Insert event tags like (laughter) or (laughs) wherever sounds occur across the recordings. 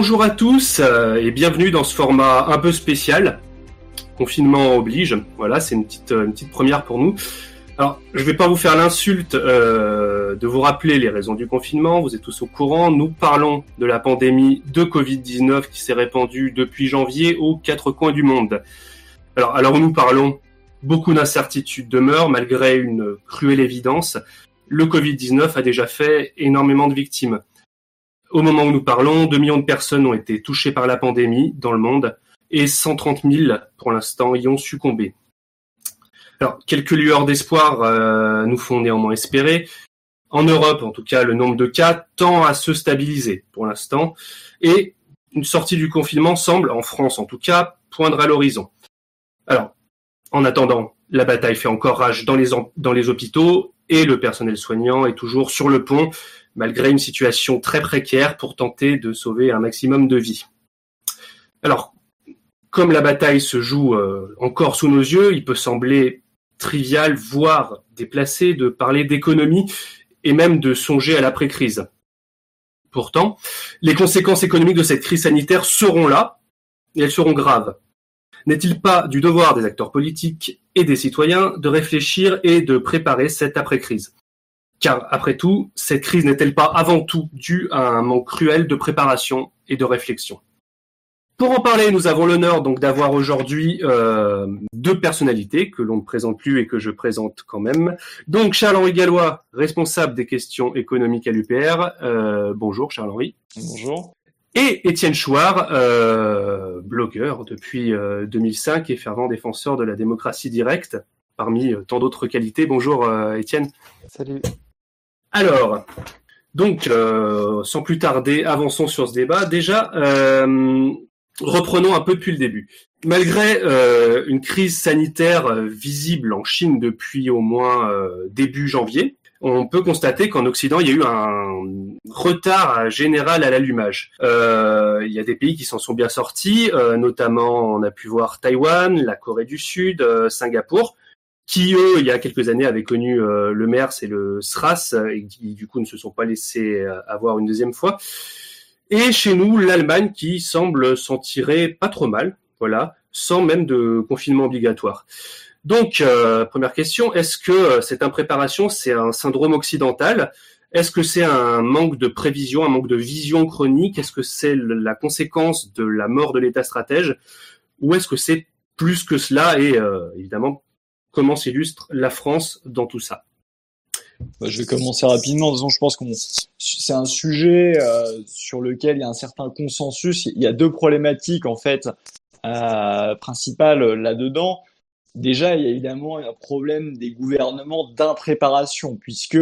bonjour à tous euh, et bienvenue dans ce format un peu spécial. Confinement oblige. Voilà, c'est une petite, une petite première pour nous. Alors, je vais pas vous faire l'insulte euh, de vous rappeler les raisons du confinement. Vous êtes tous au courant. Nous parlons de la pandémie de Covid-19 qui s'est répandue depuis janvier aux quatre coins du monde. Alors, alors nous parlons, beaucoup d'incertitudes demeurent malgré une cruelle évidence. Le Covid-19 a déjà fait énormément de victimes. Au moment où nous parlons, 2 millions de personnes ont été touchées par la pandémie dans le monde et 130 000 pour l'instant y ont succombé. Alors, quelques lueurs d'espoir euh, nous font néanmoins espérer. En Europe, en tout cas, le nombre de cas tend à se stabiliser pour l'instant et une sortie du confinement semble, en France en tout cas, poindre à l'horizon. Alors, en attendant, la bataille fait encore rage dans les, dans les hôpitaux et le personnel soignant est toujours sur le pont malgré une situation très précaire pour tenter de sauver un maximum de vies. Alors, comme la bataille se joue euh, encore sous nos yeux, il peut sembler trivial, voire déplacé, de parler d'économie et même de songer à l'après-crise. Pourtant, les conséquences économiques de cette crise sanitaire seront là, et elles seront graves. N'est-il pas du devoir des acteurs politiques et des citoyens de réfléchir et de préparer cette après-crise? Car, après tout, cette crise n'est-elle pas avant tout due à un manque cruel de préparation et de réflexion? Pour en parler, nous avons l'honneur donc d'avoir aujourd'hui euh, deux personnalités que l'on ne présente plus et que je présente quand même. Donc Charles-Henri Gallois, responsable des questions économiques à l'UPR. Euh, bonjour Charles-Henri. Bonjour. Et Étienne Chouard, euh, blogueur depuis 2005 et fervent défenseur de la démocratie directe, parmi tant d'autres qualités. Bonjour Étienne. Salut. Alors, donc, euh, sans plus tarder, avançons sur ce débat. Déjà, euh, reprenons un peu depuis le début. Malgré euh, une crise sanitaire visible en Chine depuis au moins début janvier, on peut constater qu'en Occident, il y a eu un retard général à l'allumage. il y a des pays qui s'en sont bien sortis, notamment on a pu voir Taïwan, la Corée du Sud, Singapour qui eux, il y a quelques années, avaient connu euh, le MERS et le SRAS, et qui du coup ne se sont pas laissés euh, avoir une deuxième fois. Et chez nous, l'Allemagne qui semble s'en tirer pas trop mal, voilà, sans même de confinement obligatoire. Donc, euh, première question, est-ce que cette impréparation, c'est un syndrome occidental? Est-ce que c'est un manque de prévision, un manque de vision chronique? Est-ce que c'est la conséquence de la mort de l'État stratège? Ou est-ce que c'est plus que cela? Et évidemment comment s'illustre la France dans tout ça bah, je vais commencer rapidement. je pense que c'est un sujet euh, sur lequel il y a un certain consensus. Il y a deux problématiques en fait euh, principales là-dedans. Déjà, il y a évidemment un problème des gouvernements d'impréparation, puisque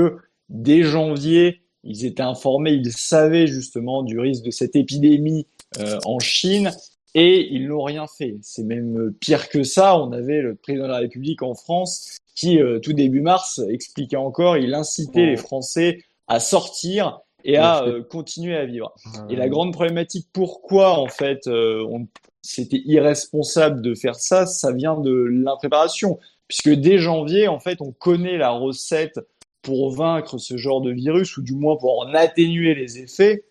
dès janvier, ils étaient informés, ils savaient justement du risque de cette épidémie euh, en Chine et ils n'ont rien fait. C'est même pire que ça. On avait le président de la République en France qui, euh, tout début mars, expliquait encore, il incitait les Français à sortir et à euh, continuer à vivre. Et la grande problématique, pourquoi en fait euh, c'était irresponsable de faire ça, ça vient de l'impréparation. Puisque dès janvier, en fait, on connaît la recette pour vaincre ce genre de virus, ou du moins pour en atténuer les effets.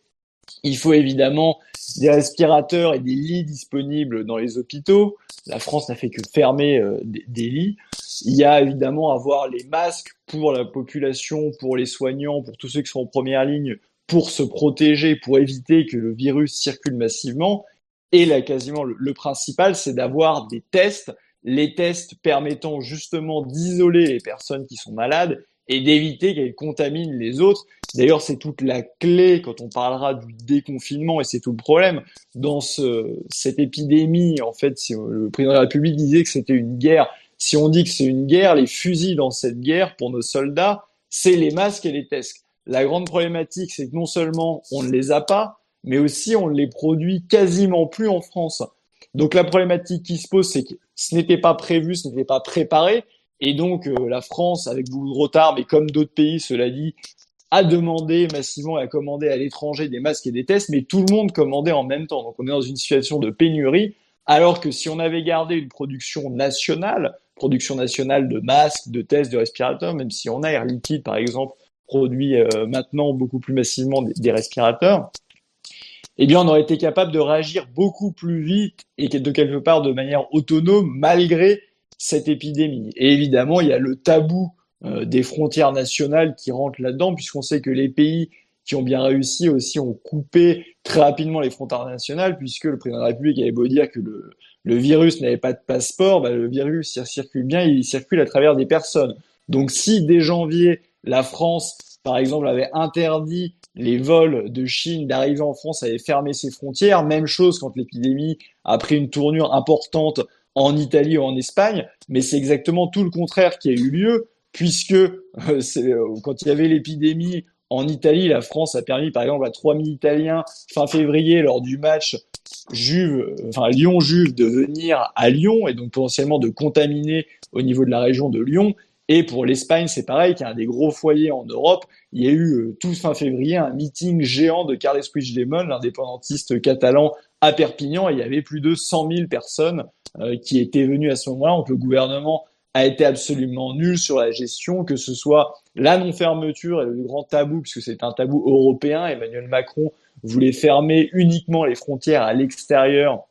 Il faut évidemment des respirateurs et des lits disponibles dans les hôpitaux. La France n'a fait que fermer euh, des, lits. Il y a évidemment avoir les masques pour la population, pour les soignants, pour tous ceux qui sont en première ligne, pour se protéger, pour éviter que le virus circule massivement. Et là, quasiment, le principal, c'est d'avoir des tests, les tests permettant justement d'isoler les personnes qui sont malades et d'éviter qu'elles contaminent les autres. D'ailleurs, c'est toute la clé quand on parlera du déconfinement et c'est tout le problème. Dans ce, cette épidémie, en fait, si le président de la République disait que c'était une guerre, si on dit que c'est une guerre, les fusils dans cette guerre pour nos soldats, c'est les masques et les tests. La grande problématique, c'est que non seulement on ne les a pas, mais aussi on ne les produit quasiment plus en France. Donc la problématique qui se pose, c'est que ce n'était pas prévu, ce n'était pas préparé, et donc euh, la France, avec beaucoup de retard, mais comme d'autres pays, cela dit, a demandé massivement et a commandé à l'étranger des masques et des tests, mais tout le monde commandait en même temps. Donc on est dans une situation de pénurie, alors que si on avait gardé une production nationale, production nationale de masques, de tests, de respirateurs, même si on a Air Liquide par exemple produit euh, maintenant beaucoup plus massivement des, respirateurs, eh bien, on aurait été capable de réagir beaucoup plus vite et de quelque part de manière autonome malgré cette épidémie. Et évidemment, il y a le tabou euh, des frontières nationales qui rentrent là-dedans, puisqu'on sait que les pays qui ont bien réussi aussi ont coupé très rapidement les frontières nationales, puisque le président de la République avait beau dire que le, le virus n'avait pas de passeport, bah, le virus il circule bien, il circule à travers des personnes. Donc si dès janvier, la France, par exemple, avait interdit les vols de Chine d'arriver en France, avait fermé ses frontières, même chose quand l'épidémie a pris une tournure importante en Italie ou en Espagne, mais c'est exactement tout le contraire qui a eu lieu, puisque euh, euh, quand il y avait l'épidémie en Italie, la France a permis par exemple à 3000 Italiens fin février lors du match Lyon-Juve de venir à Lyon et donc potentiellement de contaminer au niveau de la région de Lyon. Et pour l'Espagne, c'est pareil, qui est un des gros foyers en Europe. Il y a eu euh, tout fin février un meeting géant de Carles Puigdemont, l'indépendantiste catalan, à Perpignan. Et il y avait plus de 100 000 personnes euh, qui étaient venues à ce moment-là. Donc le gouvernement a été absolument nul sur la gestion, que ce soit la non-fermeture et le grand tabou, puisque c'est un tabou européen. Emmanuel Macron voulait fermer uniquement les frontières à l'extérieur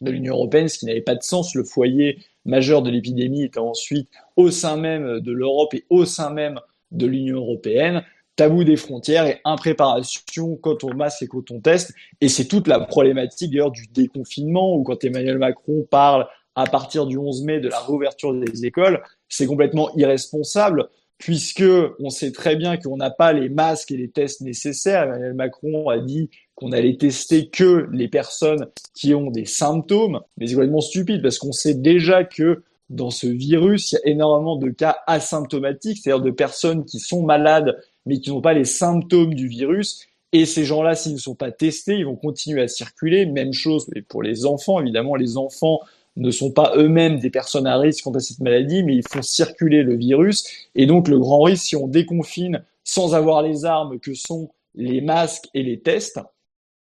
de l'Union européenne, ce qui n'avait pas de sens. Le foyer majeur de l'épidémie était ensuite au sein même de l'Europe et au sein même de l'Union européenne. Tabou des frontières et impréparation quand on masque et quand on teste. Et c'est toute la problématique d'ailleurs du déconfinement, où quand Emmanuel Macron parle à partir du 11 mai de la réouverture des écoles, c'est complètement irresponsable puisque on sait très bien qu'on n'a pas les masques et les tests nécessaires. Emmanuel Macron a dit qu'on allait tester que les personnes qui ont des symptômes, mais c'est complètement stupide parce qu'on sait déjà que dans ce virus, il y a énormément de cas asymptomatiques, c'est-à-dire de personnes qui sont malades mais qui n'ont pas les symptômes du virus. Et ces gens-là, s'ils ne sont pas testés, ils vont continuer à circuler. Même chose pour les enfants, évidemment, les enfants ne sont pas eux-mêmes des personnes à risque contre cette maladie, mais ils font circuler le virus. Et donc le grand risque, si on déconfine sans avoir les armes que sont les masques et les tests,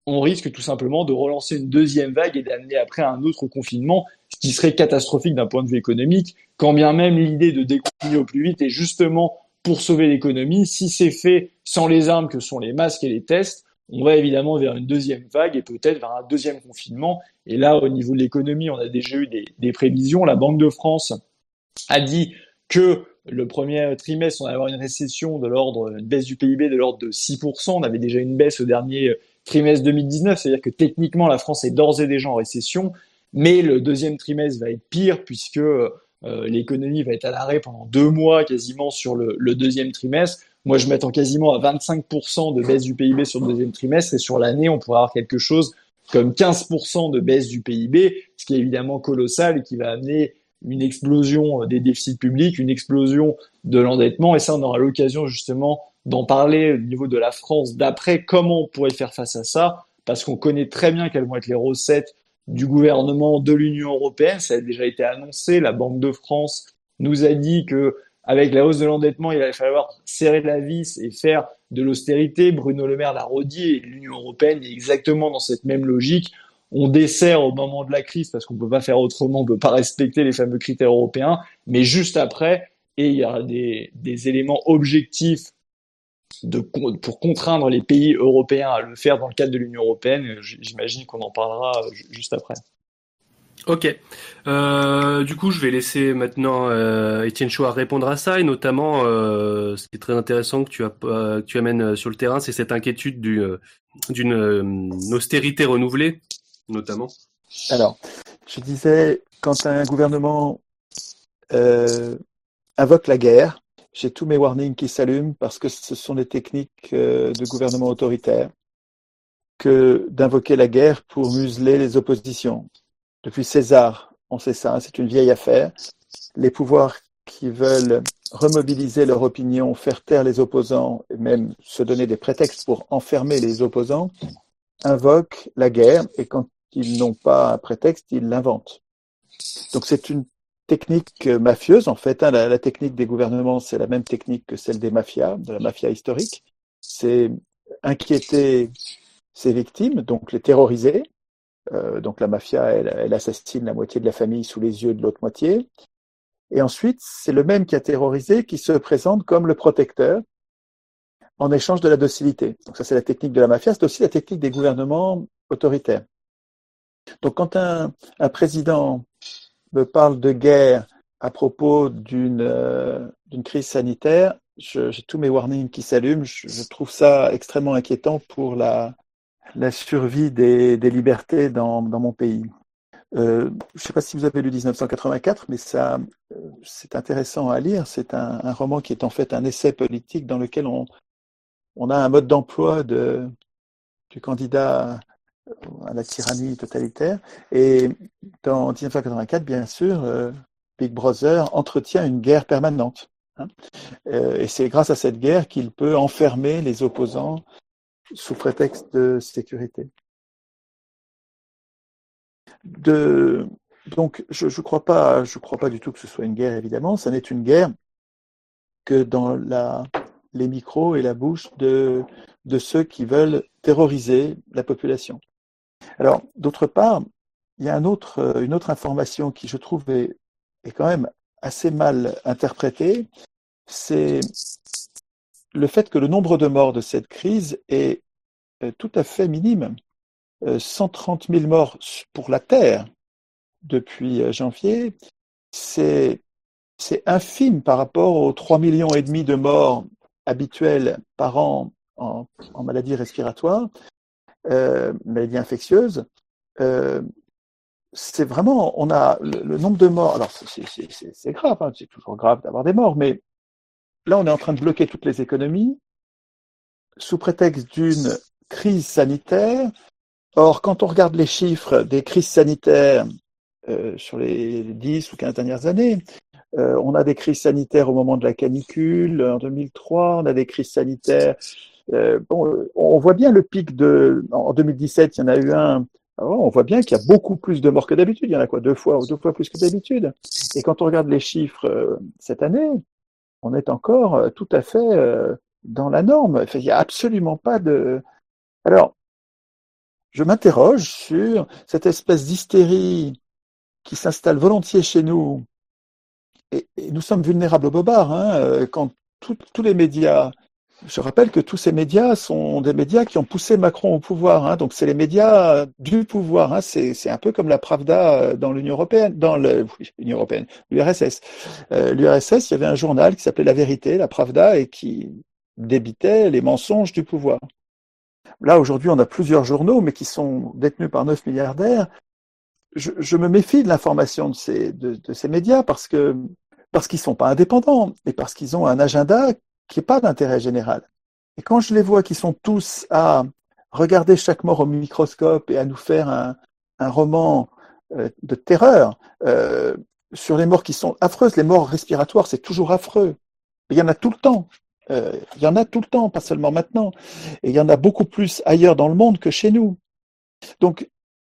on risque tout simplement de relancer une deuxième vague et d'amener après un autre confinement, ce qui serait catastrophique d'un point de vue économique, quand bien même l'idée de déconfiner au plus vite est justement pour sauver l'économie. Si c'est fait sans les armes que sont les masques et les tests, on va évidemment vers une deuxième vague et peut-être vers un deuxième confinement. Et là, au niveau de l'économie, on a déjà eu des, prévisions. La Banque de France a dit que le premier trimestre, on allait avoir une récession de l'ordre, une baisse du PIB de l'ordre de 6%. On avait déjà une baisse au dernier trimestre 2019, c'est-à-dire que techniquement, la France est d'ores et déjà en récession. Mais le deuxième trimestre va être pire puisque l'économie va être à l'arrêt pendant deux mois quasiment sur le deuxième trimestre. Moi, je m'attends quasiment à 25% de baisse du PIB sur le deuxième trimestre et sur l'année, on pourrait avoir quelque chose comme 15% de baisse du PIB, ce qui est évidemment colossal et qui va amener une explosion des déficits publics, une explosion de l'endettement. Et ça, on aura l'occasion justement d'en parler au niveau de la France d'après, comment on pourrait faire face à ça, parce qu'on connaît très bien quelles vont être les recettes du gouvernement de l'Union européenne. Ça a déjà été annoncé. La Banque de France nous a dit que avec la hausse de l'endettement, il va falloir serrer la vis et faire de l'austérité. Bruno Le Maire l'a redit et l'Union européenne est exactement dans cette même logique. On dessert au moment de la crise parce qu'on ne peut pas faire autrement, on ne peut pas respecter les fameux critères européens, mais juste après, et il y aura des, des éléments objectifs de, pour contraindre les pays européens à le faire dans le cadre de l'Union européenne. J'imagine qu'on en parlera juste après. Ok. Euh, du coup, je vais laisser maintenant euh, Étienne Chouard répondre à ça et notamment euh, ce qui est très intéressant que tu, as, euh, tu amènes sur le terrain, c'est cette inquiétude d'une austérité renouvelée, notamment. Alors, je disais, quand un gouvernement invoque la guerre, j'ai tous mes warnings qui s'allument parce que ce sont des techniques de gouvernement autoritaire que d'invoquer la guerre pour museler les oppositions depuis César, on sait ça, c'est une vieille affaire. Les pouvoirs qui veulent remobiliser leur opinion, faire taire les opposants et même se donner des prétextes pour enfermer les opposants, invoquent la guerre et quand ils n'ont pas un prétexte, ils l'inventent. Donc c'est une technique mafieuse en fait. Hein. la, technique des gouvernements, c'est la même technique que celle des mafias, de la mafia historique. C'est inquiéter ses victimes, donc les terroriser, euh, donc la mafia, elle, assassine la moitié de la famille sous les yeux de l'autre moitié. Et ensuite, c'est le même qui a terrorisé qui se présente comme le protecteur en échange de la docilité. Donc ça, c'est la technique de la mafia. C'est aussi la technique des gouvernements autoritaire. Donc quand un président me parle de guerre à propos d'une euh, crise sanitaire, j'ai tous mes warnings qui s'allument. Je, trouve ça extrêmement inquiétant pour la, la survie des, des libertés dans, dans mon pays. Euh, je ne sais pas si vous avez lu 1984, mais ça, c'est intéressant à lire. C'est un, un, roman qui est en fait un essai politique dans lequel on, on a un mode d'emploi de, du candidat à la tyrannie totalitaire. Et dans 1984, bien sûr, euh, Big Brother entretient une guerre permanente. Hein. Euh, et c'est grâce à cette guerre qu'il peut enfermer les opposants sous prétexte de sécurité. Donc, je ne crois pas, du tout que ce soit une guerre, évidemment. Ça n'est une guerre que dans les micros et la bouche de ceux qui veulent terroriser la population. Alors, d'autre part, il y a autre, une autre information qui, je trouve, est, quand même assez mal interprétée. C'est le fait que le nombre de morts de cette crise est tout à fait minime. 130 000 morts pour la Terre depuis janvier, c'est infime par rapport aux 3 millions et demi de morts habituels par an en, en maladie respiratoire, euh, maladie infectieuse. Euh, c'est vraiment, on a le, le, nombre de morts. Alors c'est grave, hein, c'est toujours grave d'avoir des morts, mais là on est en train de bloquer toutes les économies sous prétexte d'une crise sanitaire. Or, quand on regarde les chiffres des crises sanitaires euh, sur les 10 ou 15 dernières années, euh, on a des crises sanitaires au moment de la canicule en 2003, on a des crises sanitaires. Euh, bon, on voit bien le pic de en 2017, il y en a eu un. on voit bien qu'il y a beaucoup plus de morts que d'habitude. Il y en a quoi deux fois ou deux fois plus que d'habitude. Et quand on regarde les chiffres euh, cette année, on est encore euh, tout à fait euh, dans la norme. Il n'y a absolument pas de. Alors, je m'interroge sur cette espèce d'hystérie qui s'installe volontiers chez nous et, nous sommes vulnérables au bobard hein, euh, quand tous les médias. Je rappelle que tous ces médias sont des médias qui ont poussé Macron au pouvoir. Hein, donc c'est les médias du pouvoir. Hein, c'est un peu comme la Pravda dans l'Union européenne, dans l'Union (laughs) européenne, l'URSS. Euh, L'URSS, il y avait un journal qui s'appelait La Vérité, la Pravda, et qui débitait les mensonges du pouvoir. Là, aujourd'hui, on a plusieurs journaux, mais qui sont détenus par neuf milliardaires. Je, je me méfie de l'information de ces, de, de ces médias parce que parce qu'ils sont pas indépendants et parce qu'ils ont un agenda qui n'est pas d'intérêt général. Et quand je les vois qui sont tous à regarder chaque mort au microscope et à nous faire un, roman euh, de terreur euh, sur les morts qui sont affreuses, les morts respiratoires, c'est toujours affreux. Il y en a tout le temps. Euh, il y en a tout le temps, pas seulement maintenant. Et il y en a beaucoup plus ailleurs dans le monde que chez nous. Donc,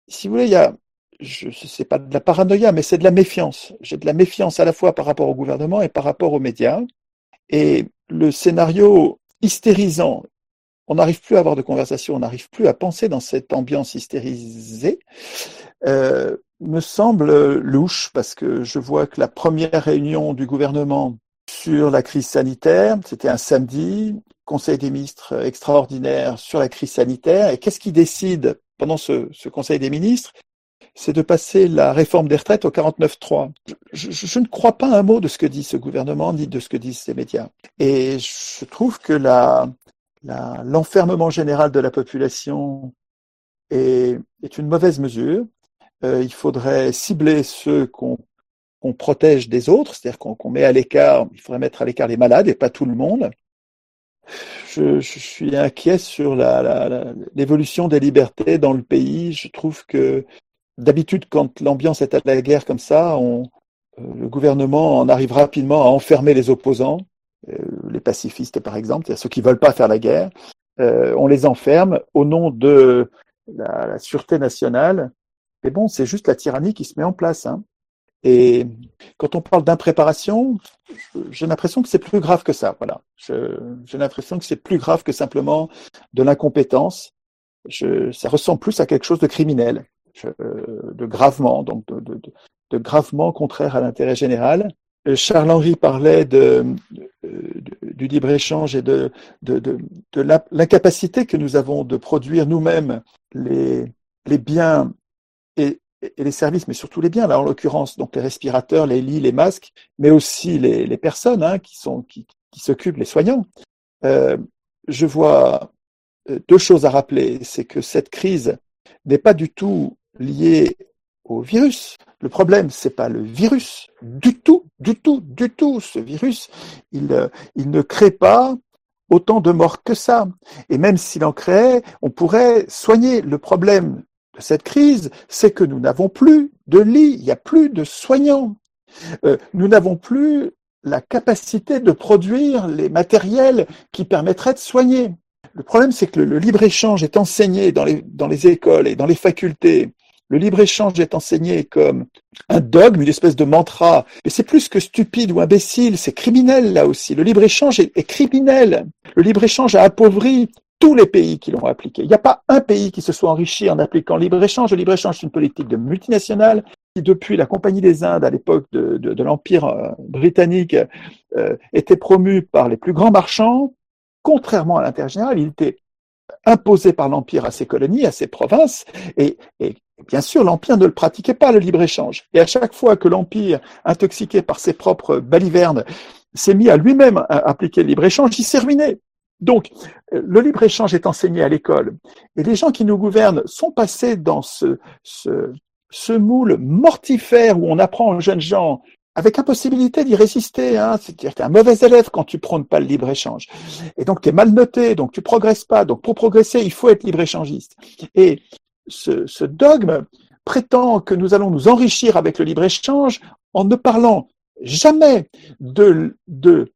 si vous voulez, il y a, je sais pas de la paranoïa, mais c'est de la méfiance. J'ai de la méfiance à la fois par rapport au gouvernement et par rapport aux médias. Et le scénario hystérisant, on n'arrive plus à avoir de conversation, on n'arrive plus à penser dans cette ambiance hystérisée, euh, me semble louche parce que je vois que la première réunion du gouvernement sur la crise sanitaire, c'était un samedi, Conseil des ministres extraordinaire sur la crise sanitaire. Et qu'est-ce qui décide pendant ce, ce Conseil des ministres? C'est de passer la réforme des retraites au 49.3. Je, je, ne crois pas un mot de ce que dit ce gouvernement ni de ce que disent ces médias. Et je trouve que la, la, l'enfermement général de la population est, est une mauvaise mesure. Euh, il faudrait cibler ceux qu'on qu'on protège des autres, c'est-à-dire qu'on qu'on met à l'écart, il faudrait mettre à l'écart les malades et pas tout le monde. Je, je suis inquiet sur la, la, l'évolution des libertés dans le pays. Je trouve que D'habitude, quand l'ambiance est à la guerre comme ça, on, euh, le gouvernement en arrive rapidement à enfermer les opposants, euh, les pacifistes par exemple, ceux qui veulent pas faire la guerre. Euh, on les enferme au nom de la, la sûreté nationale. Mais bon, c'est juste la tyrannie qui se met en place. Hein. Et quand on parle d'impréparation, j'ai l'impression que c'est plus grave que ça. Voilà, j'ai l'impression que c'est plus grave que simplement de l'incompétence. ça ressemble plus à quelque chose de criminel. Euh, de gravement, donc de, de, gravement contraire à l'intérêt général. Euh, Charles-Henri parlait de, du libre-échange et de, l'incapacité que nous avons de produire nous-mêmes les, les biens et, les services, mais surtout les biens, là en l'occurrence, donc les respirateurs, les lits, les masques, mais aussi les, personnes hein, qui sont qui, qui s'occupent, les soignants. Euh, je vois euh, deux choses à rappeler, c'est que cette crise n'est pas du tout liée au virus. Le problème, c'est pas le virus du tout, du tout, du tout. Ce virus, il, euh, il ne crée pas autant de morts que ça. Et même s'il en créait, on pourrait soigner. Le problème de cette crise, c'est que nous n'avons plus de lits, il n'y a plus de soignants. Euh, nous n'avons plus la capacité de produire les matériels qui permettraient de soigner. Le problème, c'est que le, libre-échange est enseigné dans les, dans les écoles et dans les facultés. Le libre-échange est enseigné comme un dogme, une espèce de mantra. Mais c'est plus que stupide ou imbécile, c'est criminel là aussi. Le libre-échange est, est criminel. Le libre-échange a appauvri tous les pays qui l'ont appliqué. Il n'y a pas un pays qui se soit enrichi en appliquant le libre-échange. Le libre-échange, c'est une politique de multinationale qui, depuis la Compagnie des Indes, à l'époque de l'Empire euh, britannique, euh, était promue par les plus grands marchands. Contrairement à l'intérêt général, il était imposé par l'Empire à ses colonies, à ses provinces, et, bien sûr, l'Empire ne le pratiquait pas, le libre-échange. Et à chaque fois que l'Empire, intoxiqué par ses propres balivernes, s'est mis à lui-même appliquer le libre-échange, il s'est ruiné. Donc, euh, le libre-échange est enseigné à l'école. Et les gens qui nous gouvernent sont passés dans ce moule mortifère où on apprend aux jeunes gens avec impossibilité d'y résister. Hein. C'est-à-dire que tu es un mauvais élève quand tu prônes pas le libre-échange. Et donc tu es mal noté, donc tu progresses pas. Donc pour progresser, il faut être libre-échangiste. Et ce, ce dogme prétend que nous allons nous enrichir avec le libre-échange en ne parlant jamais de, de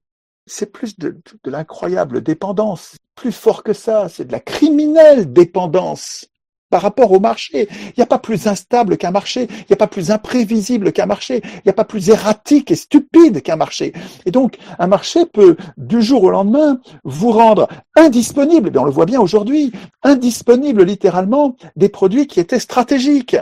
c'est plus de, de l'incroyable dépendance, plus fort que ça, c'est de la criminelle dépendance par rapport au marché. Il n'y a pas plus instable qu'un marché, il n'y a pas plus imprévisible qu'un marché, il n'y a pas plus erratique et stupide qu'un marché. Et donc, un marché peut, du jour au lendemain, vous rendre indisponible, et on le voit bien aujourd'hui, indisponible littéralement des produits qui étaient stratégiques.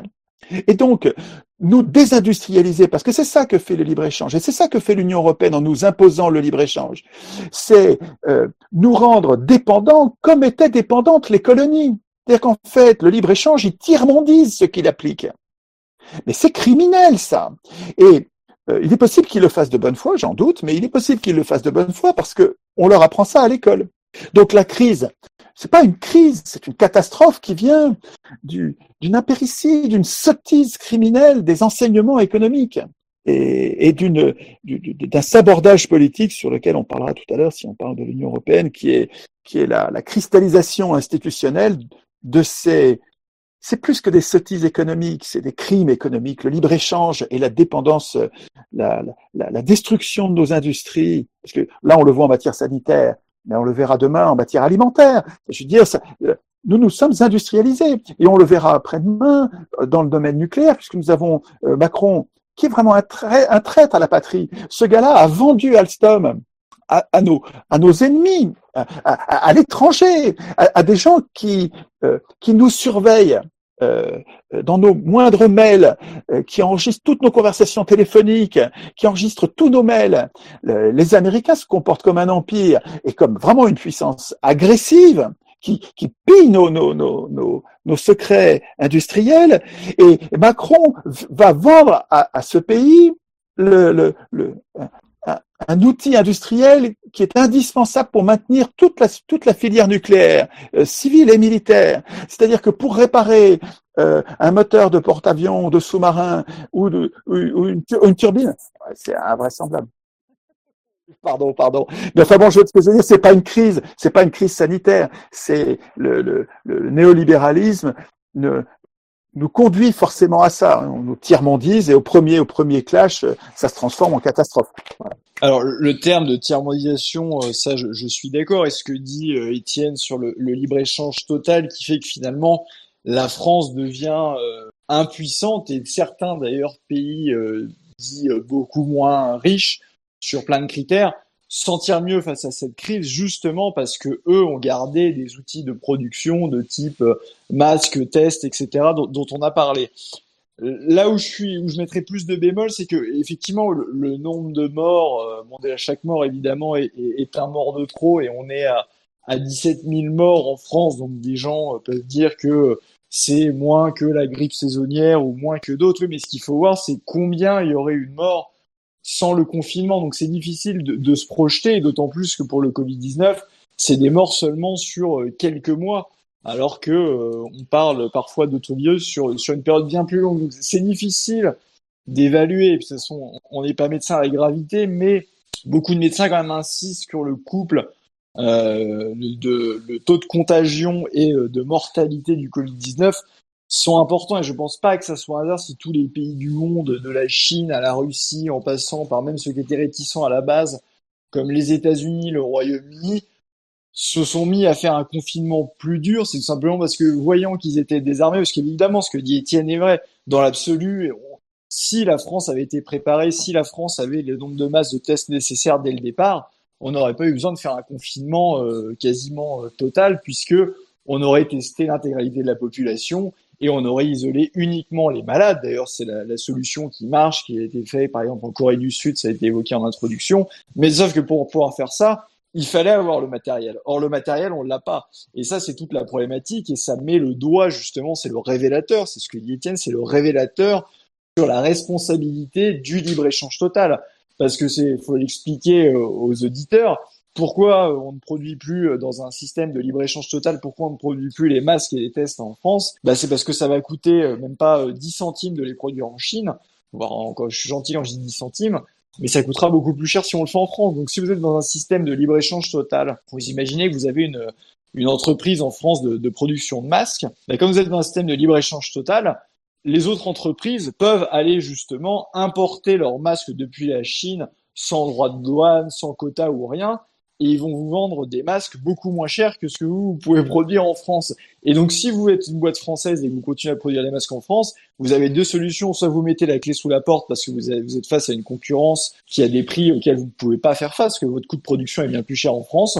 Et donc, nous désindustrialiser, parce que c'est ça que fait le libre-échange, et c'est ça que fait l'Union européenne en nous imposant le libre-échange, c'est euh, nous rendre dépendants comme étaient dépendantes les colonies. C'est-à-dire qu'en fait, le libre-échange, il tiers-mondise ce qu'il applique. Mais c'est criminel, ça. Et euh, il est possible qu'ils le fassent de bonne foi, j'en doute, mais il est possible qu'ils le fassent de bonne foi parce que on leur apprend ça à l'école. Donc la crise, c'est pas une crise, c'est une catastrophe qui vient d'une impéritie, d'une sottise criminelle des enseignements économiques et, d'un sabordage politique sur lequel on parlera tout à l'heure si on parle de l'Union européenne, qui est la cristallisation institutionnelle de ces c'est plus que des sottises économiques, c'est des crimes économiques, le libre-échange et la dépendance, la, la, la, destruction de nos industries, parce que là on le voit en matière sanitaire, mais on le verra demain en matière alimentaire. Je veux dire, ça, euh, nous nous sommes industrialisés et on le verra après-demain euh, dans le domaine nucléaire, puisque nous avons euh, Macron qui est vraiment un, un traître à la patrie. Ce gars-là a vendu Alstom à, à, nos, à nos ennemis, à, à l'étranger, à, des gens qui, qui nous surveillent. Euh, dans nos moindres mails, euh, qui enregistrent toutes nos conversations téléphoniques, qui enregistrent tous nos mails. les Américains se comportent comme un empire et comme vraiment une puissance agressive qui, qui pille nos, nos, nos, nos, nos secrets industriels. Et Macron va vendre à, à ce pays le, le, le, un outil industriel qui est indispensable pour maintenir toute la, toute la filière nucléaire, euh, civile et militaire. C'est-à-dire que pour réparer euh, un moteur de porte-avions, de sous-marin ou, de, ou, une, une, turbine, c'est invraisemblable. Pardon, pardon. Mais enfin bon, je veux veux dire, c'est pas une crise, c'est pas une crise sanitaire, c'est le, le, le néolibéralisme ne, nous conduit forcément à ça. On nous tiers-mondise et au premier, au premier clash, ça se transforme en catastrophe. Alors le terme de tiers-mondisation, euh, ça je, suis d'accord. Et ce que dit euh, Étienne sur le, libre-échange total qui fait que finalement la France devient euh, impuissante et certains d'ailleurs pays dits beaucoup moins riches sur plein de critères sentir mieux face à cette crise justement parce que eux ont gardé des outils de production de type euh, masque, test, etc. dont, on a parlé. Là où je suis, où je mettrais plus de bémol, c'est que effectivement le, nombre de morts, euh, bon déjà chaque mort évidemment est, un mort de trop et on est à, à 17 000 morts en France, donc des gens euh, peuvent dire que c'est moins que la grippe saisonnière ou moins que d'autres. Mais ce qu'il faut voir, c'est combien il y aurait eu de morts sans le confinement. Donc c'est difficile de, de, se projeter, d'autant plus que pour le Covid-19, c'est des morts seulement sur euh, quelques mois, alors que euh, on parle parfois d'autres virus sur, sur une période bien plus longue. Donc c'est difficile d'évaluer. De toute façon, on n'est pas médecin à la gravité, mais beaucoup de médecins quand même insistent sur le couple euh, de le taux de contagion et euh, de mortalité du Covid-19 sont importants et je pense pas que ça soit un hasard si tous les pays du monde, de la Chine à la Russie, en passant par même ceux qui étaient réticents à la base, comme les États-Unis, le Royaume-Uni, se sont mis à faire un confinement plus dur, c'est tout simplement parce que voyant qu'ils étaient désarmés, parce qu'évidemment ce que dit Étienne est vrai, dans l'absolu, si la France avait été préparée, si la France avait le nombre de masses de tests nécessaires dès le départ, on n'aurait pas eu besoin de faire un confinement euh, quasiment euh, total puisque on aurait testé l'intégralité de la population et on aurait isolé uniquement les malades. D'ailleurs, c'est la, solution qui marche, qui a été faite par exemple en Corée du Sud, ça a été évoqué en introduction. Mais sauf que pour pouvoir faire ça, il fallait avoir le matériel. Or, le matériel, on l'a pas. Et ça, c'est toute la problématique et ça met le doigt justement, c'est le révélateur, c'est ce que dit Étienne, c'est le révélateur sur la responsabilité du libre-échange total parce que c'est faut l'expliquer euh, aux auditeurs. Pourquoi on ne produit plus euh, dans un système de libre-échange total Pourquoi on ne produit plus les masques et les tests en France? Bah, C'est parce que ça va coûter euh, même pas 10 centimes de les produire en Chine. Je suis gentil quand je dis 10 centimes, mais ça coûtera beaucoup plus cher si on le fait en France. Donc si vous êtes dans un système de libre-échange total, vous imaginez que vous avez une, une entreprise en France de, de production de masques. Bah, comme vous êtes dans un système de libre-échange total, les autres entreprises peuvent aller justement importer leurs masques depuis la Chine sans droit de douane, sans quota ou rien, et ils vont vous vendre des masques beaucoup moins chers que ce que vous, pouvez produire en France. Et donc, si vous êtes une boîte française et que vous continuez à produire des masques en France, vous avez deux solutions. Soit vous mettez la clé sous la porte parce que vous, êtes face à une concurrence qui a des prix auxquels vous ne pouvez pas faire face, que votre coût de production est bien plus cher en France,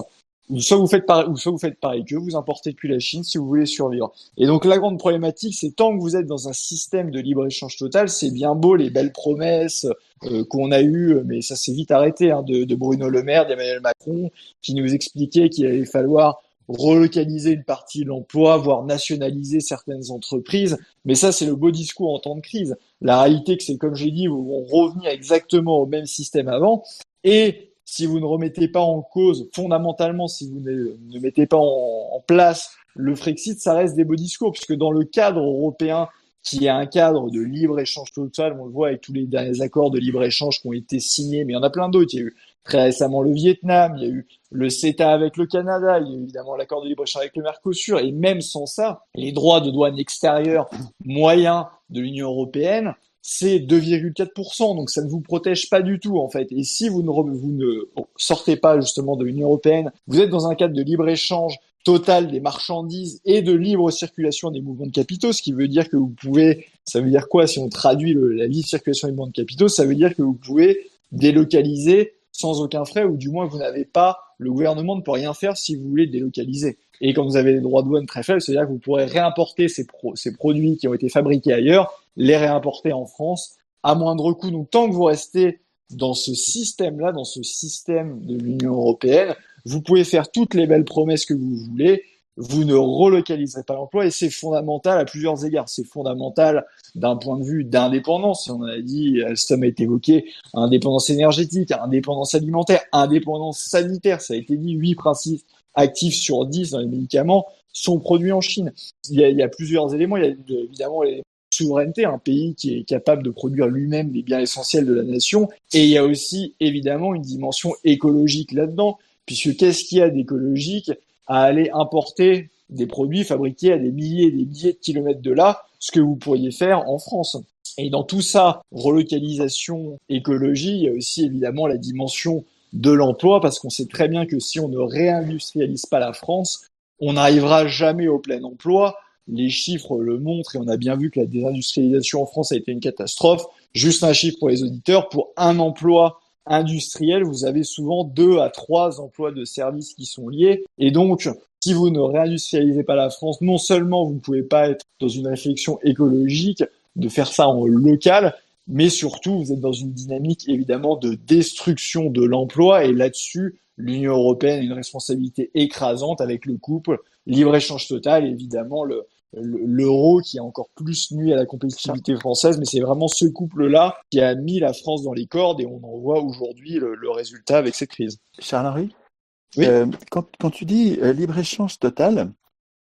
soit vous faites pareil, ou soit vous faites pareil que vous importez depuis la Chine si vous voulez survivre. Et donc la grande problématique, c'est tant que vous êtes dans un système de libre échange total, c'est bien beau les belles promesses euh, qu'on a eues, mais ça s'est vite arrêté hein, de, de, Bruno Le Maire, d'Emmanuel Macron, qui nous expliquait qu'il allait falloir relocaliser une partie de l'emploi, voire nationaliser certaines entreprises. Mais ça, c'est le beau discours en temps de crise. La réalité, c'est comme j'ai dit, on revenir exactement au même système avant. Et si vous ne remettez pas en cause, fondamentalement, si vous ne, mettez pas en, en, place le Frexit, ça reste des beaux discours, puisque dans le cadre européen, qui est un cadre de libre-échange total, on le voit avec tous les derniers accords de libre-échange qui ont été signés, mais il y en a plein d'autres. Il y a eu très récemment le Vietnam, il y a eu le CETA avec le Canada, il y a eu évidemment l'accord de libre-échange avec le Mercosur, et même sans ça, les droits de douane extérieure moyens de l'Union européenne c'est 2,4%, donc ça ne vous protège pas du tout en fait. Et si vous ne, vous ne sortez pas justement de l'Union européenne, vous êtes dans un cadre de libre-échange total des marchandises et de libre circulation des mouvements de capitaux, ce qui veut dire que vous pouvez, ça veut dire quoi si on traduit la libre circulation des mouvements de capitaux, ça veut dire que vous pouvez délocaliser sans aucun frais, ou du moins vous n'avez pas, le gouvernement ne peut rien faire si vous voulez délocaliser. Et quand vous avez des droits de douane très faibles, c'est-à-dire que vous pourrez réimporter ces, pro ces produits qui ont été fabriqués ailleurs les réimporter en France à moindre coût. Donc tant que vous restez dans ce système-là, dans ce système de l'Union européenne, vous pouvez faire toutes les belles promesses que vous voulez, vous ne relocaliserez pas l'emploi et c'est fondamental à plusieurs égards. C'est fondamental d'un point de vue d'indépendance. On a dit, Alstom a été évoqué, indépendance énergétique, indépendance alimentaire, indépendance sanitaire. Ça a été dit, huit principes actifs sur 10 dans les médicaments sont produits en Chine. Il y a, il y a plusieurs éléments. Il y a évidemment les souveraineté, un pays qui est capable de produire lui-même les biens essentiels de la nation. Et il y a aussi évidemment une dimension écologique là-dedans, puisque qu'est-ce qu'il y a d'écologique à aller importer des produits fabriqués à des milliers et des milliers de kilomètres de là, ce que vous pourriez faire en France. Et dans tout ça, relocalisation, écologie, il y a aussi évidemment la dimension de l'emploi, parce qu'on sait très bien que si on ne réindustrialise pas la France, on n'arrivera jamais au plein emploi, les chiffres le montrent et on a bien vu que la désindustrialisation en France a été une catastrophe. Juste un chiffre pour les auditeurs, pour un emploi industriel, vous avez souvent deux à trois emplois de services qui sont liés. Et donc, si vous ne réindustrialisez pas la France, non seulement vous ne pouvez pas être dans une réflexion écologique, de faire ça en local, mais surtout vous êtes dans une dynamique évidemment de destruction de l'emploi et là-dessus, l'Union européenne a une responsabilité écrasante avec le couple libre-échange total, évidemment le, l'euro qui a encore plus nuit à la compétitivité française, mais c'est vraiment ce couple-là qui a mis la France dans les cordes et on en voit aujourd'hui le, résultat avec cette crise. Charles-Henri oui. Euh, quand, quand, tu dis euh, libre-échange total,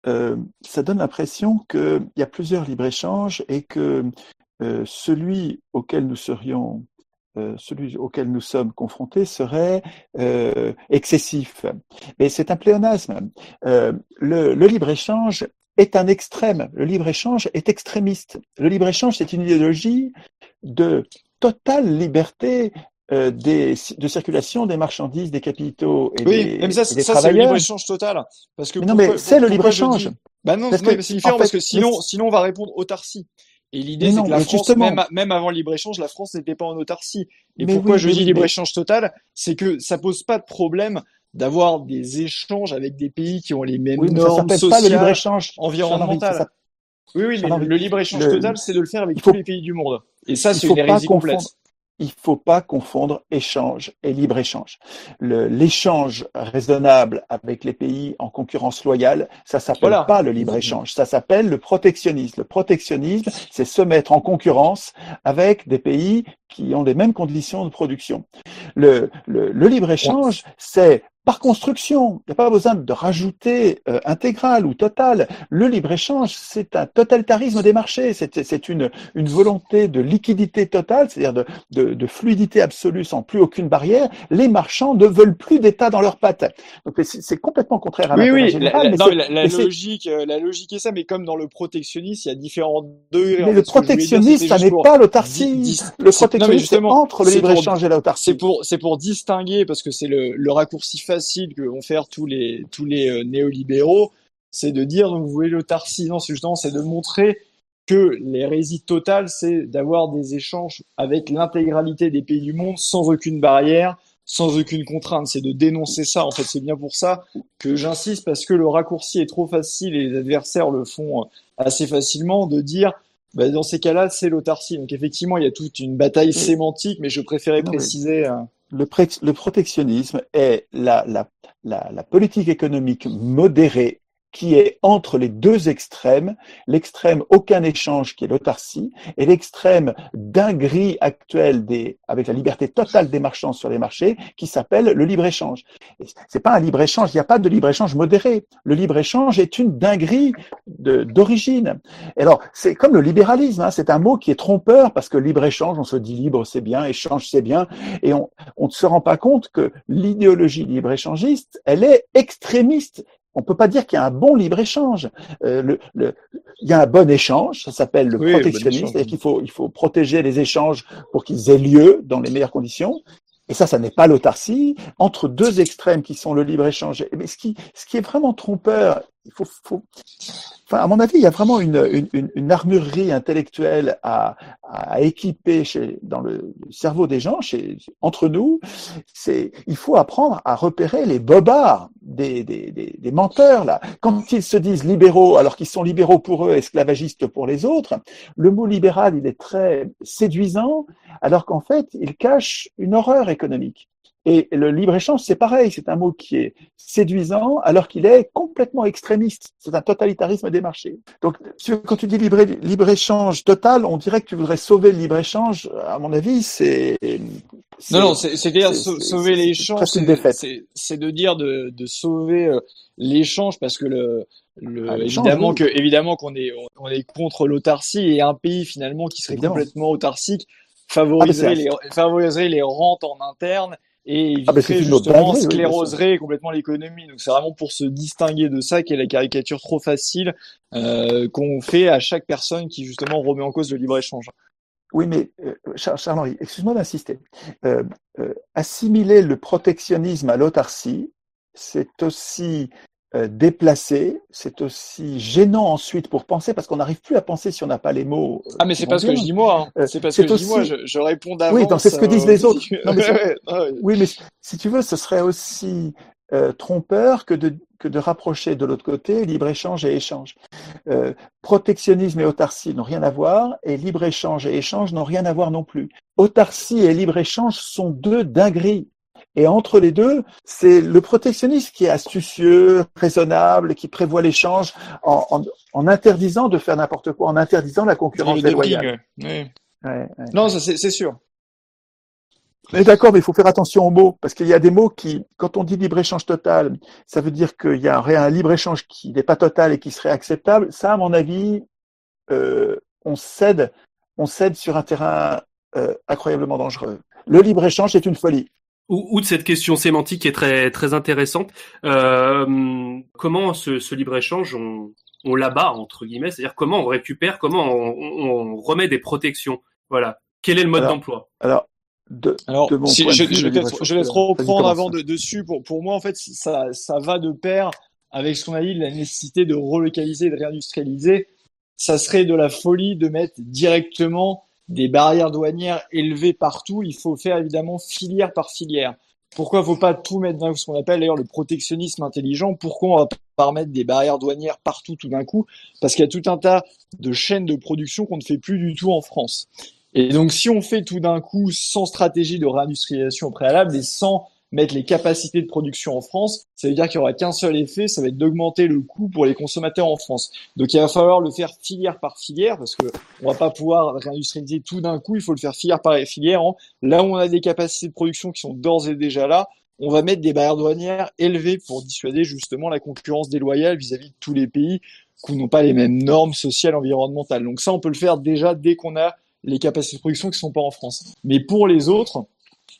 euh, ça donne l'impression qu'il y a plusieurs libre-échanges et que celui auquel nous serions celui auquel nous sommes confrontés serait euh, excessif. Mais c'est un pléonasme. Euh, le, le libre-échange est un extrême. Le libre-échange est extrémiste. Le libre-échange, c'est une idéologie de totale liberté euh, des, de circulation des marchandises, des capitaux et oui, des, même ça, c'est le libre-échange total. Parce que mais non, mais c'est le libre-échange. Bah non, c'est différent en fait, parce que sinon, sinon on va répondre autarcie. Et l'idée, c'est que la France, même, même, avant le libre-échange, la France n'était pas en autarcie. Et pourquoi oui, je dis libre-échange total? C'est que ça pose pas de problème d'avoir des échanges avec des pays qui ont les mêmes oui, normes ça sociales, pas le libre-échange environnementales. Oui, oui, mais le libre-échange total, c'est de le faire avec tous les pays du monde. Et ça, c'est une hérésie complète il faut pas confondre échange et libre-échange. L'échange raisonnable avec les pays en concurrence loyale, ça s'appelle voilà. pas le libre-échange, ça s'appelle le protectionnisme. Le protectionnisme, c'est se mettre en concurrence avec des pays qui ont les mêmes conditions de production. Le, le, le libre-échange, c'est par construction. Il n'y a pas besoin de rajouter euh, intégral ou total. Le libre-échange, c'est un totalitarisme des marchés. C'est une, une volonté de liquidité totale, c'est-à-dire de, de, de, fluidité absolue sans plus aucune barrière. Les marchands ne veulent plus d'État dans leurs pattes. Donc c'est complètement contraire à oui, oui, général. La, non, la, la logique, euh, la logique est ça, mais comme dans le protectionnisme, il y a différents degrés. Mais le protectionnisme, ça n'est pas l'autarcie. Le protectionnisme, c'est entre le libre-échange et l'autarcie. C'est pour, c'est pour distinguer, parce que c'est le, le raccourci facile que vont faire tous les tous les euh, néolibéraux, c'est de dire donc vous voyez l'autarcie. Non, c'est justement c'est de montrer que l'hérésie totale, c'est d'avoir des échanges avec l'intégralité des pays du monde sans aucune barrière, sans aucune contrainte. C'est de dénoncer ça. En fait, c'est bien pour ça que j'insiste parce que le raccourci est trop facile et les adversaires le font euh, assez facilement de dire bah, dans ces cas-là, c'est l'autarcie. Donc effectivement, il y a toute une bataille sémantique, mais je préférais préciser. Euh, le, le, protectionnisme est la, la, la, la, politique économique modérée qui est entre les deux extrêmes, l'extrême aucun échange qui est l'autarcie et l'extrême dinguerie actuelle des, avec la liberté totale des marchands sur les marchés qui s'appelle le libre-échange. C'est pas un libre-échange, il n'y a pas de libre-échange modéré. Le libre-échange est une dinguerie d'origine. Alors, c'est comme le libéralisme, hein, c'est un mot qui est trompeur parce que libre-échange, on se dit libre c'est bien, échange c'est bien, et on, ne se rend pas compte que l'idéologie libre-échangiste, elle est extrémiste on peut pas dire qu'il y a un bon libre-échange. Euh, le, le, il y a un bon échange, ça s'appelle le oui, protectionnisme, c'est-à-dire qu'il faut, il faut protéger les échanges pour qu'ils aient lieu dans les meilleures conditions. Et ça, ça n'est pas l'autarcie. Entre deux extrêmes qui sont le libre-échange. Mais ce qui, ce qui est vraiment trompeur, il faut, faut, Enfin, à mon avis, il y a vraiment une, une, une armurerie intellectuelle à, à équiper chez, dans le cerveau des gens, chez, entre nous. C'est, il faut apprendre à repérer les bobards des, des, des, des, menteurs là. Quand ils se disent libéraux, alors qu'ils sont libéraux pour eux, esclavagistes pour les autres, le mot libéral, il est très séduisant, alors qu'en fait, il cache une horreur économique. Et le libre-échange, c'est pareil, c'est un mot qui est séduisant alors qu'il est complètement extrémiste. C'est un totalitarisme des marchés. Donc, quand tu dis libre-échange total, on dirait que tu voudrais sauver le libre-échange. À mon avis, c'est... Non, non, c'est-à-dire sauver l'échange, c'est de dire de, de sauver euh, l'échange parce que le, le, ah, évidemment que évidemment qu'on est on est contre l'autarcie et un pays finalement qui serait complètement autarcique favoriserait, ah, les, favoriserait les rentes en interne et ah bah justement scléroserait complètement l'économie. Donc c'est vraiment pour se distinguer de ça qu'est la caricature trop facile euh, qu'on fait à chaque personne qui justement remet en cause le libre échange. Oui, mais euh, Charles-Henri, excuse-moi d'insister. Euh, euh, assimiler le protectionnisme à l'autarcie, c'est aussi déplacé, c'est aussi gênant ensuite pour penser parce qu'on n'arrive plus à penser si on n'a pas les mots. Euh, ah mais c'est pas ce que je dis moi, hein. Euh, c'est pas ce que je dis moi, je, je réponds d'avance. Oui, c'est ce que disent les autres. Non, mais (laughs) oui, mais si tu veux, ce serait aussi euh, trompeur que de, que de rapprocher de l'autre côté libre-échange et échange. Euh, protectionnisme et autarcie n'ont rien à voir et libre-échange et échange n'ont rien à voir non plus. Autarcie et libre-échange sont deux dingueries Et entre les deux, c'est le protectionnisme qui est astucieux, raisonnable, qui prévoit l'échange en, en, en, interdisant de faire n'importe quoi, en interdisant la concurrence déloyale. Oui. Ouais, ouais. Non, c'est sûr. Mais d'accord, mais il faut faire attention aux mots, parce qu'il y a des mots qui, quand on dit libre-échange total, ça veut dire qu'il y a un libre-échange qui n'est pas total et qui serait acceptable. Ça, à mon avis, euh, on cède, on cède sur un terrain euh, incroyablement dangereux. Le libre-échange est une folie. Ou, de cette question sémantique qui est très très intéressante. Euh, comment ce, ce libre-échange on, on l'abat entre guillemets, c'est-à-dire comment on récupère, comment on, on, remet des protections. Voilà. Quel est le mode d'emploi? Alors, de, Alors, de si, je, je, vais je, vais reprendre avant de, dessus. Pour, pour moi, en fait, ça, ça va de pair avec ce qu'on a dit, la nécessité de relocaliser, de réindustrialiser. Ça serait de la folie de mettre directement des barrières douanières élevées partout. Il faut faire évidemment filière par filière. Pourquoi faut pas tout mettre dans ce qu'on appelle d'ailleurs le protectionnisme intelligent? Pourquoi on va pas mettre des barrières douanières partout tout d'un coup? Parce qu'il y a tout un tas de chaînes de production qu'on ne fait plus du tout en France. Et donc, si on fait tout d'un coup sans stratégie de réindustrialisation préalable et sans mettre les capacités de production en France, ça veut dire qu'il n'y aura qu'un seul effet, ça va être d'augmenter le coût pour les consommateurs en France. Donc il va falloir le faire filière par filière parce que on va pas pouvoir réindustrialiser tout d'un coup, il faut le faire filière par filière. Là où on a des capacités de production qui sont d'ores et déjà là, on va mettre des barrières douanières élevées pour dissuader justement la concurrence déloyale vis-à-vis de tous les pays qui n'ont pas les mêmes normes sociales environnementales. Donc ça, on peut le faire déjà dès qu'on a les capacités de production qui sont pas en France. Mais pour les autres,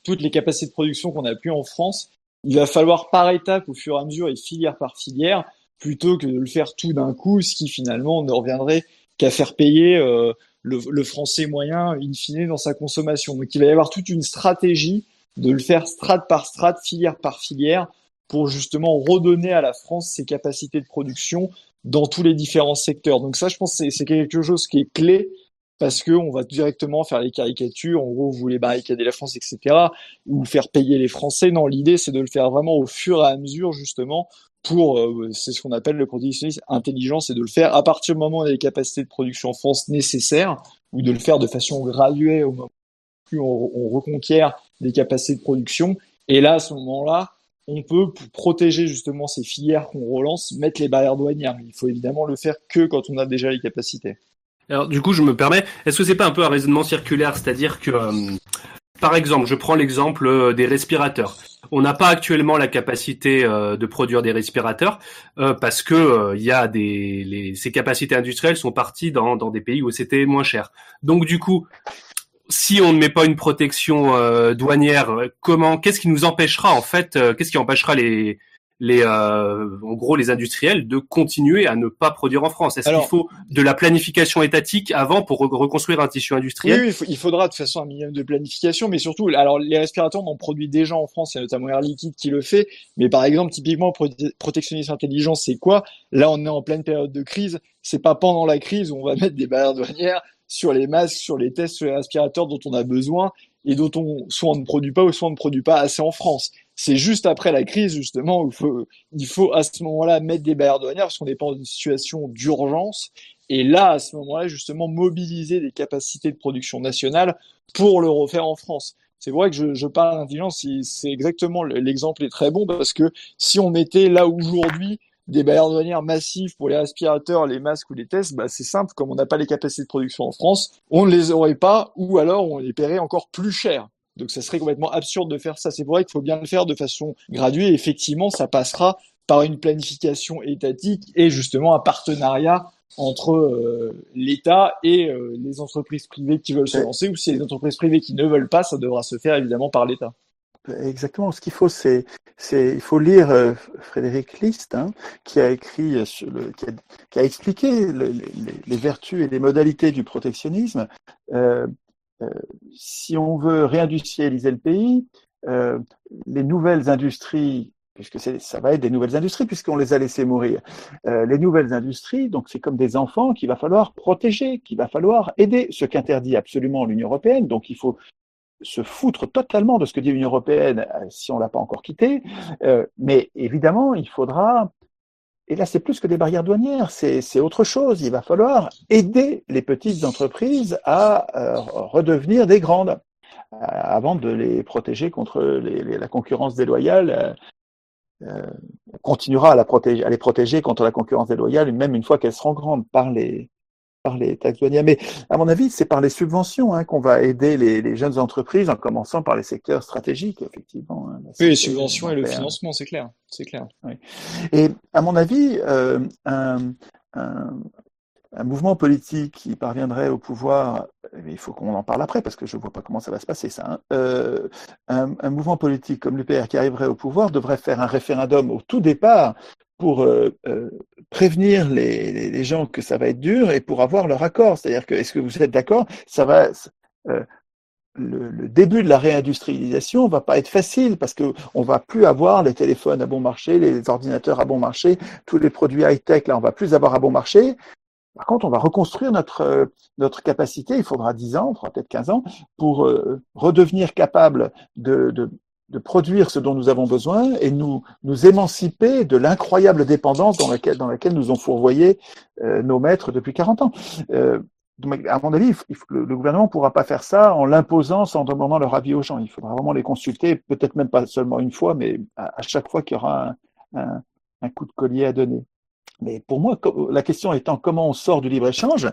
toutes les capacités de production qu'on a plus en France, il va falloir par étapes, au fur et à mesure et filière par filière, plutôt que de le faire tout d'un coup, ce qui finalement ne reviendrait qu'à faire payer euh, le, le, français moyen in fine dans sa consommation. Donc il va y avoir toute une stratégie de le faire strate par strate, filière par filière, pour justement redonner à la France ses capacités de production dans tous les différents secteurs. Donc ça, je pense, c'est quelque chose qui est clé parce que on va directement faire les caricatures, en gros, vous voulez barricader la France, etc., ou faire payer les Français. Non, l'idée, c'est de le faire vraiment au fur et à mesure, justement, pour, euh, c'est ce qu'on appelle le protectionnisme intelligent, c'est de le faire à partir du moment où on a les capacités de production en France nécessaires, ou de le faire de façon graduée au moment où on, on reconquiert des capacités de production. Et là, à ce moment-là, on peut, pour protéger justement ces filières qu'on relance, mettre les barrières douanières. Il faut évidemment le faire que quand on a déjà les capacités. Alors du coup, je me permets, est-ce que c'est pas un peu un raisonnement circulaire, c'est-à-dire que, euh, par exemple, je prends l'exemple euh, des respirateurs. On n'a pas actuellement la capacité euh, de produire des respirateurs parce que il y a des ces capacités industrielles sont parties dans, dans des pays où c'était moins cher. Donc du coup, si on ne met pas une protection douanière, comment qu'est-ce qui nous empêchera en fait Qu'est-ce qui empêchera les les, euh, en gros, les industriels de continuer à ne pas produire en France. Est-ce qu'il faut de la planification étatique avant pour reconstruire un tissu industriel? Oui, il, faudra de toute façon un minimum de planification, mais surtout, alors les respirateurs, on en produit déjà en France, il y a notamment Air Liquide qui le fait, mais par exemple, typiquement, protectionnisme intelligent, c'est quoi? Là, on est en pleine période de crise, c'est pas pendant la crise où on va mettre des barrières douanières sur les masques, sur les tests, sur les respirateurs dont on a besoin et dont on soit on ne produit pas ou soit on ne produit pas assez en France. C'est juste après la crise, justement, où il faut, il faut à ce moment-là mettre des barrières douanières parce qu'on n'est pas dans une situation d'urgence. Et là, à ce moment-là, justement, mobiliser des capacités de production nationale pour le refaire en France. C'est vrai que je, je parle d'intelligence, c'est exactement l'exemple est très bon parce que si on mettait là aujourd'hui des barrières douanières massives pour les respirateurs, les masques ou les tests, bah c'est simple, comme on n'a pas les capacités de production en France, on ne les aurait pas ou alors on les paierait encore plus cher. Donc ça serait complètement absurde de faire ça. C'est vrai qu'il faut bien le faire de façon graduée. effectivement, ça passera par une planification étatique et justement un partenariat entre euh, l'État et euh, les entreprises privées qui veulent se lancer, ou si les entreprises privées qui ne veulent pas, ça devra se faire évidemment par l'État. Exactement. Ce qu'il faut, c'est, c'est, il faut lire euh, Frédéric List, hein, qui a écrit, sur le, qui, a, qui a expliqué les, les, vertus et les modalités du protectionnisme. Euh, si on veut réindustrialiser le pays, euh, les nouvelles industries puisque ça va être des nouvelles industries, puisqu'on les a laissées mourir. Euh, les nouvelles industries, donc c'est comme des enfants qu'il va falloir protéger, qu'il va falloir aider, ce qu'interdit absolument l'Union européenne. Donc il faut se foutre totalement de ce que dit l'Union européenne si on l'a pas encore quitté. Euh, mais évidemment, il faudra et là, c'est plus que des barrières douanières, c'est autre chose. Il va falloir aider les petites entreprises à euh, redevenir des grandes. avant de les protéger contre la concurrence déloyale. on continuera à, à les protéger contre la concurrence déloyale, même une fois qu'elles seront grandes par les, par les taxes douanières. Mais à mon avis, c'est par les subventions hein, qu'on va aider les, les, jeunes entreprises, en commençant par les secteurs stratégiques, effectivement. Hein, oui, les subventions et le financement, c'est clair, c'est clair. Oui. Et à mon avis, euh, un, un, un, mouvement politique qui parviendrait au pouvoir, il faut qu'on en parle après parce que je vois pas comment ça va se passer ça. Hein, euh, un, un, mouvement politique comme l'UPR qui arriverait au pouvoir devrait faire un référendum au tout départ pour euh, euh, prévenir les, les, gens que ça va être dur et pour avoir leur accord. C'est-à-dire que est-ce que vous êtes d'accord? Ça va euh, le, le, début de la réindustrialisation va pas être facile parce que on va plus avoir les téléphones à bon marché, les ordinateurs à bon marché, tous les produits high-tech là, on va plus avoir à bon marché. Par contre, on va reconstruire notre notre capacité. Il faudra 10 ans, il peut-être 15 ans pour redevenir capable de, de, de produire ce dont nous avons besoin et nous nous émanciper de l'incroyable dépendance dans laquelle, dans laquelle nous ont fourvoyé euh, nos maîtres depuis 40 ans. Euh, à mon avis, le, gouvernement ne pourra pas faire ça en l'imposant sans demandant leur avis aux gens. Il faudra vraiment les consulter, peut-être même pas seulement une fois, mais à, chaque fois qu'il y aura un, un, un, coup de collier à donner. Mais pour moi, la question étant comment on sort du libre-échange,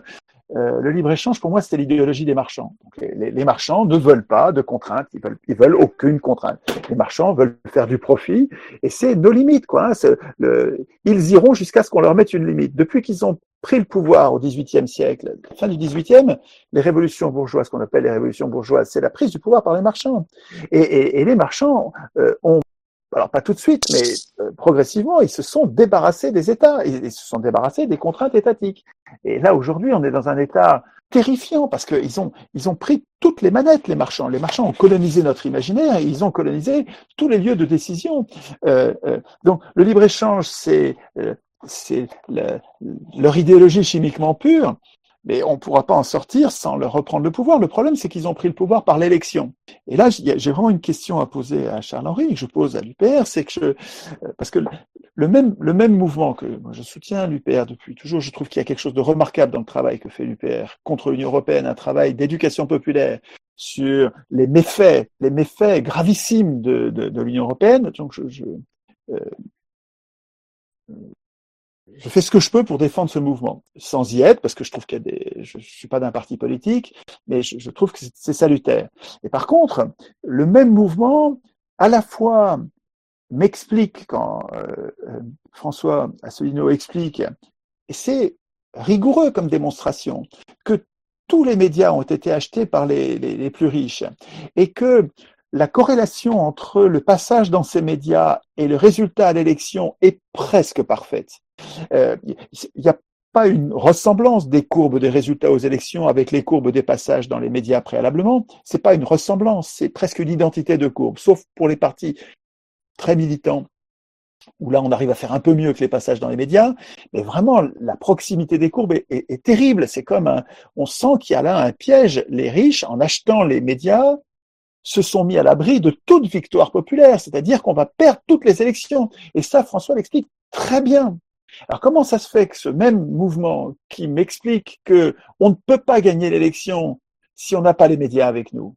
euh, le libre-échange, pour moi, c'était l'idéologie des marchands. les, marchands ne veulent pas de contraintes, ils veulent, veulent aucune contrainte. Les marchands veulent faire du profit, et c'est nos limites, quoi. Hein. Ils iront jusqu'à ce qu'on leur mette une limite. Depuis qu'ils ont pris le pouvoir au XVIIIe siècle, fin du XVIIIe, les révolutions bourgeoises, qu'on appelle les révolutions bourgeoises, c'est la prise du pouvoir par les marchands. Et les marchands euh, ont alors pas tout de suite, mais euh, progressivement, ils se sont débarrassés des États, ils, se sont débarrassés des contraintes étatiques. Et là, aujourd'hui, on est dans un État terrifiant parce qu'ils ont, ils ont pris toutes les manettes, les marchands. Les marchands ont colonisé notre imaginaire et ils ont colonisé tous les lieux de décision. Euh, euh, donc, le libre-échange, c'est c'est leur idéologie chimiquement pure mais on ne pourra pas en sortir sans leur reprendre le pouvoir. Le problème, c'est qu'ils ont pris le pouvoir par l'élection. Et là, j'ai vraiment une question à poser à Charles-Henri, que je pose à l'UPR, c'est que je, euh, parce que le même, le même mouvement que moi je soutiens l'UPR depuis toujours, je trouve qu'il y a quelque chose de remarquable dans le travail que fait l'UPR contre l'Union européenne, un travail d'éducation populaire sur les méfaits, les méfaits gravissimes de, de, de l'Union européenne. Donc, je, je euh, je fais ce que je peux pour défendre ce mouvement, sans y être, parce que je trouve qu'il y a des, je, suis pas d'un parti politique, mais je, je trouve que c'est salutaire. Et par contre, le même mouvement, à la fois m'explique quand euh, euh, François Asselineau explique, et c'est rigoureux comme démonstration, que tous les médias ont été achetés par les plus riches et que la corrélation entre le passage dans ces médias et le résultat à l'élection est presque parfaite. Euh, il n'y a pas une ressemblance des courbes des résultats aux élections avec les courbes des passages dans les médias préalablement. C'est pas une ressemblance, c'est presque une identité de courbe, sauf pour les partis très militants où là on arrive à faire un peu mieux que les passages dans les médias, mais vraiment la proximité des courbes est, est, est terrible. C'est comme un, on sent qu'il y a là un piège. Les riches, en achetant les médias, se sont mis à l'abri de toute victoire populaire, c'est-à-dire qu'on va perdre toutes les élections. Et ça, François l'explique très bien. Alors comment ça se fait que ce même mouvement qui m'explique que on ne peut pas gagner l'élection si on n'a pas les médias avec nous,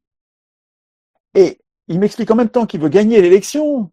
et il m'explique en même temps qu'il veut gagner l'élection.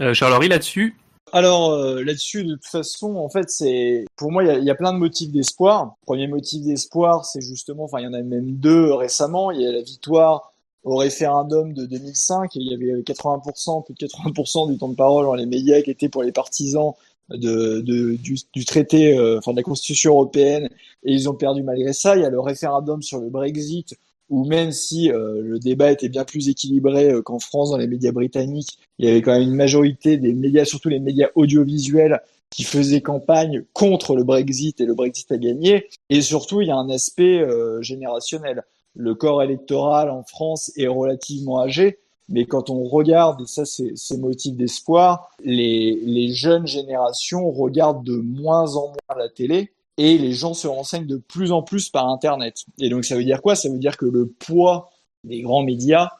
Euh, Charles-Henri là-dessus? Alors euh, là-dessus, de toute façon, en fait, c'est pour moi, il y a, y a, plein de motifs d'espoir. Premier motif d'espoir, c'est justement, enfin, il y en a même deux récemment. Il y a la victoire au référendum de 2005, il y avait 80%, plus de 80% du temps de parole dans les médias qui étaient pour les partisans de, de du, du, traité, euh, enfin de la Constitution européenne, et ils ont perdu malgré ça. Il y a le référendum sur le Brexit, où même si euh, le débat était bien plus équilibré euh, qu'en France dans les médias britanniques, il y avait quand même une majorité des médias, surtout les médias audiovisuels, qui faisaient campagne contre le Brexit et le Brexit a gagné. Et surtout, il y a un aspect générationnel le corps électoral en France est relativement âgé, mais quand on regarde, et ça c'est ces motifs d'espoir, les, les jeunes générations regardent de moins en moins la télé et les gens se renseignent de plus en plus par Internet. Et donc ça veut dire quoi? Ça veut dire que le poids des grands médias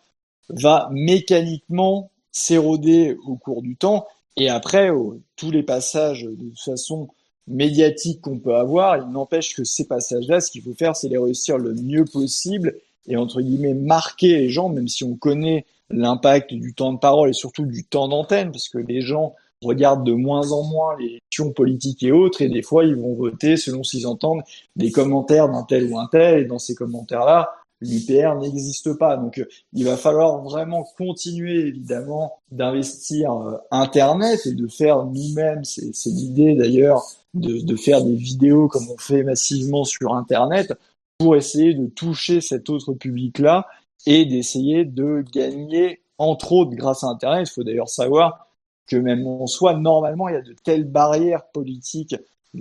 va mécaniquement s'éroder au cours du temps et après, tous les passages de façon médiatique qu'on peut avoir, il n'empêche que ces passages-là, ce qu'il faut faire, c'est les réussir le mieux possible et entre guillemets marquer les gens, même si on connaît l'impact du temps de parole et surtout du temps d'antenne, parce que les gens regardent de moins en moins les questions politiques et autres, et des fois ils vont voter selon s'ils entendent des commentaires d'un tel ou un tel, et dans ces commentaires-là, l'UPR n'existe pas. Donc euh, il va falloir vraiment continuer évidemment d'investir euh, Internet et de faire nous-mêmes, c'est l'idée d'ailleurs de, de faire des vidéos comme on fait massivement sur Internet pour essayer de toucher cet autre public-là et d'essayer de gagner, entre autres grâce à Internet. Il faut d'ailleurs savoir que même en soi, normalement, il y a de telles barrières politiques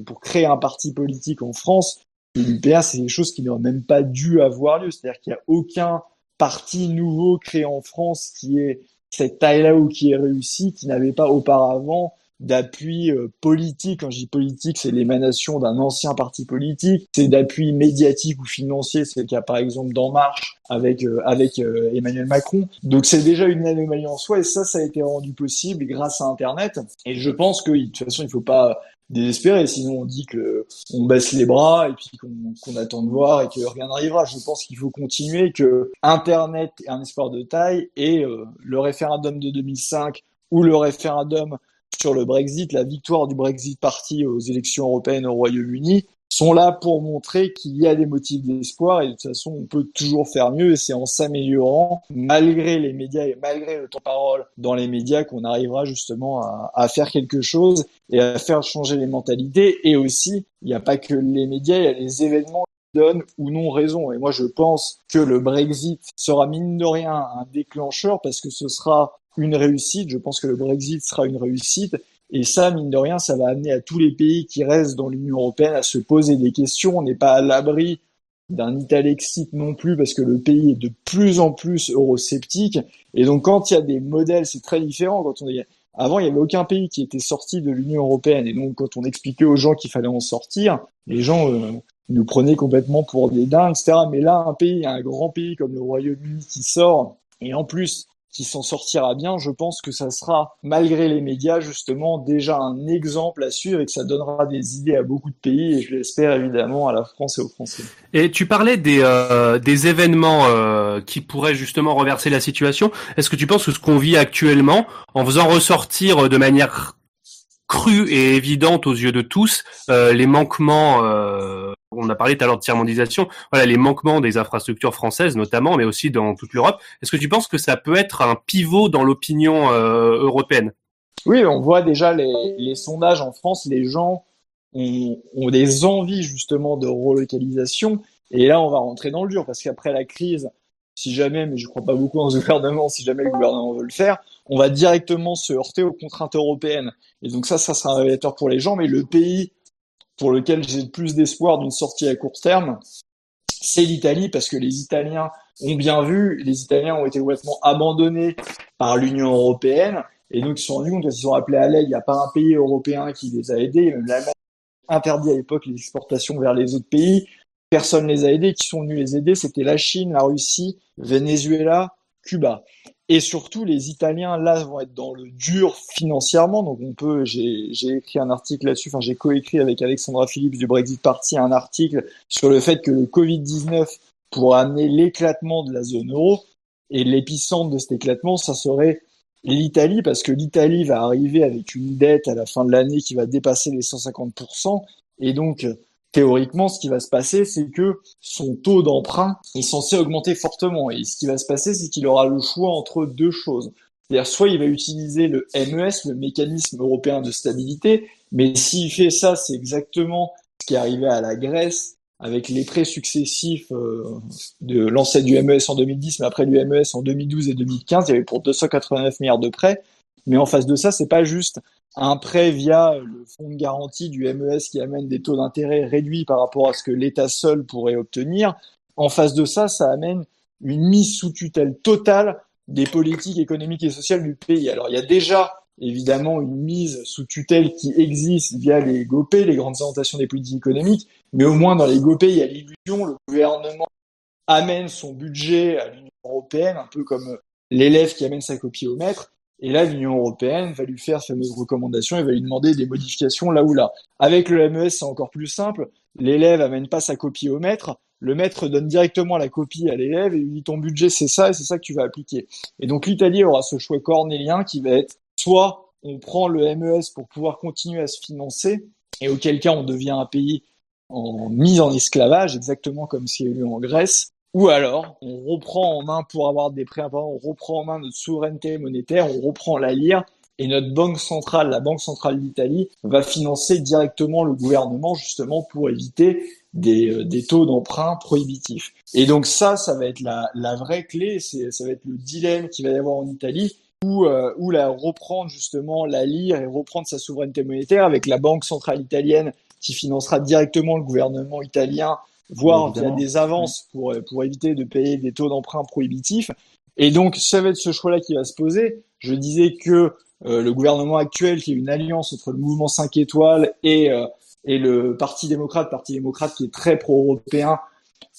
pour créer un parti politique en France. L'UPR, c'est quelque chose qui n'aurait même pas dû avoir lieu. C'est-à-dire qu'il n'y a aucun parti nouveau créé en France qui est cette taille-là ou qui est réussi, qui n'avait pas auparavant d'appui euh, politique. Quand je dis politique, c'est l'émanation d'un ancien parti politique. C'est d'appui médiatique ou financier. C'est le cas, par exemple, d'En Marche avec, euh, avec euh, Emmanuel Macron. Donc, c'est déjà une anomalie en soi. Et ça, ça a été rendu possible grâce à Internet. Et je pense que, de toute façon, il faut pas désespérer. Sinon, on dit que on baisse les bras et puis qu'on attend de voir et que rien n'arrivera. Je pense qu'il faut continuer, que Internet est un espoir de taille et le référendum de 2005 ou le référendum sur le Brexit, la victoire du Brexit Party aux élections européennes au Royaume-Uni, sont là pour montrer qu'il y a des motifs d'espoir et de toute façon on peut toujours faire mieux et c'est en s'améliorant malgré les médias et malgré le temps-parole dans les médias qu'on arrivera justement à, à, faire quelque chose et à faire changer les mentalités. Et aussi il n'y a pas que les médias, il y a les événements qui donnent ou non raison. Et moi je pense que le Brexit sera mine de rien un déclencheur parce que ce sera une réussite. Je pense que le Brexit sera une réussite. Et ça, mine de rien, ça va amener à tous les pays qui restent dans l'Union européenne à se poser des questions. On n'est pas à l'abri d'un Italexit non plus parce que le pays est de plus en plus eurosceptique. Et donc, quand il y a des modèles, c'est très différent. Quand on est... Avant, il n'y avait aucun pays qui était sorti de l'Union européenne. Et donc, quand on expliquait aux gens qu'il fallait en sortir, les gens euh, nous prenaient complètement pour des dingues, etc. Mais là, un pays, un grand pays comme le Royaume-Uni qui sort, et en plus qui s'en sortira bien, je pense que ça sera, malgré les médias, justement, déjà un exemple à suivre et que ça donnera des idées à beaucoup de pays et je l'espère évidemment à la France et aux Français. Et tu parlais des, euh, des événements euh, qui pourraient justement renverser la situation. Est-ce que tu penses que ce qu'on vit actuellement, en faisant ressortir de manière crue et évidente aux yeux de tous euh, les manquements on a parlé tout à l'heure de tiers-mondisation, voilà, les manquements des infrastructures françaises notamment, mais aussi dans toute l'Europe. Est-ce que tu penses que ça peut être un pivot dans l'opinion euh, européenne? Oui, on voit déjà les, sondages en France, les gens ont, des envies justement de relocalisation, et là on va rentrer dans le dur, parce qu'après la crise, si jamais, mais je crois pas beaucoup dans ce gouvernement, si jamais le gouvernement veut le faire, on va directement se heurter aux contraintes européennes. Et donc ça, ça sera un révélateur pour les gens, mais le pays pour lequel j'ai le plus d'espoir d'une sortie à court terme, c'est l'Italie parce que les Italiens ont bien vu, les Italiens ont été complètement abandonnés par l'Union européenne et donc ils se sont rendus compte qu'ils sont appelés à l'aide. Il n'y a pas un pays européen qui les a aidés. Même l'Allemagne interdit à l'époque les exportations vers les autres pays. Personne les a aidés. Qui sont venus les aider? C'était la Chine, la Russie, Venezuela, Cuba. Et surtout, les Italiens, là, vont être dans le dur financièrement. Donc, on peut, j'ai écrit un article là-dessus, enfin, j'ai coécrit avec Alexandra Phillips du Brexit Party un article sur le fait que le Covid-19 pourrait amener l'éclatement de la zone euro. Et l'épicentre de cet éclatement, ça serait l'Italie, parce que l'Italie va arriver avec une dette à la fin de l'année qui va dépasser les 150%. Et donc, théoriquement, ce qui va se passer, c'est que son taux d'emprunt est censé augmenter fortement. Et ce qui va se passer, c'est qu'il aura le choix entre deux choses. C'est-à-dire, soit il va utiliser le MES, le mécanisme européen de stabilité, mais s'il fait ça, c'est exactement ce qui est arrivé à la Grèce avec les prêts successifs euh, de l'ancêtre du MES en 2010, mais après du MES en 2012 et 2015, il y avait pour 289 milliards de prêts. Mais en face de ça, c'est pas juste un prêt via le fonds de garantie du MES qui amène des taux d'intérêt réduits par rapport à ce que l'État seul pourrait obtenir. En face de ça, ça amène une mise sous tutelle totale des politiques économiques et sociales du pays. Alors il y a déjà évidemment une mise sous tutelle qui existe via les GOP, les grandes orientations des politiques économiques, mais au moins dans les GOP, il y a l'illusion, le gouvernement amène son budget à l'Union européenne, un peu comme l'élève qui amène sa copie au maître, et là, l'Union européenne va lui faire fameuse recommandation et va lui demander des modifications là ou là. Avec le MES, c'est encore plus simple. L'élève amène pas sa copie au maître. le maître donne directement la copie à l'élève et lui dit ton budget c'est ça et c'est ça que tu vas appliquer. Et donc l'Italie aura ce choix cornélien qui va être soit on prend le MES pour pouvoir continuer à se financer et auquel cas on devient un pays en mise en esclavage, exactement comme ce qui a eu en Grèce, ou alors on reprend en main pour avoir des prêts on reprend en main notre souveraineté monétaire, on reprend la lire et notre banque centrale, la banque centrale d'Italie, va financer directement le gouvernement justement pour éviter des, euh, des taux d'emprunt prohibitifs. Et donc ça, ça va être la, la vraie clé, ça va être le dilemme qu'il va y avoir en Italie, où, euh, où la reprendre justement la lire et reprendre sa souveraineté monétaire avec la banque centrale italienne qui financera directement le gouvernement italien, voire via des avances pour, pour éviter de payer des taux d'emprunt prohibitifs. Et donc, ça va être ce choix-là qui va se poser. Je disais que euh, le gouvernement actuel, qui est une alliance entre le mouvement 5 étoiles et, euh, et le Parti démocrate, Parti démocrate qui est très pro-européen.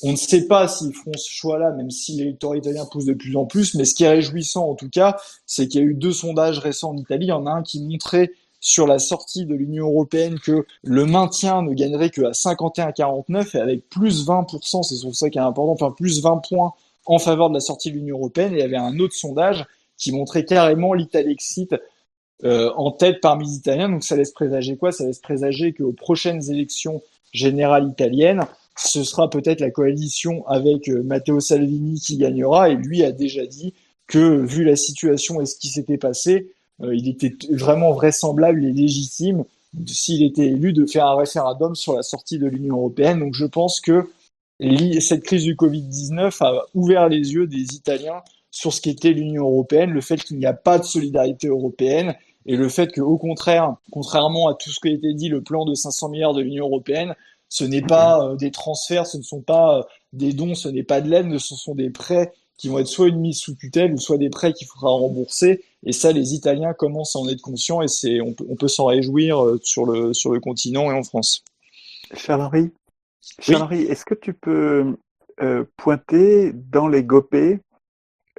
On ne sait pas s'ils feront ce choix-là, même si l'électorat italien pousse de plus en plus. Mais ce qui est réjouissant, en tout cas, c'est qu'il y a eu deux sondages récents en Italie. Il y en a un qui montrait sur la sortie de l'Union européenne que le maintien ne gagnerait que à 51-49 et avec plus 20%, c'est ça qui est important, enfin plus 20 points en faveur de la sortie de l'Union européenne. Et il y avait un autre sondage qui montrait carrément l'Italexit euh, en tête parmi les Italiens. Donc ça laisse présager quoi? Ça laisse présager qu'aux prochaines élections générales italiennes, ce sera peut-être la coalition avec euh, Matteo Salvini qui gagnera. Et lui a déjà dit que vu la situation et ce qui s'était passé, il était vraiment vraisemblable et légitime s'il était élu de faire un référendum sur la sortie de l'Union européenne. Donc je pense que cette crise du Covid-19 a ouvert les yeux des Italiens sur ce qu'était l'Union européenne, le fait qu'il n'y a pas de solidarité européenne et le fait que, au contraire, contrairement à tout ce qui a été dit, le plan de 500 milliards de l'Union européenne, ce n'est pas euh, des transferts, ce ne sont pas euh, des dons, ce n'est pas de l'aide, ce sont des prêts qui vont être soit une mise sous tutelle ou soit des prêts qu'il faudra rembourser. Et ça, les Italiens commencent à en être conscients et c'est, on peut, on peut s'en réjouir euh, sur le, sur le continent et en France. Charles-Henri, Charles-Henri, est-ce que tu peux euh, pointer dans les GOPÉ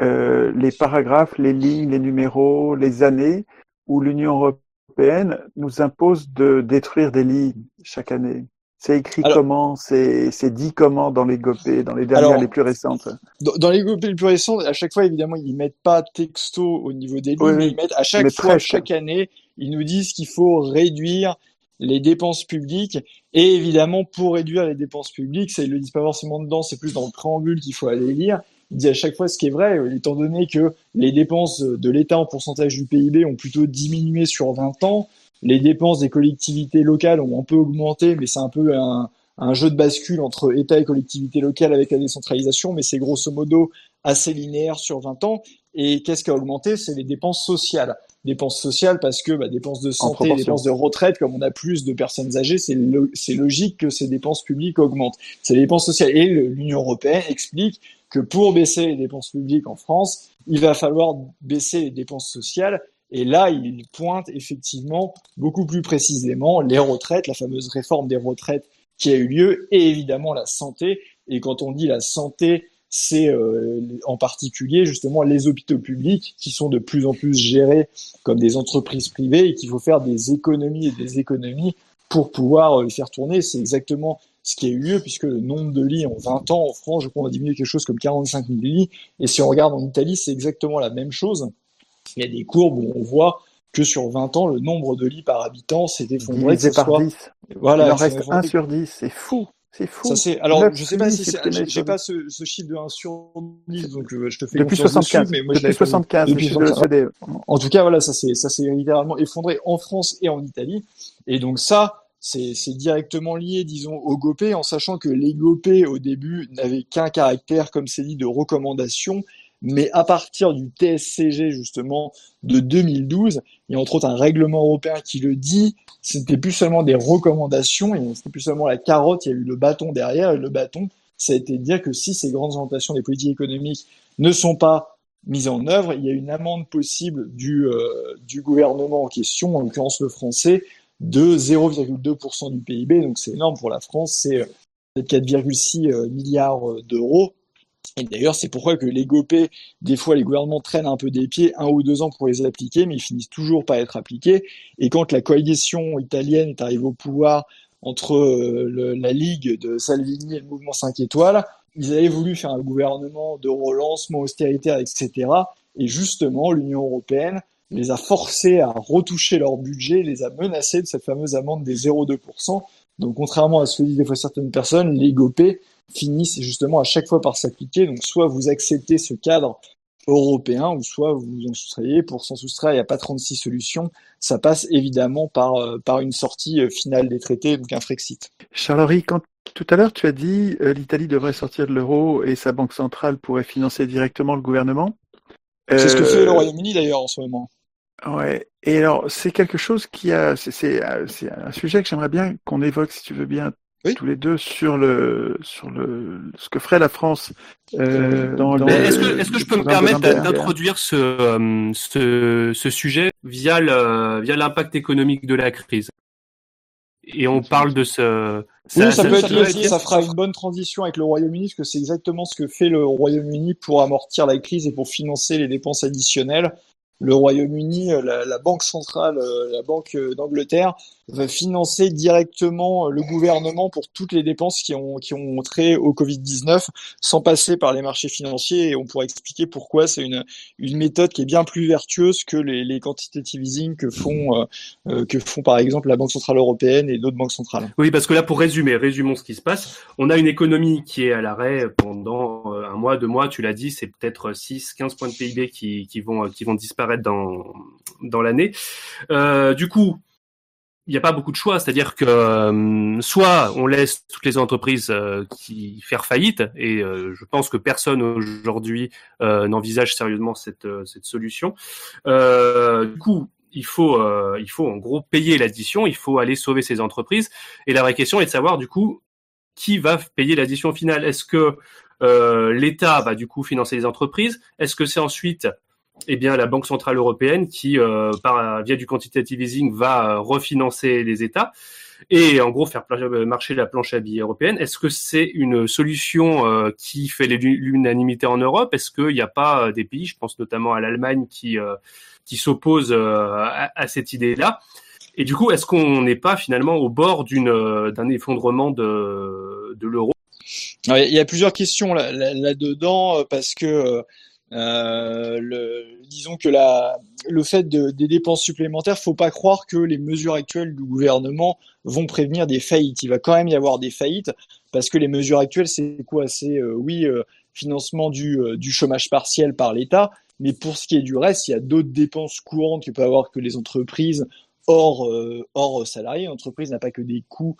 euh, les paragraphes, les lignes, les numéros, les années où l'Union européenne nous impose de détruire des lits chaque année? C'est écrit comment C'est dit comment dans les GOP, dans les dernières les plus récentes? dans, les GOP les plus récentes, à chaque fois, évidemment, ils mettent pas texto au niveau des lignes, mais ils mettent à chaque fois, chaque année, ils nous disent qu'il faut réduire les dépenses publiques. Et évidemment, pour réduire les dépenses publiques, ça, ils le disent pas forcément dedans, c'est plus dans le préambule qu'il faut aller lire. Il dit à chaque fois ce qui est vrai, étant donné que les dépenses de l'État en pourcentage du PIB ont plutôt diminué sur 20 ans, les dépenses des collectivités locales ont un peu augmenté, mais c'est un peu un, un, jeu de bascule entre État et collectivités locales avec la décentralisation, mais c'est grosso modo assez linéaire sur 20 ans. Et qu'est-ce qui a augmenté? C'est les dépenses sociales. Dépenses sociales parce que bah, dépenses de santé, dépenses de retraite, comme on a plus de personnes âgées, c'est logique que ces dépenses publiques augmentent. C'est les dépenses sociales. Et l'Union européenne explique que pour baisser les dépenses publiques en France, il va falloir baisser les dépenses sociales. Et là, il pointe effectivement beaucoup plus précisément les retraites, la fameuse réforme des retraites qui a eu lieu, et évidemment la santé. Et quand on dit la santé, c'est euh, en particulier justement les hôpitaux publics qui sont de plus en plus gérés comme des entreprises privées et qu'il faut faire des économies et des économies pour pouvoir euh, les faire tourner. C'est exactement ce qui a eu lieu, puisque le nombre de lits en 20 ans en France, je crois, on a diminué quelque chose comme 45 000 lits. Et si on regarde en Italie, c'est exactement la même chose. Il y a des courbes où on voit que sur 20 ans, le nombre de lits par habitant s'est effondré. C'est par 10. Voilà, Il en reste 1 sur 10, c'est fou. C'est fou. Ça, c'est, alors, je sais pas si c'est, j'ai pas ce, ce, chiffre de 1 sur 10, donc euh, je te fais depuis 75, dessus, mais moi depuis 75, depuis 75. En tout cas, voilà, ça s'est, ça s'est littéralement effondré en France et en Italie. Et donc ça, c'est directement lié, disons, au GOPÉ, en sachant que les GOPÉ, au début, n'avaient qu'un caractère, comme c'est dit, de recommandation, mais à partir du TSCG, justement, de 2012, il y a entre autres un règlement européen qui le dit, ce n'était plus seulement des recommandations, et n'était plus seulement la carotte, il y a eu le bâton derrière, et le bâton, ça a été de dire que si ces grandes orientations des politiques économiques ne sont pas mises en œuvre, il y a une amende possible du, euh, du gouvernement en question, en l'occurrence le français, de 0,2% du PIB, donc c'est énorme pour la France, c'est 4,6 euh, euh, milliards d'euros. Et d'ailleurs, c'est pourquoi que les GOPÉ, des fois, les gouvernements traînent un peu des pieds, un ou deux ans pour les appliquer, mais ils finissent toujours par être appliqués. Et quand la coalition italienne est arrivée au pouvoir entre la Ligue de Salvini et le mouvement 5 étoiles. Ils avaient voulu faire un gouvernement de relancement austéritaire, etc. Et justement, l'Union européenne les a forcés à retoucher leur budget, les a menacés de cette fameuse amende des 0,2%. Donc, contrairement à ce que disent des fois certaines personnes, les GOP finissent justement à chaque fois par s'appliquer. Donc, soit vous acceptez ce cadre européen, ou soit vous vous en soustrayez. Pour s'en soustraire, il n'y a pas 36 solutions. Ça passe évidemment par, euh, par une sortie euh, finale des traités, donc un Frexit. Charles-Henri, quand tout à l'heure tu as dit euh, l'Italie devrait sortir de l'euro et sa banque centrale pourrait financer directement le gouvernement. C'est ce que fait le Royaume-Uni d'ailleurs en ce moment. Ouais. Et alors, c'est quelque chose qui a, c'est un sujet que j'aimerais bien qu'on évoque, si tu veux bien, tous les deux sur le sur le ce que ferait la France euh, dans, Est-ce que est-ce que je peux me permettre d'introduire ce, euh, ce ce sujet via le via l'impact économique de la crise? Et on parle de ce. Ça, oui, ça, peut être ça fera une bonne transition avec le Royaume-Uni, parce que c'est exactement ce que fait le Royaume-Uni pour amortir la crise et pour financer les dépenses additionnelles. Le Royaume-Uni, euh, la, Banque centrale, euh, la Banque euh, d'Angleterre financer directement le gouvernement pour toutes les dépenses qui ont qui ont trait au Covid-19 sans passer par les marchés financiers et on pourrait expliquer pourquoi c'est une une méthode qui est bien plus vertueuse que les, les quantitative easing que font que font par exemple la Banque centrale européenne et d'autres banques centrales. Oui, parce que là pour résumer, résumons ce qui se passe. On a une économie qui est à l'arrêt pendant un mois, deux mois, tu l'as dit, c'est peut-être 6 15 points de PIB qui qui vont qui vont disparaître dans dans l'année. Euh, du coup, il n'y a pas beaucoup de choix, c'est-à-dire que euh, soit on laisse toutes les entreprises euh, qui faire faillite, et je pense que personne aujourd'hui n'envisage sérieusement cette, cette solution. du coup, il faut, il faut en gros payer l'addition, il faut aller sauver ces entreprises. Et la vraie question est de savoir du coup qui va payer l'addition finale? Est-ce que l'État va du coup financer les entreprises? Est-ce que c'est ensuite eh bien, la Banque centrale européenne qui, euh, par via du quantitative easing, va euh, refinancer les États et en gros faire euh, marcher la planche à billets européenne. Est-ce que c'est une solution qui fait l'unanimité en Europe? Est-ce qu'il n'y a pas des pays, je pense notamment à l'Allemagne, qui qui s'opposent à, cette idée-là? Et du coup, est-ce qu'on n'est pas finalement au bord d'un effondrement de l'euro? Il y a plusieurs questions là-dedans parce que euh, le, disons que la, le fait de, des dépenses supplémentaires, faut pas croire que les mesures actuelles du gouvernement vont prévenir des faillites. Il va quand même y avoir des faillites parce que les mesures actuelles, c'est quoi? C'est euh, oui, euh, financement du, du chômage partiel par l'État, mais pour ce qui est du reste, il y a d'autres dépenses courantes que peuvent avoir que les entreprises hors, hors salariés. L'entreprise n'a pas que des coûts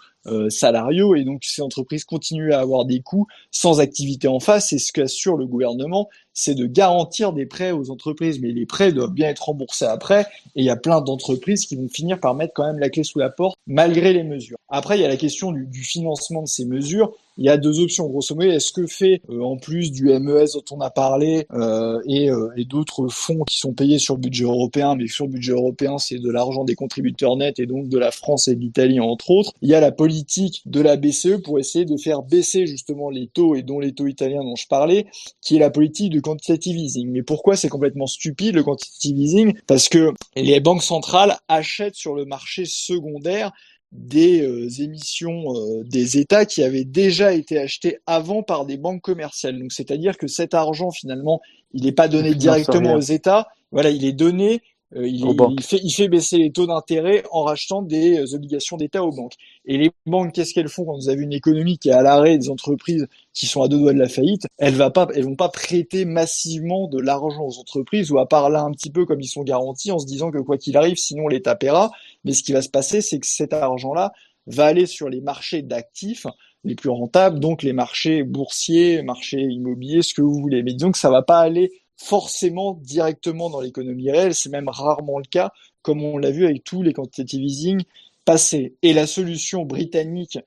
salariaux et donc ces entreprises continuent à avoir des coûts sans activité en face. Et ce qu'assure le gouvernement, c'est de garantir des prêts aux entreprises, mais les prêts doivent bien être remboursés après, et il y a plein d'entreprises qui vont finir par mettre quand même la clé sous la porte, malgré les mesures. Après, il y a la question du, du financement de ces mesures. Il y a deux options, grosso modo. Est-ce que fait, euh, en plus du MES dont on a parlé, euh, et, euh, et d'autres fonds qui sont payés sur budget européen, mais sur budget européen, c'est de l'argent des contributeurs nets, et donc de la France et de l'Italie, entre autres, il y a la politique de la BCE pour essayer de faire baisser justement les taux, et dont les taux italiens dont je parlais, qui est la politique de quantitative easing. Mais pourquoi c'est complètement stupide le quantitative easing? Parce que les banques centrales achètent sur le marché secondaire des euh, émissions euh, des États qui avaient déjà été achetées avant par des banques commerciales. Donc c'est-à-dire que cet argent finalement, il n'est pas donné directement aux États. Voilà, il est donné euh, il, fait, il, fait, baisser les taux d'intérêt en rachetant des euh, obligations d'État aux banques. Et les banques, qu'est-ce qu'elles font quand vous avez une économie qui est à l'arrêt, des entreprises qui sont à deux doigts de la faillite? Elles va pas, elles vont pas prêter massivement de l'argent aux entreprises ou à part là un petit peu comme ils sont garantis en se disant que quoi qu'il arrive, sinon l'État paiera. Mais ce qui va se passer, c'est que cet argent-là va aller sur les marchés d'actifs les plus rentables, donc les marchés boursiers, marchés immobiliers, ce que vous voulez. Mais disons que ça va pas aller forcément directement dans l'économie réelle, c'est même rarement le cas, comme on l'a vu avec tous les quantitative easing passés. Et la solution britannique,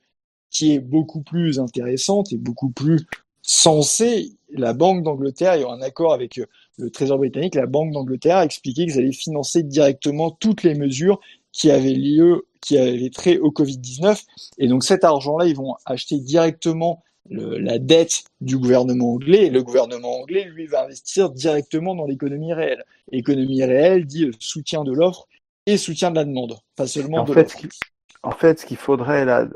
qui est beaucoup plus intéressante et beaucoup plus sensée, la Banque d'Angleterre, il y a un accord avec le Trésor britannique, la Banque d'Angleterre a expliqué qu'ils allaient financer directement toutes les mesures qui avaient lieu, qui avaient trait au Covid-19. Et donc cet argent-là, ils vont acheter directement la dette du gouvernement anglais et le gouvernement anglais, lui, va investir directement dans l'économie réelle. Économie réelle dit soutien de l'offre et soutien de la demande, pas seulement en de fait, en fait, ce qu'il faudrait là,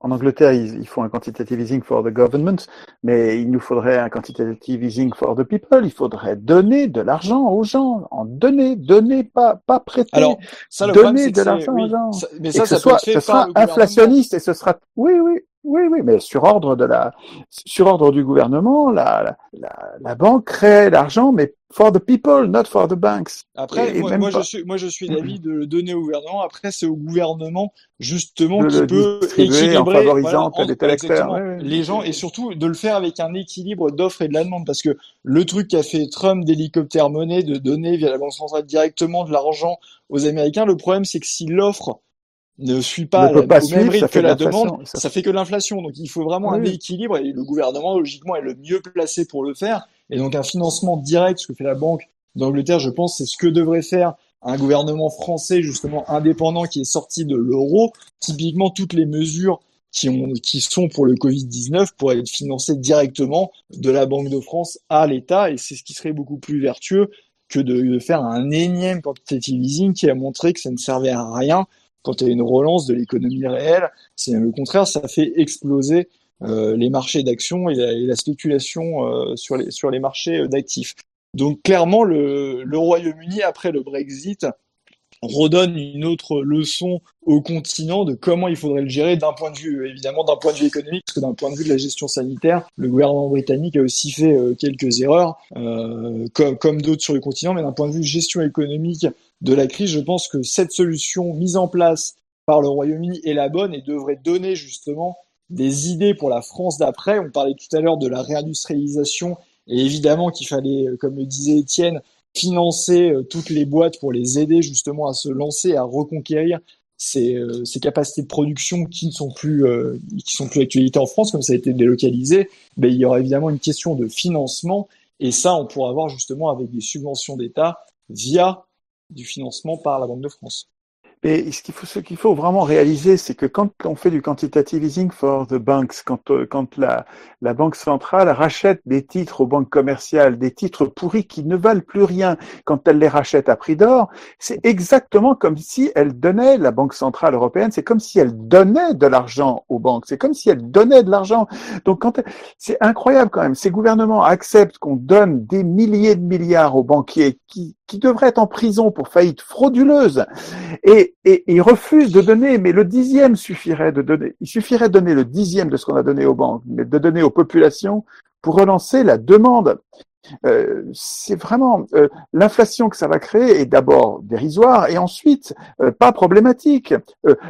en Angleterre, ils, font un quantitative easing for the government, mais il nous faudrait un quantitative easing for the people. Il faudrait donner de l'argent aux gens, en donner, donner, pas, pas prêter. Alors, ça, le donner de l'argent aux gens. mais ça, ça, ce, soit, ce sera inflationniste et ce sera, oui, oui, oui, oui, mais sur ordre de la, sur ordre du gouvernement, la, la, la banque crée l'argent, mais for the people, not for the banks. Après, moi, je suis, moi, je suis d'avis de le donner au gouvernement. Après, c'est au gouvernement justement qui peut équilibrer, en favorisant les gens et surtout de le faire avec un équilibre d'offres et de la demande, parce que le truc qu'a fait Trump d'hélicoptère monnaie, de donner via la banque centrale directement de l'argent aux Américains, le problème c'est que si l'offre ne suit pas, au même rythme que la demande, ça... fait que l'inflation. Donc il faut vraiment un équilibre et le gouvernement logiquement est le mieux placé pour le faire. Et donc un financement direct, ce que fait la Banque d'Angleterre, je pense, c'est ce que devrait faire un gouvernement français justement indépendant qui est sorti de l'euro. Typiquement, toutes les mesures qui, ont, qui sont pour le Covid-19 pourraient être financées directement de la Banque de France à l'État et c'est ce qui serait beaucoup plus vertueux que de, de faire un énième quantitative easing qui a montré que ça ne servait à rien quand il y a une relance de l'économie réelle. C'est le contraire, ça fait exploser euh, les marchés d'actions et, la spéculation euh, sur, les, marchés euh, d'actifs. Donc clairement, le, Royaume-Uni, après le Brexit, redonne une autre leçon au continent de comment il faudrait le gérer d'un point de vue, évidemment, d'un point de vue économique, parce que d'un point de vue de la gestion sanitaire, le gouvernement britannique a aussi fait quelques erreurs, comme, comme d'autres sur le continent, mais d'un point de vue gestion économique de la crise, je pense que cette solution mise en place par le Royaume-Uni est la bonne et devrait donner justement des idées pour la France d'après. On parlait tout à l'heure de la réindustrialisation et évidemment qu'il fallait, euh, comme le disait Étienne, financer euh, toutes les boîtes pour les aider justement à se lancer, à reconquérir ces, euh, ces capacités de production qui ne sont plus qui sont plus d'actualité en France, comme ça a été délocalisé. Ben, il y aura évidemment une question de financement et ça, on pourra avoir justement avec des subventions d'État via du financement par la Banque de France. Mais ce qu'il faut, ce faut vraiment réaliser, c'est que quand on fait du quantitative easing for the banks, quand, euh, quand la, la banque centrale rachète des titres aux banques commerciales, des titres pourris qui ne valent plus rien, quand elle les rachète à prix d'or, c'est exactement comme si elle donnait, la banque centrale européenne, c'est comme si elle donnait de l'argent aux banques, c'est comme si elle donnait de l'argent. Donc quand c'est incroyable quand même, ces gouvernements acceptent qu'on donne des milliers de milliards aux banquiers qui qui devrait être en prison pour faillite frauduleuse, et, et, il refuse de donner, mais le dixième suffirait de donner. Il suffirait de donner le dixième de ce qu'on a donné aux banques, mais de donner aux populations pour relancer la demande. Euh, c'est vraiment euh, l'inflation que ça va créer est d'abord dérisoire et ensuite euh, pas problématique.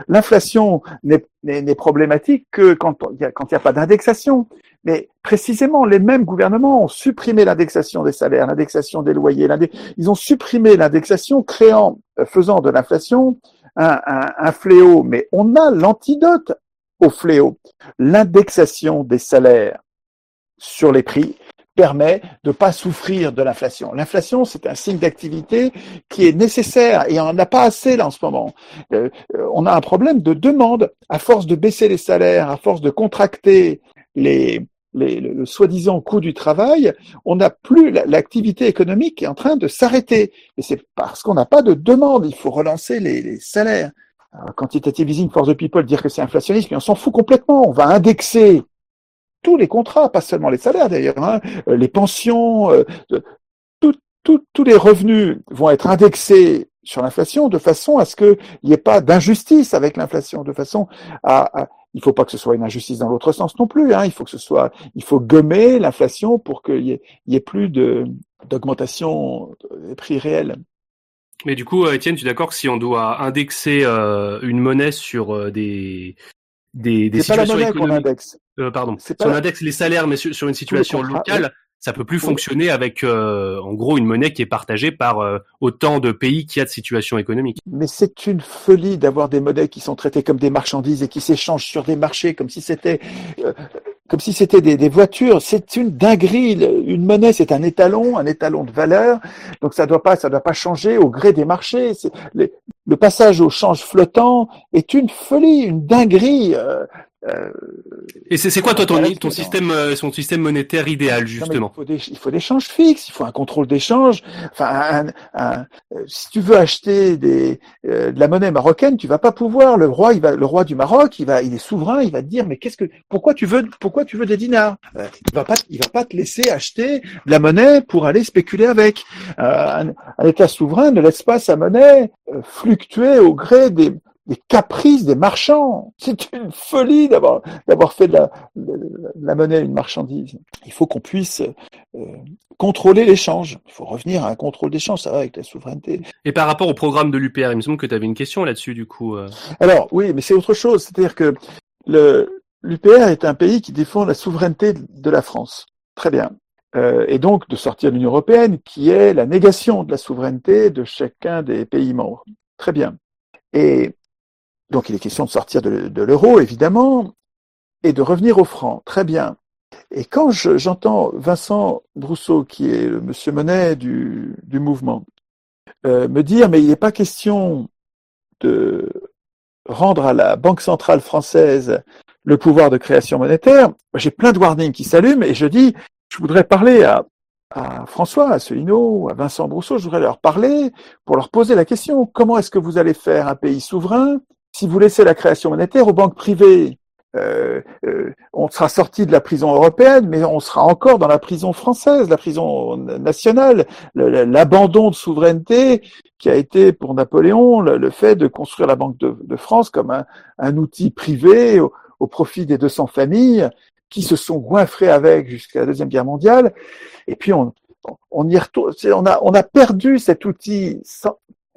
l'inflation n'est problématique que quand il n'y a pas d'indexation. Mais précisément, les mêmes gouvernements ont supprimé l'indexation des salaires, l'indexation des loyers. Ils ont supprimé l'indexation, créant, faisant de l'inflation un, fléau. Mais on a l'antidote au fléau, l'indexation des salaires sur les prix permet de pas souffrir de l'inflation. L'inflation, c'est un signe d'activité qui est nécessaire et on n'en a pas assez là en ce moment. Euh, on a un problème de demande. À force de baisser les salaires, à force de contracter les, les, le, soi-disant coût du travail, on n'a plus l'activité économique qui est en train de s'arrêter. Et c'est parce qu'on n'a pas de demande. Il faut relancer les, les salaires. Alors, quantitative easing for the people, dire que c'est inflationniste, mais on s'en fout complètement. On va indexer tous les contrats, pas seulement les salaires d'ailleurs, hein, euh, les pensions, euh, tous les revenus vont être indexés sur l'inflation de façon à ce qu'il n'y ait pas d'injustice avec l'inflation, de façon à, à il faut pas que ce soit une injustice dans l'autre sens non plus. Hein, il faut que ce soit, il faut gommer l'inflation pour qu'il y, y ait, plus de d'augmentation des prix réels. Mais du coup, Étienne, tu es d'accord que si on doit indexer euh, une monnaie sur des des, des situations pas la monnaie qu'on indexe. Euh, pardon. Si on indexe les salaires, mais sur, une situation locale, ça peut plus fonctionner avec, euh, en gros, une monnaie qui est partagée par euh, autant de pays qu'il y a de situations économiques. Mais c'est une folie d'avoir des monnaies qui sont traitées comme des marchandises et qui s'échangent sur des marchés comme si c'était comme si c'était des, des, voitures. C'est une dinguerie. Une monnaie, c'est un étalon, un étalon de valeur. Donc ça doit pas, ça doit pas changer au gré des marchés. Le, le, passage au change flottant est une folie, une dinguerie. Euh, euh, et c'est quoi toi ton, ton système euh, son système monétaire idéal justement il, faut des, changes fixes, il faut un contrôle d'échange. Enfin, un, euh, si tu veux acheter des, de la monnaie marocaine, tu vas pas pouvoir. Le roi, il va, le roi du Maroc, il va, il est souverain, il va te dire mais qu'est-ce que, pourquoi tu veux, pourquoi tu veux des dinars? Il va pas, il va pas te laisser acheter de la monnaie pour aller spéculer avec. un, un État souverain ne laisse pas sa monnaie fluctuer au gré des, des caprices des marchands. C'est une folie d'avoir d'avoir fait de la, la, monnaie une marchandise. Il faut qu'on puisse euh, contrôler l'échange. Il faut revenir à un contrôle d'échange, ça va avec la souveraineté. Et par rapport au programme de l'UPR, il me semble que tu avais une question là-dessus du coup. Euh. Alors oui, mais c'est autre chose. C'est-à-dire que le l'UPR est un pays qui défend la souveraineté de la France. Très bien. Euh, et donc de sortir de l'Union européenne, qui est la négation de la souveraineté de chacun des pays membres. Très bien. Et donc il est question de sortir de, l'euro, évidemment, et de revenir au franc. Très bien. Et quand j'entends Vincent Brousseau, qui est le monsieur Monet du, mouvement, euh, me dire mais il n'est pas question de rendre à la Banque centrale française le pouvoir de création monétaire, j'ai plein de warnings qui s'allument et je dis je voudrais parler à, à François Asselineau, à Vincent Brousseau, je voudrais leur parler pour leur poser la question comment est-ce que vous allez faire un pays souverain si vous laissez la création monétaire aux banques privées, euh, euh, on sera sorti de la prison européenne, mais on sera encore dans la prison française, la prison nationale, l'abandon de souveraineté qui a été pour Napoléon le, fait de construire la Banque de, France comme un, outil privé au, profit des 200 familles qui se sont goinfrées avec jusqu'à la deuxième guerre mondiale. Et puis on, y retourne, on a, on a perdu cet outil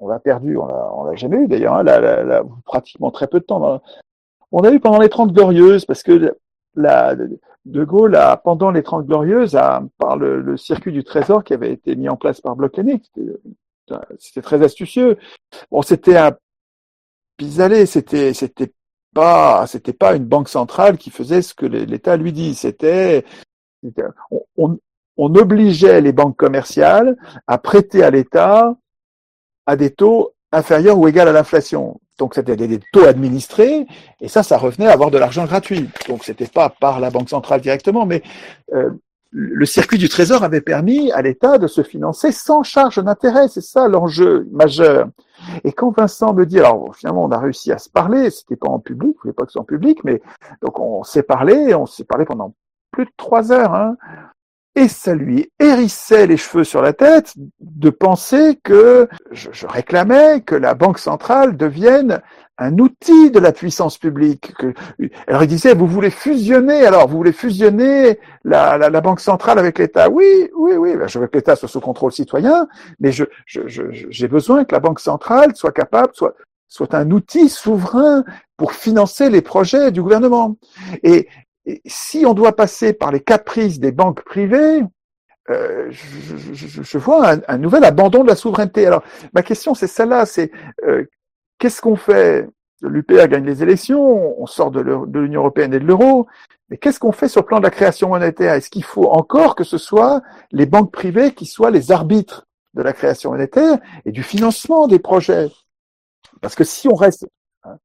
on l'a perdu, on l'a jamais eu d'ailleurs, hein, pratiquement très peu de temps. On a eu pendant les Trente Glorieuses, parce que la, De Gaulle, a, pendant les Trente Glorieuses, par le, circuit du Trésor qui avait été mis en place par bloch c'était très astucieux. Bon, c'était un pis-aller, c'était c'était pas c'était pas une banque centrale qui faisait ce que l'État lui dit. C'était on, on obligeait les banques commerciales à prêter à l'État à des taux inférieurs ou égaux à l'inflation. Donc c'était des taux administrés, et ça, ça revenait à avoir de l'argent gratuit. Donc c'était pas par la Banque centrale directement, mais euh, le circuit du Trésor avait permis à l'État de se financer sans charge d'intérêt. C'est ça l'enjeu majeur. Et quand Vincent me dit, alors finalement on a réussi à se parler, c'était pas en public, je voulais pas que ce en public, mais donc on s'est parlé, on s'est parlé pendant plus de trois heures. Hein et ça lui hérissait les cheveux sur la tête de penser que je, réclamais que la Banque centrale devienne un outil de la puissance publique. Que, alors disait, vous voulez fusionner, alors vous voulez fusionner la, Banque centrale avec l'État. Oui, oui, oui, ben, je veux que l'État soit sous contrôle citoyen, mais j'ai besoin que la Banque centrale soit capable, soit, soit un outil souverain pour financer les projets du gouvernement. Si on doit passer par les caprices des banques privées, euh, je, vois un, nouvel abandon de la souveraineté. Alors, ma question, c'est celle-là, c'est euh, qu'est-ce qu'on fait? L'UPR gagne les élections, on sort de l'Union européenne et de l'euro, mais qu'est-ce qu'on fait sur le plan de la création monétaire? Est-ce qu'il faut encore que ce soit les banques privées qui soient les arbitres de la création monétaire et du financement des projets? Parce que si on reste, hein,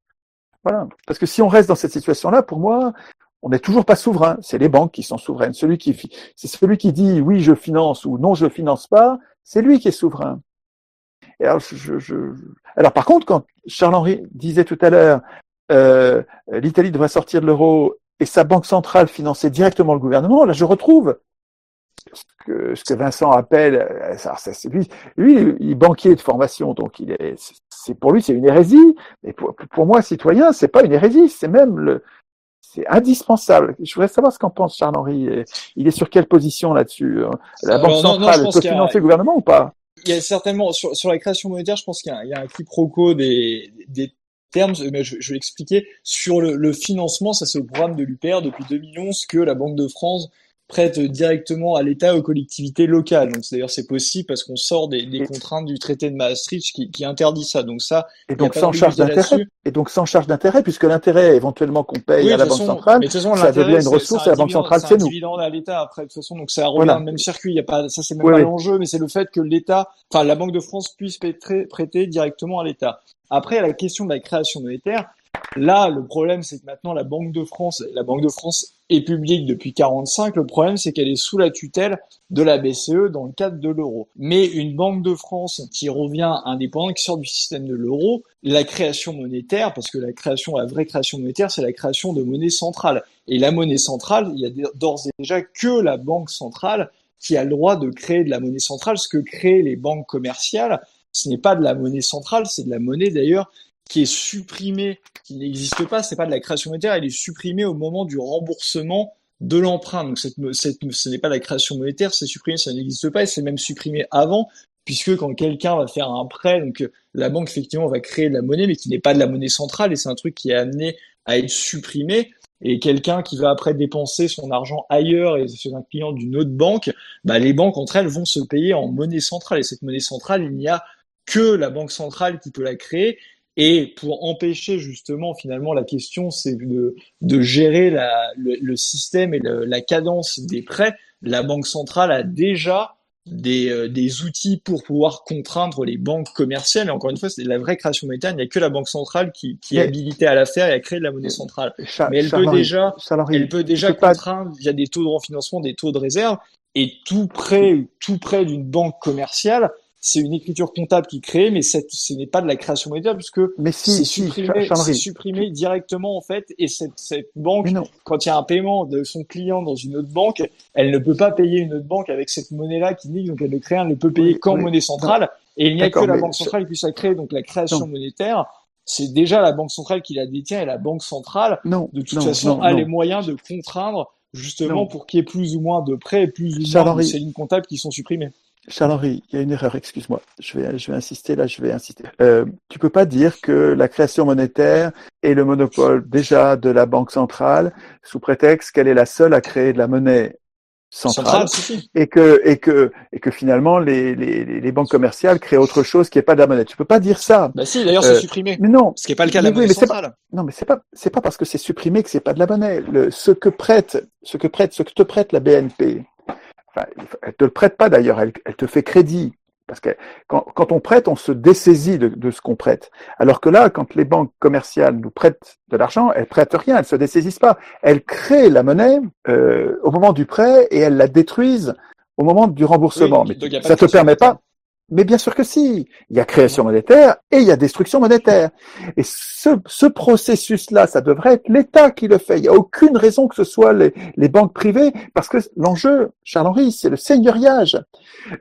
voilà, parce que si on reste dans cette situation-là, pour moi, on n'est toujours pas souverain. C'est les banques qui sont souveraines. Celui qui, c'est celui qui dit oui, je finance ou non, je finance pas, c'est lui qui est souverain. alors, alors, par contre, quand Charles-Henri disait tout à l'heure, euh, l'Italie devrait sortir de l'euro et sa banque centrale financer directement le gouvernement, là, je retrouve ce que, ce que Vincent appelle, euh, lui, il est banquier de formation, donc il est, c'est pour lui, c'est une hérésie. Mais pour, pour moi, citoyen, c'est pas une hérésie, c'est même le, c'est indispensable. Je voudrais savoir ce qu'en pense Charles-Henri. Il est sur quelle position là-dessus euh, La Banque centrale peut financer le gouvernement ou pas? Il y a certainement, sur, sur, la création monétaire, je pense qu'il y, y, a un quiproquo des, des termes, mais je, je vais expliquer. Sur le, le financement, ça c'est au programme de l'UPR depuis 2011 que la Banque de France prête directement à l'État aux collectivités locales. Donc d'ailleurs c'est possible parce qu'on sort des, des, contraintes du traité de Maastricht qui, qui interdit ça. Donc ça et donc sans charge d'intérêt et donc sans charge d'intérêt puisque l'intérêt éventuellement qu'on paye à la banque centrale, ça devient une ressource à la banque centrale, c'est nous. dividende à l'État après de toute façon donc ça revient dans le même circuit. Il y a pas ça c'est même pas l'enjeu, mais c'est le fait que l'État, enfin la Banque de France puisse prêter, prêter directement à l'État. Après, la question de la création monétaire, Là, le problème, c'est que maintenant, la Banque de France, la Banque de France est publique depuis 45. Le problème, c'est qu'elle est sous la tutelle de la BCE dans le cadre de l'euro. Mais une Banque de France qui revient indépendante, qui sort du système de l'euro, la création monétaire, parce que la création, la vraie création monétaire, c'est la création de monnaie centrale. Et la monnaie centrale, il y a d'ores et déjà que la Banque centrale qui a le droit de créer de la monnaie centrale, ce que créent les banques commerciales. Ce n'est pas de la monnaie centrale, c'est de la monnaie d'ailleurs qui est supprimée, qui n'existe pas, c'est pas de la création monétaire, elle est supprimée au moment du remboursement de l'emprunt. Donc cette, cette, ce n'est pas de la création monétaire, c'est supprimé, ça n'existe pas et c'est même supprimé avant, puisque quand quelqu'un va faire un prêt, donc la banque effectivement va créer de la monnaie, mais qui n'est pas de la monnaie centrale et c'est un truc qui est amené à être supprimé. Et quelqu'un qui va après dépenser son argent ailleurs et c'est un client d'une autre banque, bah les banques entre elles vont se payer en monnaie centrale. Et cette monnaie centrale, il n'y a que la banque centrale qui peut la créer. Et pour empêcher justement finalement la question, c'est de, de gérer la, le, système et la cadence des prêts. La banque centrale a déjà des, euh, des outils pour pouvoir contraindre les banques commerciales. Et encore une fois, c'est la vraie création monétaire. Il n'y a que la banque centrale qui, qui est habilitée à la faire et à créer de la monnaie centrale. Mais elle peut déjà, elle peut déjà contraindre via des taux de refinancement, des taux de réserve. Et tout près, tout près d'une banque commerciale, c'est une écriture comptable qui crée, mais cette, ce n'est pas de la création monétaire puisque mais si, c'est supprimé, supprimé, directement en fait. Et cette, cette banque, quand il y a un paiement de son client dans une autre banque, elle ne peut pas payer une autre banque avec cette monnaie-là qui nique, donc elle ne crée, elle ne peut payer qu'en monnaie centrale. Et il n'y a que la banque centrale qui puisse la créer, donc la création monétaire. C'est déjà la banque centrale qui la détient et la banque centrale, non, de toute façon, a les moyens de contraindre justement pour qu'il y ait plus ou moins de prêts et plus ou moins de lignes comptables qui sont supprimées. Charles-Henri, il y a une erreur, excuse-moi. Je vais, je vais insister, là, je vais insister. Euh, tu peux pas dire que la création monétaire est le monopole déjà de la Banque centrale sous prétexte qu'elle est la seule à créer de la monnaie centrale, et que et que et que finalement les, les, les banques commerciales créent autre chose qui n'est pas de la monnaie. Tu peux pas dire ça. Bah si, d'ailleurs c'est euh, supprimé. Mais non, ce qui n'est pas le cas de la monnaie centrale. non, mais c'est pas c'est pas parce que c'est supprimé que c'est pas de la monnaie. Le, ce que prête ce que prête ce que te prête la BNP Enfin, elle te le prête pas d'ailleurs, elle, te fait crédit. Parce que quand, quand on prête, on se dessaisit de, de ce qu'on prête. Alors que là, quand les banques commerciales nous prêtent de l'argent, elles prêtent rien, elles se dessaisissent pas. Elles créent la monnaie euh, au moment du prêt et elles la détruisent au moment du remboursement. Mais ça te permet pas. Mais bien sûr que si. Il y a création monétaire et il y a destruction monétaire. Et ce, ce processus-là, ça devrait être l'État qui le fait. Il n'y a aucune raison que ce soit les, les banques privées, parce que l'enjeu, Charles-Henri, c'est le seigneuriage.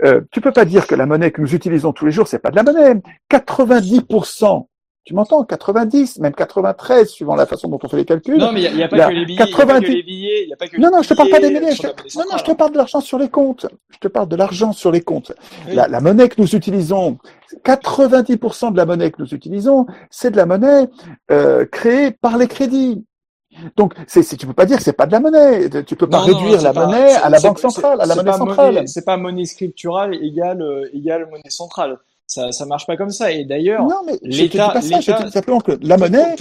Euh, tu peux pas dire que la monnaie que nous utilisons tous les jours, c'est pas de la monnaie. 90% tu m'entends 90, même 93, suivant la façon dont on fait les calculs. Non, mais il n'y a, pas que les billets. 90... Il y a pas que non, non, je te parle pas des billets. Non, non, je te parle de l'argent sur les comptes. Je te parle de l'argent sur les comptes. La, la, monnaie que nous utilisons, 90% de la monnaie que nous utilisons, c'est de la monnaie euh, créée par les crédits. Donc, c'est, tu peux pas dire que c'est pas de la monnaie. Tu peux pas réduire la monnaie à la banque centrale, à la monnaie centrale. C'est pas monnaie scripturale égale euh, égale monnaie centrale. Ça, ça marche pas comme ça. Et d'ailleurs, non, mais l'État, dis simplement que la monnaie,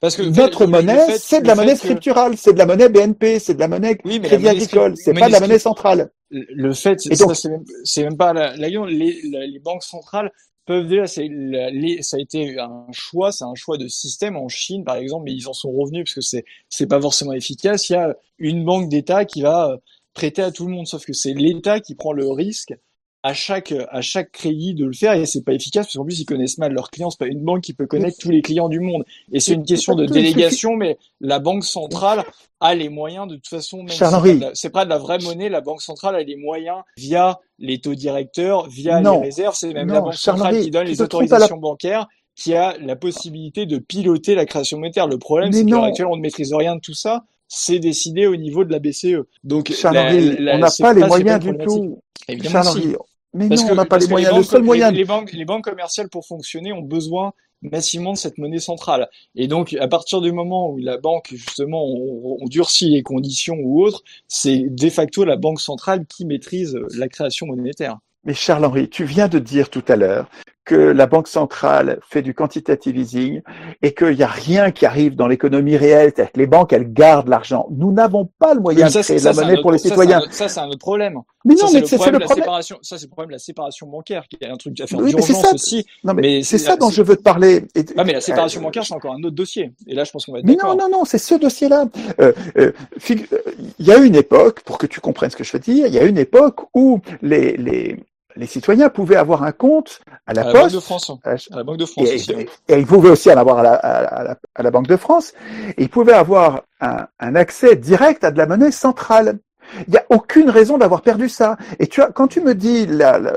parce que notre monnaie, c'est de la monnaie scripturale, c'est de la monnaie BNP, c'est de la monnaie oui, Crédit Agricole, c'est pas de la monnaie centrale. Le fait, c'est même, pas la, la les, les banques centrales peuvent déjà, ça a été un choix, c'est un choix de système en Chine par exemple, mais ils en sont revenus parce que c'est c'est pas forcément efficace. Il y a une banque d'État qui va prêter à tout le monde, sauf que c'est l'État qui prend le risque à chaque à chaque crédit de le faire et c'est pas efficace parce qu'en plus ils connaissent mal leurs clients. C'est pas une banque qui peut connaître tous les clients du monde. Et c'est une question de délégation mais la banque centrale a les moyens de toute façon c'est pas de la vraie monnaie la banque centrale a les moyens via les taux directeurs via les réserves. C'est même la banque centrale qui donne les autorisations bancaires qui a la possibilité de piloter la création monétaire. Le problème c'est qu'à l'heure actuelle on ne maîtrise rien de tout ça. C'est décidé au niveau de la BCE donc on n'a pas les moyens du tout. Évidemment, mais non, on n'a pas les moyens. le seul moyen. Les, banques, les banques commerciales pour fonctionner ont besoin massivement de cette monnaie centrale. Et donc, à partir du moment où la banque, justement, on, durcit les conditions ou autres, c'est de facto la banque centrale qui maîtrise la création monétaire. Mais Charles-Henri, tu viens de dire tout à l'heure que la Banque centrale fait du quantitative easing et qu'il n'y a rien qui arrive dans l'économie réelle, c'est-à-dire que les banques, elles gardent l'argent. Nous n'avons pas le moyen de créer de la monnaie pour les citoyens. Ça, c'est un autre problème. Mais non, mais c'est le problème. Séparation, ça, c'est le problème de la séparation bancaire, qui est un truc à faire oui, d'urgence aussi. Non, mais, c'est ça dont je veux te parler. Et, ah, mais la séparation euh, bancaire, c'est encore un autre dossier. Et là, je pense qu'on va être Mais non, non, non, c'est ce dossier-là. Euh, euh, il y a une époque, pour que tu comprennes ce que je veux dire, il y a une époque où les, les, les citoyens pouvaient avoir un compte à la, à Poste, Banque de France, à la Banque de France, et, et, et, ils pouvaient aussi en avoir à la, à, la, à la, Banque de France. Et ils pouvaient avoir un, un, accès direct à de la monnaie centrale. Il n'y a aucune raison d'avoir perdu ça. Et tu as, quand tu me dis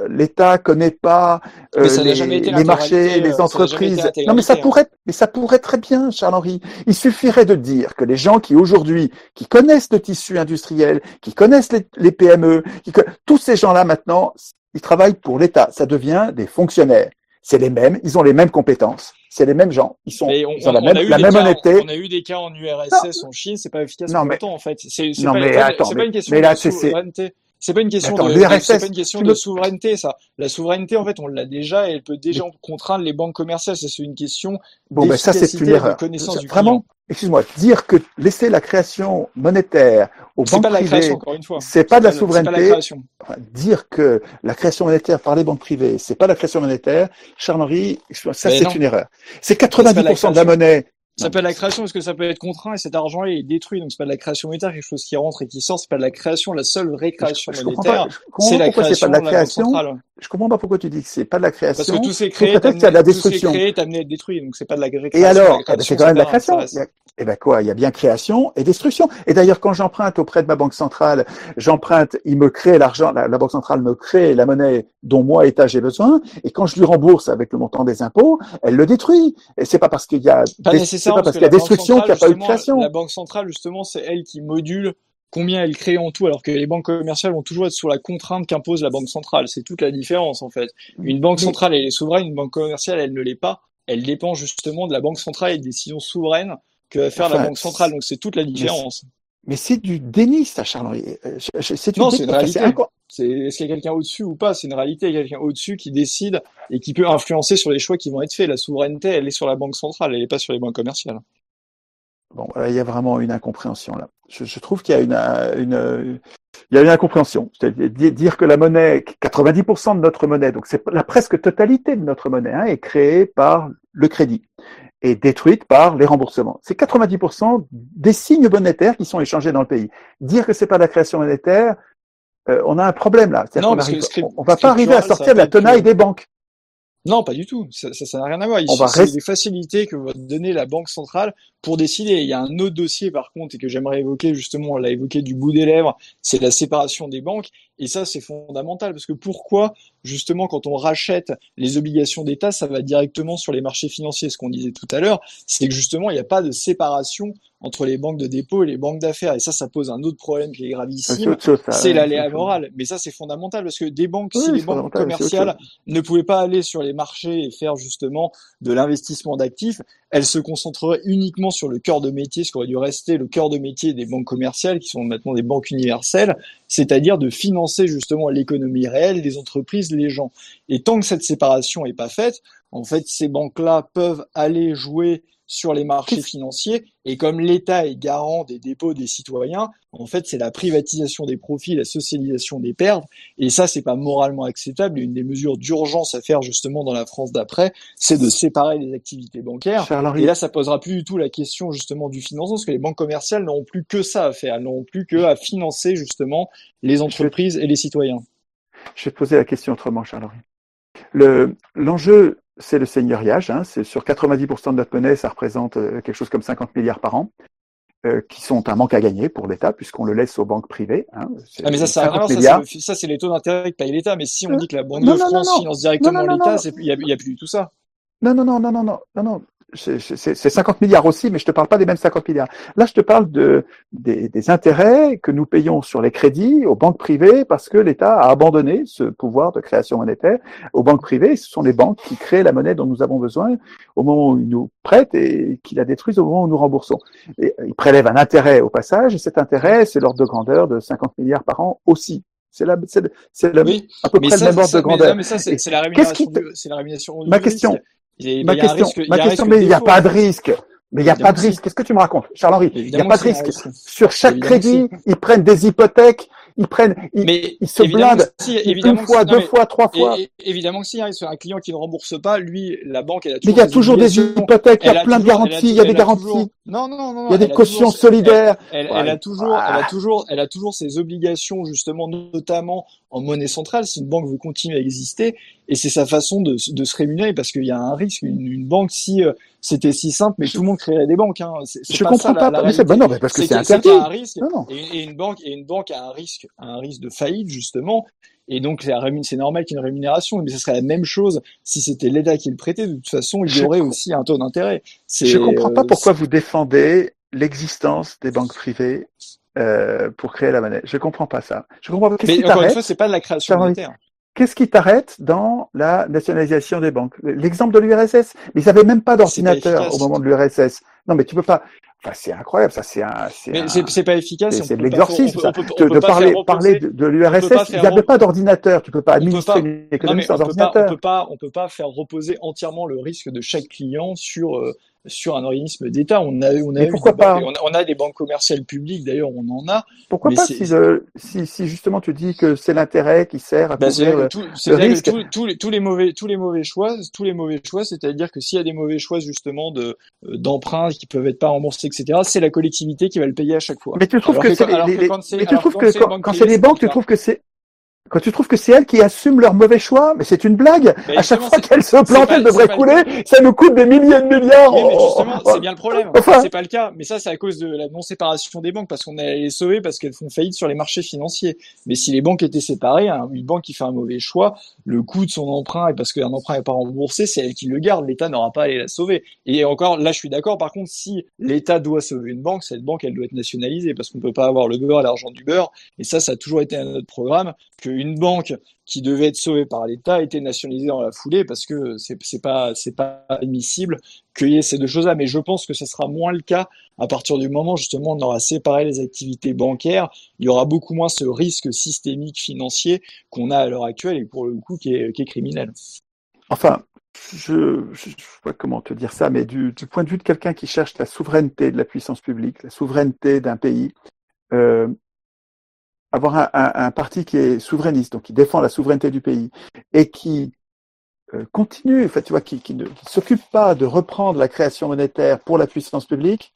l'État connaît pas euh, les, les marchés, les entreprises, non mais ça pourrait, mais ça pourrait très bien, Charles-Henri. Il suffirait de dire que les gens qui aujourd'hui, qui connaissent le tissu industriel, qui connaissent les, les PME, qui, tous ces gens-là maintenant, ils travaillent pour l'État. Ça devient des fonctionnaires. C'est les mêmes, ils ont les mêmes compétences. C'est les mêmes gens. Ils sont, on, ils ont la même, la même cas, honnêteté. On a eu des cas en URSS, en Chine, c'est pas efficace non, mais, longtemps, en fait. C'est non, pas, mais attends, pas une question mais là, de souveraineté. C'est pas une question Attends, de, pas une question de souveraineté, ça. La souveraineté, en fait, on l'a déjà et elle peut déjà contraindre les banques commerciales. Ça, c'est une question Bon, ben ça, c'est une erreur. du Vraiment, excuse-moi, dire que laisser la création monétaire aux banques pas la privées, c'est pas de la la souveraineté. Enfin, dire que la création monétaire par les banques privées, c'est pas la création monétaire, Charles-Henri, ça Mais c'est une erreur. C'est pas de la 90% de la monnaie. Ça peut être la création parce que ça peut être contraint et cet argent est détruit. Donc c'est pas de la création monétaire, quelque chose qui rentre et qui sort. C'est pas de la création. La seule vraie création Je, je monétaire, c'est la c'est création pas de la de la création. Je comprends pas pourquoi tu dis que c'est pas de la Parce création. que tout s'est sous créé, prétexte qu'il y a de la tout s'est destruction. créé, amené à être détruit. Donc c'est pas de la création. Et alors, eh ben, c'est quand même de la création, création. Il y a- Eh ben quoi, il y a bien création et destruction. Et d'ailleurs, quand j'emprunte auprès de ma banque centrale, j'emprunte, il me crée l'argent, la, la banque centrale me crée la monnaie dont moi, État, j'ai besoin. Et quand je lui rembourse avec le montant des impôts, elle le détruit. Et c'est pas parce qu'il y a, Pas des- pas parce qu'il y a destruction qu'il n'y a pas eu de création. La banque centrale, justement, c'est elle qui module combien elle crée en tout, alors que les banques commerciales vont toujours être sous la contrainte qu'impose la banque centrale. C'est toute la différence, en fait. Une banque centrale, elle est souveraine, une banque commerciale, elle ne l'est pas. Elle dépend justement de la banque centrale et des décisions souveraines que faire la banque centrale. Donc c'est toute la différence. Mais c'est du déni, ça, Charles-Henri. Euh, C'est Non, c'est une réalité. C'est est-ce qu'il y a quelqu'un au-dessus ou pas? C'est une réalité. Il y a quelqu'un au-dessus qui décide et qui peut influencer sur les choix qui vont être faits. La souveraineté, elle est sur la banque centrale, elle n'est pas sur les banques commerciales. Bon, là, il y a vraiment une incompréhension là. Je, je trouve qu'il y a une, euh, une, euh, il y a une incompréhension. C'est-à-dire di- dire que la monnaie, 90% de notre monnaie, donc c'est la presque totalité de notre monnaie, hein, est créée par le crédit et détruite par les remboursements. C'est 90% des signes monétaires qui sont échangés dans le pays. Dire que c'est pas de la création monétaire, euh, on a un problème là. Non, qu'on parce que script- on, on va pas arriver à sortir de la tenaille des banques. Non, pas du tout. Ça, ça, n'a rien à voir. Il On va c'est des facilités que va donner la banque centrale pour décider. Il y a un autre dossier, par contre, et que j'aimerais évoquer, justement, on l'a évoqué du bout des lèvres, c'est la séparation des banques. Et ça, c'est fondamental, parce que pourquoi, justement, quand on rachète les obligations d'État, ça va directement sur les marchés financiers? Ce qu'on disait tout à l'heure, c'est que justement, il n'y a pas de séparation entre les banques de dépôt et les banques d'affaires. Et ça, ça pose un autre problème qui est gravissime. C'est l'aléa autre chose. moral. Mais ça, c'est fondamental, parce que des banques, Oui, si les banques commerciales ne pouvaient pas aller sur les marchés et faire justement de l'investissement d'actifs, elles se concentreraient uniquement sur le cœur de métier, ce qui aurait dû rester le cœur de métier des banques commerciales, qui sont maintenant des banques universelles, c'est-à-dire de financer justement l'économie réelle, les entreprises, les gens. Et tant que cette séparation n'est pas faite, en fait, ces banques-là peuvent aller jouer sur les marchés financiers, et comme l'État est garant des dépôts des citoyens, en fait, c'est la privatisation des profits, la socialisation des pertes, et ça, c'est pas moralement acceptable. Et une des mesures d'urgence à faire justement dans la France d'après, c'est de séparer les activités bancaires. Et là, ça posera plus du tout la question justement du financement, parce que les banques commerciales n'auront plus que ça à faire, elles n'auront plus que à financer justement les entreprises et les citoyens. Je vais te poser la question autrement, Charles-Henri. Le, l'enjeu, c'est le seigneuriage. Hein, c'est sur 90% de notre monnaie, ça représente euh, quelque chose comme 50 milliards par an, euh, qui sont un manque à gagner pour l'État, puisqu'on le laisse aux banques privées. Hein, Ah mais ça, ça, 50 non, ça, milliards. c'est ça, c'est les taux d'intérêt que paye l'État. Mais si on Euh, dit que la Banque non, de non, France non. finance directement l'État, il y a, plus du tout ça. Non, non, non, non, non, non, non, non. C'est c'est- c'est 50 milliards aussi, mais je te parle pas des mêmes 50 milliards. Là, je te parle de, des, des intérêts que nous payons sur les crédits aux banques privées parce que l'État a abandonné ce pouvoir de création monétaire aux banques privées. Ce sont les banques qui créent la monnaie dont nous avons besoin au moment où ils nous prêtent et qui la détruisent au moment où nous remboursons. Et ils prélèvent un intérêt au passage et cet intérêt, c'est l'ordre de grandeur de 50 milliards par an aussi. C'est la, c'est, c'est la, Oui, à peu près ça, le même ordre de grandeur. c'est la qui te- du- la rémunération Ma question, Il ma un question, ma question, mais il n'y a pas de risque. Mais il n'y a pas de si. risque. Qu'est-ce que tu me racontes, Charles-Henri? Il n'y a pas de un risque. Sur chaque crédit, ils prennent des hypothèques, ils prennent, ils, Mais ils se blindent si, une fois, non, deux mais- fois, trois fois. Et, et- évidemment que si, hein, sur un client qui ne rembourse pas, lui, la banque, elle a Mais toujours il y a toujours des hypothèques, il y a a plein de garanties, il y a des toujours- garanties, Non, non, non, il y a des cautions toujours- solidaires. Elle, Ouais. elle a toujours, elle a toujours, elle a toujours ses obligations justement, notamment en monnaie centrale, si une banque veut continuer à exister, et c'est sa façon de, de se rémunérer parce qu'il y a un risque. Une, une banque, si euh, c'était si simple, mais tout le monde créerait des banques. Hein. Je pas comprends ça, pas. la mais c'est bon, non, parce que c'est interdit. un risque, Non, non. et, et une banque, et une banque a un risque, a un risque de faillite justement. Et donc c'est normal qu'il y ait une rémunération, mais ce serait la même chose si c'était l'État qui le prêtait. De toute façon, il y aurait aussi un taux d'intérêt. Je comprends pas euh, pourquoi vous défendez l'existence des banques privées euh, pour créer la monnaie. Je comprends pas ça. Je comprends pas. Qu'est-ce Mais qui encore une t'arrête fois, c'est pas de la création monétaire. Qu'est-ce qui t'arrête dans la nationalisation des banques? L'exemple de l'URSS, mais ils avaient même pas d'ordinateur au moment de l'URSS. Non, mais tu peux pas. Enfin, c'est incroyable, ça. C'est un. C'est pas efficace. c'est- de l'exorcisme, ça. de, parler, parler de, l'URSS, faire n'avaient rep- pas d'ordinateur. Tu peux pas administrer pas- une économie sans on peut pas, on ordinateur. peut pas, on peut pas faire reposer entièrement le risque de chaque client sur euh, sur un organisme d'État. On a, on a pourquoi banques- on a, on a des banques commerciales publiques d'ailleurs, on en a. Pourquoi pas si, le, si, si justement tu dis que c'est l'intérêt qui sert à Bah, couvrir le, tout- risque. les, tous les mauvais, tous les mauvais choix, tous les mauvais choix, c'est-à-dire que s'il y a des mauvais choix justement de euh, d'emprunts qui peuvent être pas remboursés, etc., c'est la collectivité qui va le payer à chaque fois. Mais tu trouves que, que les- les- que quand c'est- les banques tu trouves que c'est quand tu trouves que c'est elles qui assument leurs mauvais choix, mais c'est une blague. À chaque fois qu'elles se plantent, elles devraient le couler. Ça nous coûte des milliers de milliards. Oui, mais justement, oh, c'est bien le problème. Enfin- C'est pas le cas. Mais ça, c'est à cause de la non-séparation des banques, parce qu'on allait les sauver parce qu'elles font faillite sur les marchés financiers. Mais si les banques étaient séparées, hein, une banque qui fait un mauvais choix, le coût de son emprunt, et parce qu'un emprunt n'est pas remboursé, c'est elle qui le garde. L'État n'aura pas à aller la sauver. Et encore, là, je suis d'accord. Par contre, si l'État doit sauver une banque, cette banque, elle doit être nationalisée, parce qu'on peut pas avoir le beurre à l'argent du beurre. Et ça, ça a toujours été un notre programme, qu'une banque qui devait être sauvée par l'État était nationalisée dans la foulée, parce que c'est c'est pas c'est pas admissible qu'il y ait ces deux choses-là. Mais je pense que ce sera moins le cas à partir du moment justement on aura séparé les activités bancaires. Il y aura beaucoup moins ce risque systémique financier qu'on a à l'heure actuelle et pour le coup qui est, criminel. Enfin, je je sais pas comment te dire ça, mais du, du point de vue de quelqu'un qui cherche la souveraineté de la puissance publique, la souveraineté d'un pays, euh, avoir un, un, un parti qui est souverainiste, donc qui défend la souveraineté du pays et qui euh, continue, en fait, tu vois, qui, qui ne qui s'occupe pas de reprendre la création monétaire pour la puissance publique,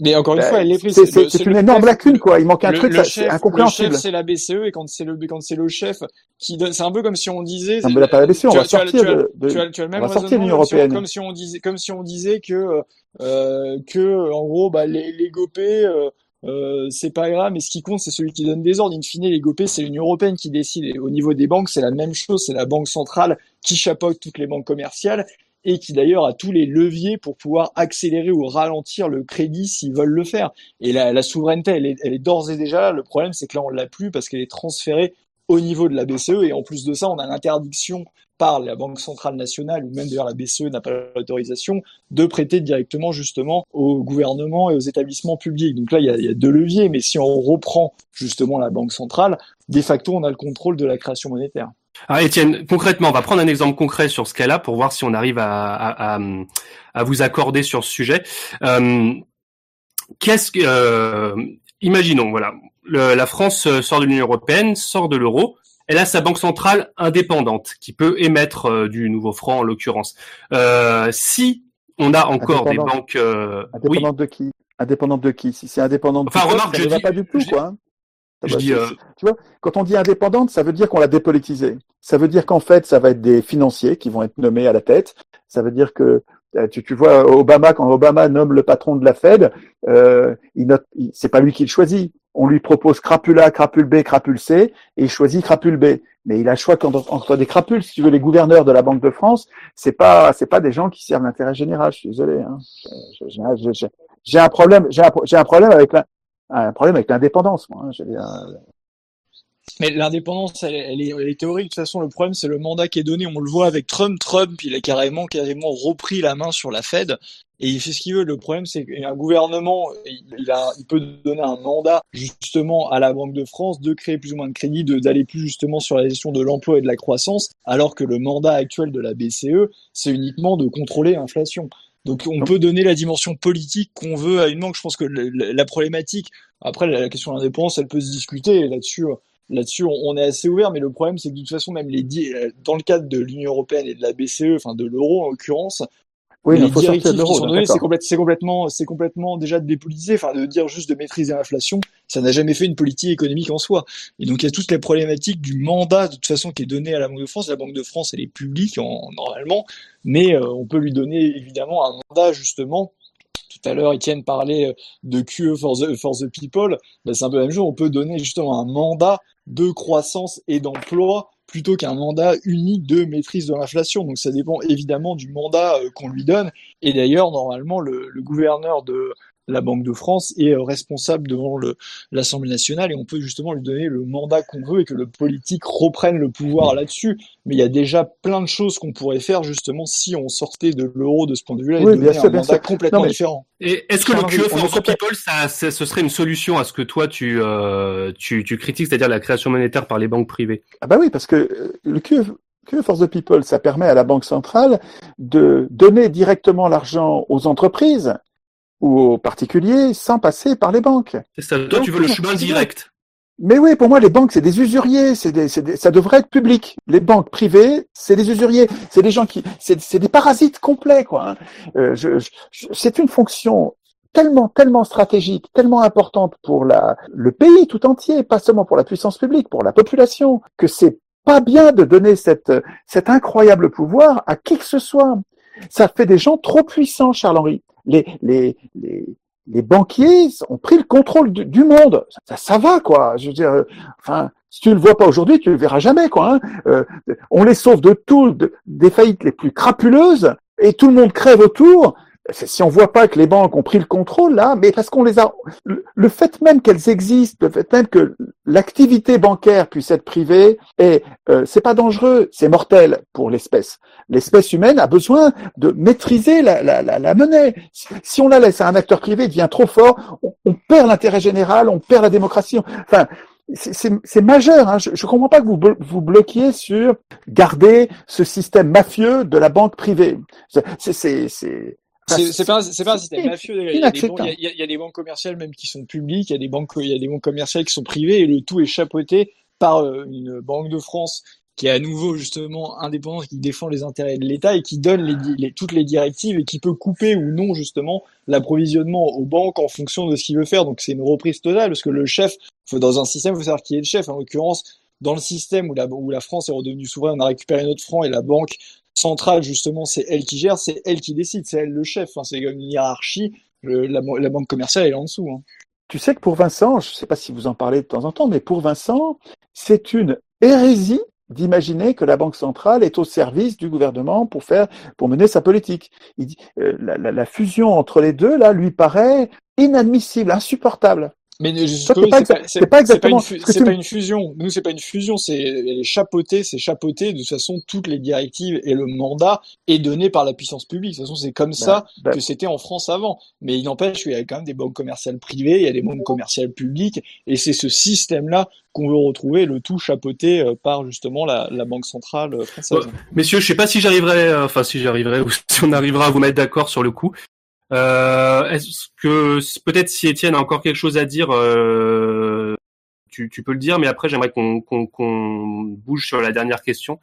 Mais encore une bah, fois, elle est prise. c'est Le- le une énorme chef- lacune, le- quoi. Il manque un le, truc, le c'est le incompréhensible. chef, c'est la BCE, et quand c'est le, quand c'est le chef qui donne, c'est un peu comme si on disait. Non, mais là, pas la BCE, on va sortir de, de- tu as, le même raisonnement européenne. comme si on disait, comme si on disait que, euh, que, en gros, bah, les, les gopés, euh, euh, c'est pas grave, mais ce qui compte, c'est celui qui donne des ordres. In fine, les gopés, c'est l'Union européenne qui décide. Et au niveau des banques, c'est la même chose. C'est la banque centrale qui chapeaute toutes les banques commerciales et qui d'ailleurs a tous les leviers pour pouvoir accélérer ou ralentir le crédit s'ils veulent le faire. Et la, souveraineté, elle est, elle est d'ores et déjà là. Le problème, c'est que là, on l'a plus parce qu'elle est transférée au niveau de la BCE. Et en plus de ça, on a l'interdiction par la Banque centrale nationale, ou même d'ailleurs la BCE n'a pas l'autorisation, de prêter directement justement au gouvernement et aux établissements publics. Donc là, il y a, deux leviers, mais si on reprend justement la Banque centrale, de facto, on a le contrôle de la création monétaire. Alors Étienne, concrètement, on va prendre un exemple concret sur ce cas-là pour voir si on arrive à vous accorder sur ce sujet. Euh, Qu'est-ce que, euh, imaginons, voilà, le- la France euh, sort de l'Union européenne, sort de l'euro. Elle a sa banque centrale indépendante qui peut émettre euh, du nouveau franc en l'occurrence. Euh, si on a encore des banques, euh, oui, Indépendante de qui? Indépendante de qui? Si c'est indépendant de Enfin, tout remarque, ça je ne dis- pas du tout, je quoi. hein. Ah je bah, dis, euh, tu vois, quand on dit indépendante, ça veut dire qu'on l'a dépolitisée. Ça veut dire qu'en fait, ça va être des financiers qui vont être nommés à la tête. Ça veut dire que tu, tu vois Obama quand Obama nomme le patron de la Fed, euh, il c'est pas lui qui le choisit. On lui propose crapule A, crapule B, crapule C, et il choisit crapule B. Mais il a choix entre, entre des crapules. Si tu veux, les gouverneurs de la Banque de France, c'est pas, c'est pas des gens qui servent l'intérêt général. Je suis désolé. Hein. J'ai un problème, j'ai un, pro- j'ai un problème avec la, un problème avec l'indépendance, moi. hein. Je veux dire, euh, Mais l'indépendance, elle, elle, est, elle, est, théorique. De toute façon, le problème, c'est le mandat qui est donné. On le voit avec Trump. Trump, il a carrément, carrément repris la main sur la Fed et il fait ce qu'il veut. Le problème, c'est qu'un gouvernement, il, a, il peut donner un mandat justement à la Banque de France de créer plus ou moins de crédit, d'aller plus justement sur la gestion de l'emploi et de la croissance, alors que le mandat actuel de la BCE, c'est uniquement de contrôler l'inflation. Donc on peut donner la dimension politique qu'on veut à une banque. Je pense que la problématique, après la question de l'indépendance, elle peut se discuter là-dessus là-dessus, on, est assez ouvert, mais le problème, c'est que de toute façon, même les dans le cadre de l'Union européenne et de la BCE, enfin de l'euro en l'occurrence, oui, les directives qui sont données, c'est complètement, c'est complètement déjà dépolitisé. Enfin, de dire juste de maîtriser l'inflation, ça n'a jamais fait une politique économique en soi. Et donc, il y a toutes les problématiques du mandat de toute façon qui est donné à la Banque de France. La Banque de France, elle est publique en, normalement, mais euh, on peut lui donner évidemment un mandat justement tout à l'heure, Étienne parlait de QE for the, for the people. Ben, c'est un peu la même chose. On peut donner justement un mandat de croissance et d'emploi plutôt qu'un mandat unique de maîtrise de l'inflation. Donc ça dépend évidemment du mandat euh, qu'on lui donne. Et d'ailleurs, normalement, le, le, gouverneur de la Banque de France est euh, responsable devant l'Assemblée nationale et on peut justement lui donner le mandat qu'on veut et que le politique reprenne le pouvoir là-dessus. Mais il y a déjà plein de choses qu'on pourrait faire justement si on sortait de l'euro de ce point de vue-là et oui, donner un mandat complètement différent. Et est-ce que le QE for People, ça, ce serait une solution à ce que toi tu, euh, tu, tu critiques, c'est-à-dire la création monétaire par les banques privées? Ah bah oui, parce que euh, le QE QE for the People, ça permet à la Banque centrale de donner directement l'argent aux entreprises ou aux particuliers sans passer par les banques. C'est ça. Toi, tu veux le chemin direct. Mais oui, pour moi, les banques, c'est des usuriers. C'est des, des, ça devrait être public. Les banques privées, c'est des usuriers. C'est des gens qui, c'est des parasites complets, quoi. Hein. Euh, je, c'est une fonction tellement, tellement stratégique, tellement importante pour la, le pays tout entier, pas seulement pour la puissance publique, pour la population, que c'est pas bien de donner cette, cet incroyable pouvoir à qui que ce soit. Ça fait des gens trop puissants, Charles-Henri les, banquiers ont pris le contrôle du, monde. Ça, ça, va, quoi. Je veux euh, enfin, si tu le vois pas aujourd'hui, tu le verras jamais, quoi. Hein. Euh, on les sauve de tout, des faillites les plus crapuleuses, et tout le monde crève autour si on voit pas que les banques ont pris le contrôle là, mais parce qu'on les a, le fait même qu'elles existent, le fait même que l'activité bancaire puisse être privée, et euh, c'est pas dangereux, c'est mortel pour l'espèce. L'espèce humaine a besoin de maîtriser la, la, la, la monnaie. Si, on la laisse à un acteur privé, il devient trop fort, on, perd l'intérêt général, on perd la démocratie. Enfin, c'est majeur. Hein. Je ne comprends pas que vous vous bloquiez sur garder ce système mafieux de la banque privée. C'est c'est pas, c'est pas un système mafieux. Il y, a des banques, il, y a, des banques commerciales même qui sont publiques, il y a des banques, il y a des banques commerciales qui sont privées et le tout est chapeauté par euh, une banque de France qui est à nouveau justement indépendante, qui défend les intérêts de l'État et qui donne les, toutes les directives et qui peut couper ou non justement l'approvisionnement aux banques en fonction de ce qu'il veut faire. Donc c'est une reprise totale parce que le chef, faut, dans un système, il faut savoir qui est le chef. En l'occurrence, dans le système où la, où la France est redevenue souveraine, on a récupéré notre franc et la banque centrale, justement, c'est elle qui gère, c'est elle qui décide, c'est elle le chef. Enfin, c'est une hiérarchie. la, banque commerciale est en dessous. Hein. Tu sais que pour Vincent, je ne sais pas si vous en parlez de temps en temps, mais pour Vincent, c'est une hérésie d'imaginer que la banque centrale est au service du gouvernement pour faire, pour mener sa politique. Euh, la, fusion entre les deux là lui paraît inadmissible, insupportable. Mais c'est pas, exactement. C'est pas, une fusion. Nous, c'est pas une fusion. C'est elle est chapeautée, c'est chapeauté. De toute façon, toutes les directives et le mandat est donné par la puissance publique. De toute façon, c'est comme bah, ça bah. que c'était en France avant. Mais il n'empêche qu'il y a quand même des banques commerciales privées, il y a des banques commerciales publiques, et c'est ce système-là qu'on veut retrouver, le tout chapeauté euh, par justement la, la banque centrale euh, française. messieurs, je sais pas si j'arriverai, euh, enfin si j'arriverai (laughs) ou si on arrivera à vous mettre d'accord sur le coup. Euh, Est-ce que peut-être si Étienne a encore quelque chose à dire, euh, tu, tu, peux le dire, mais après j'aimerais qu'on qu'on bouge sur la dernière question.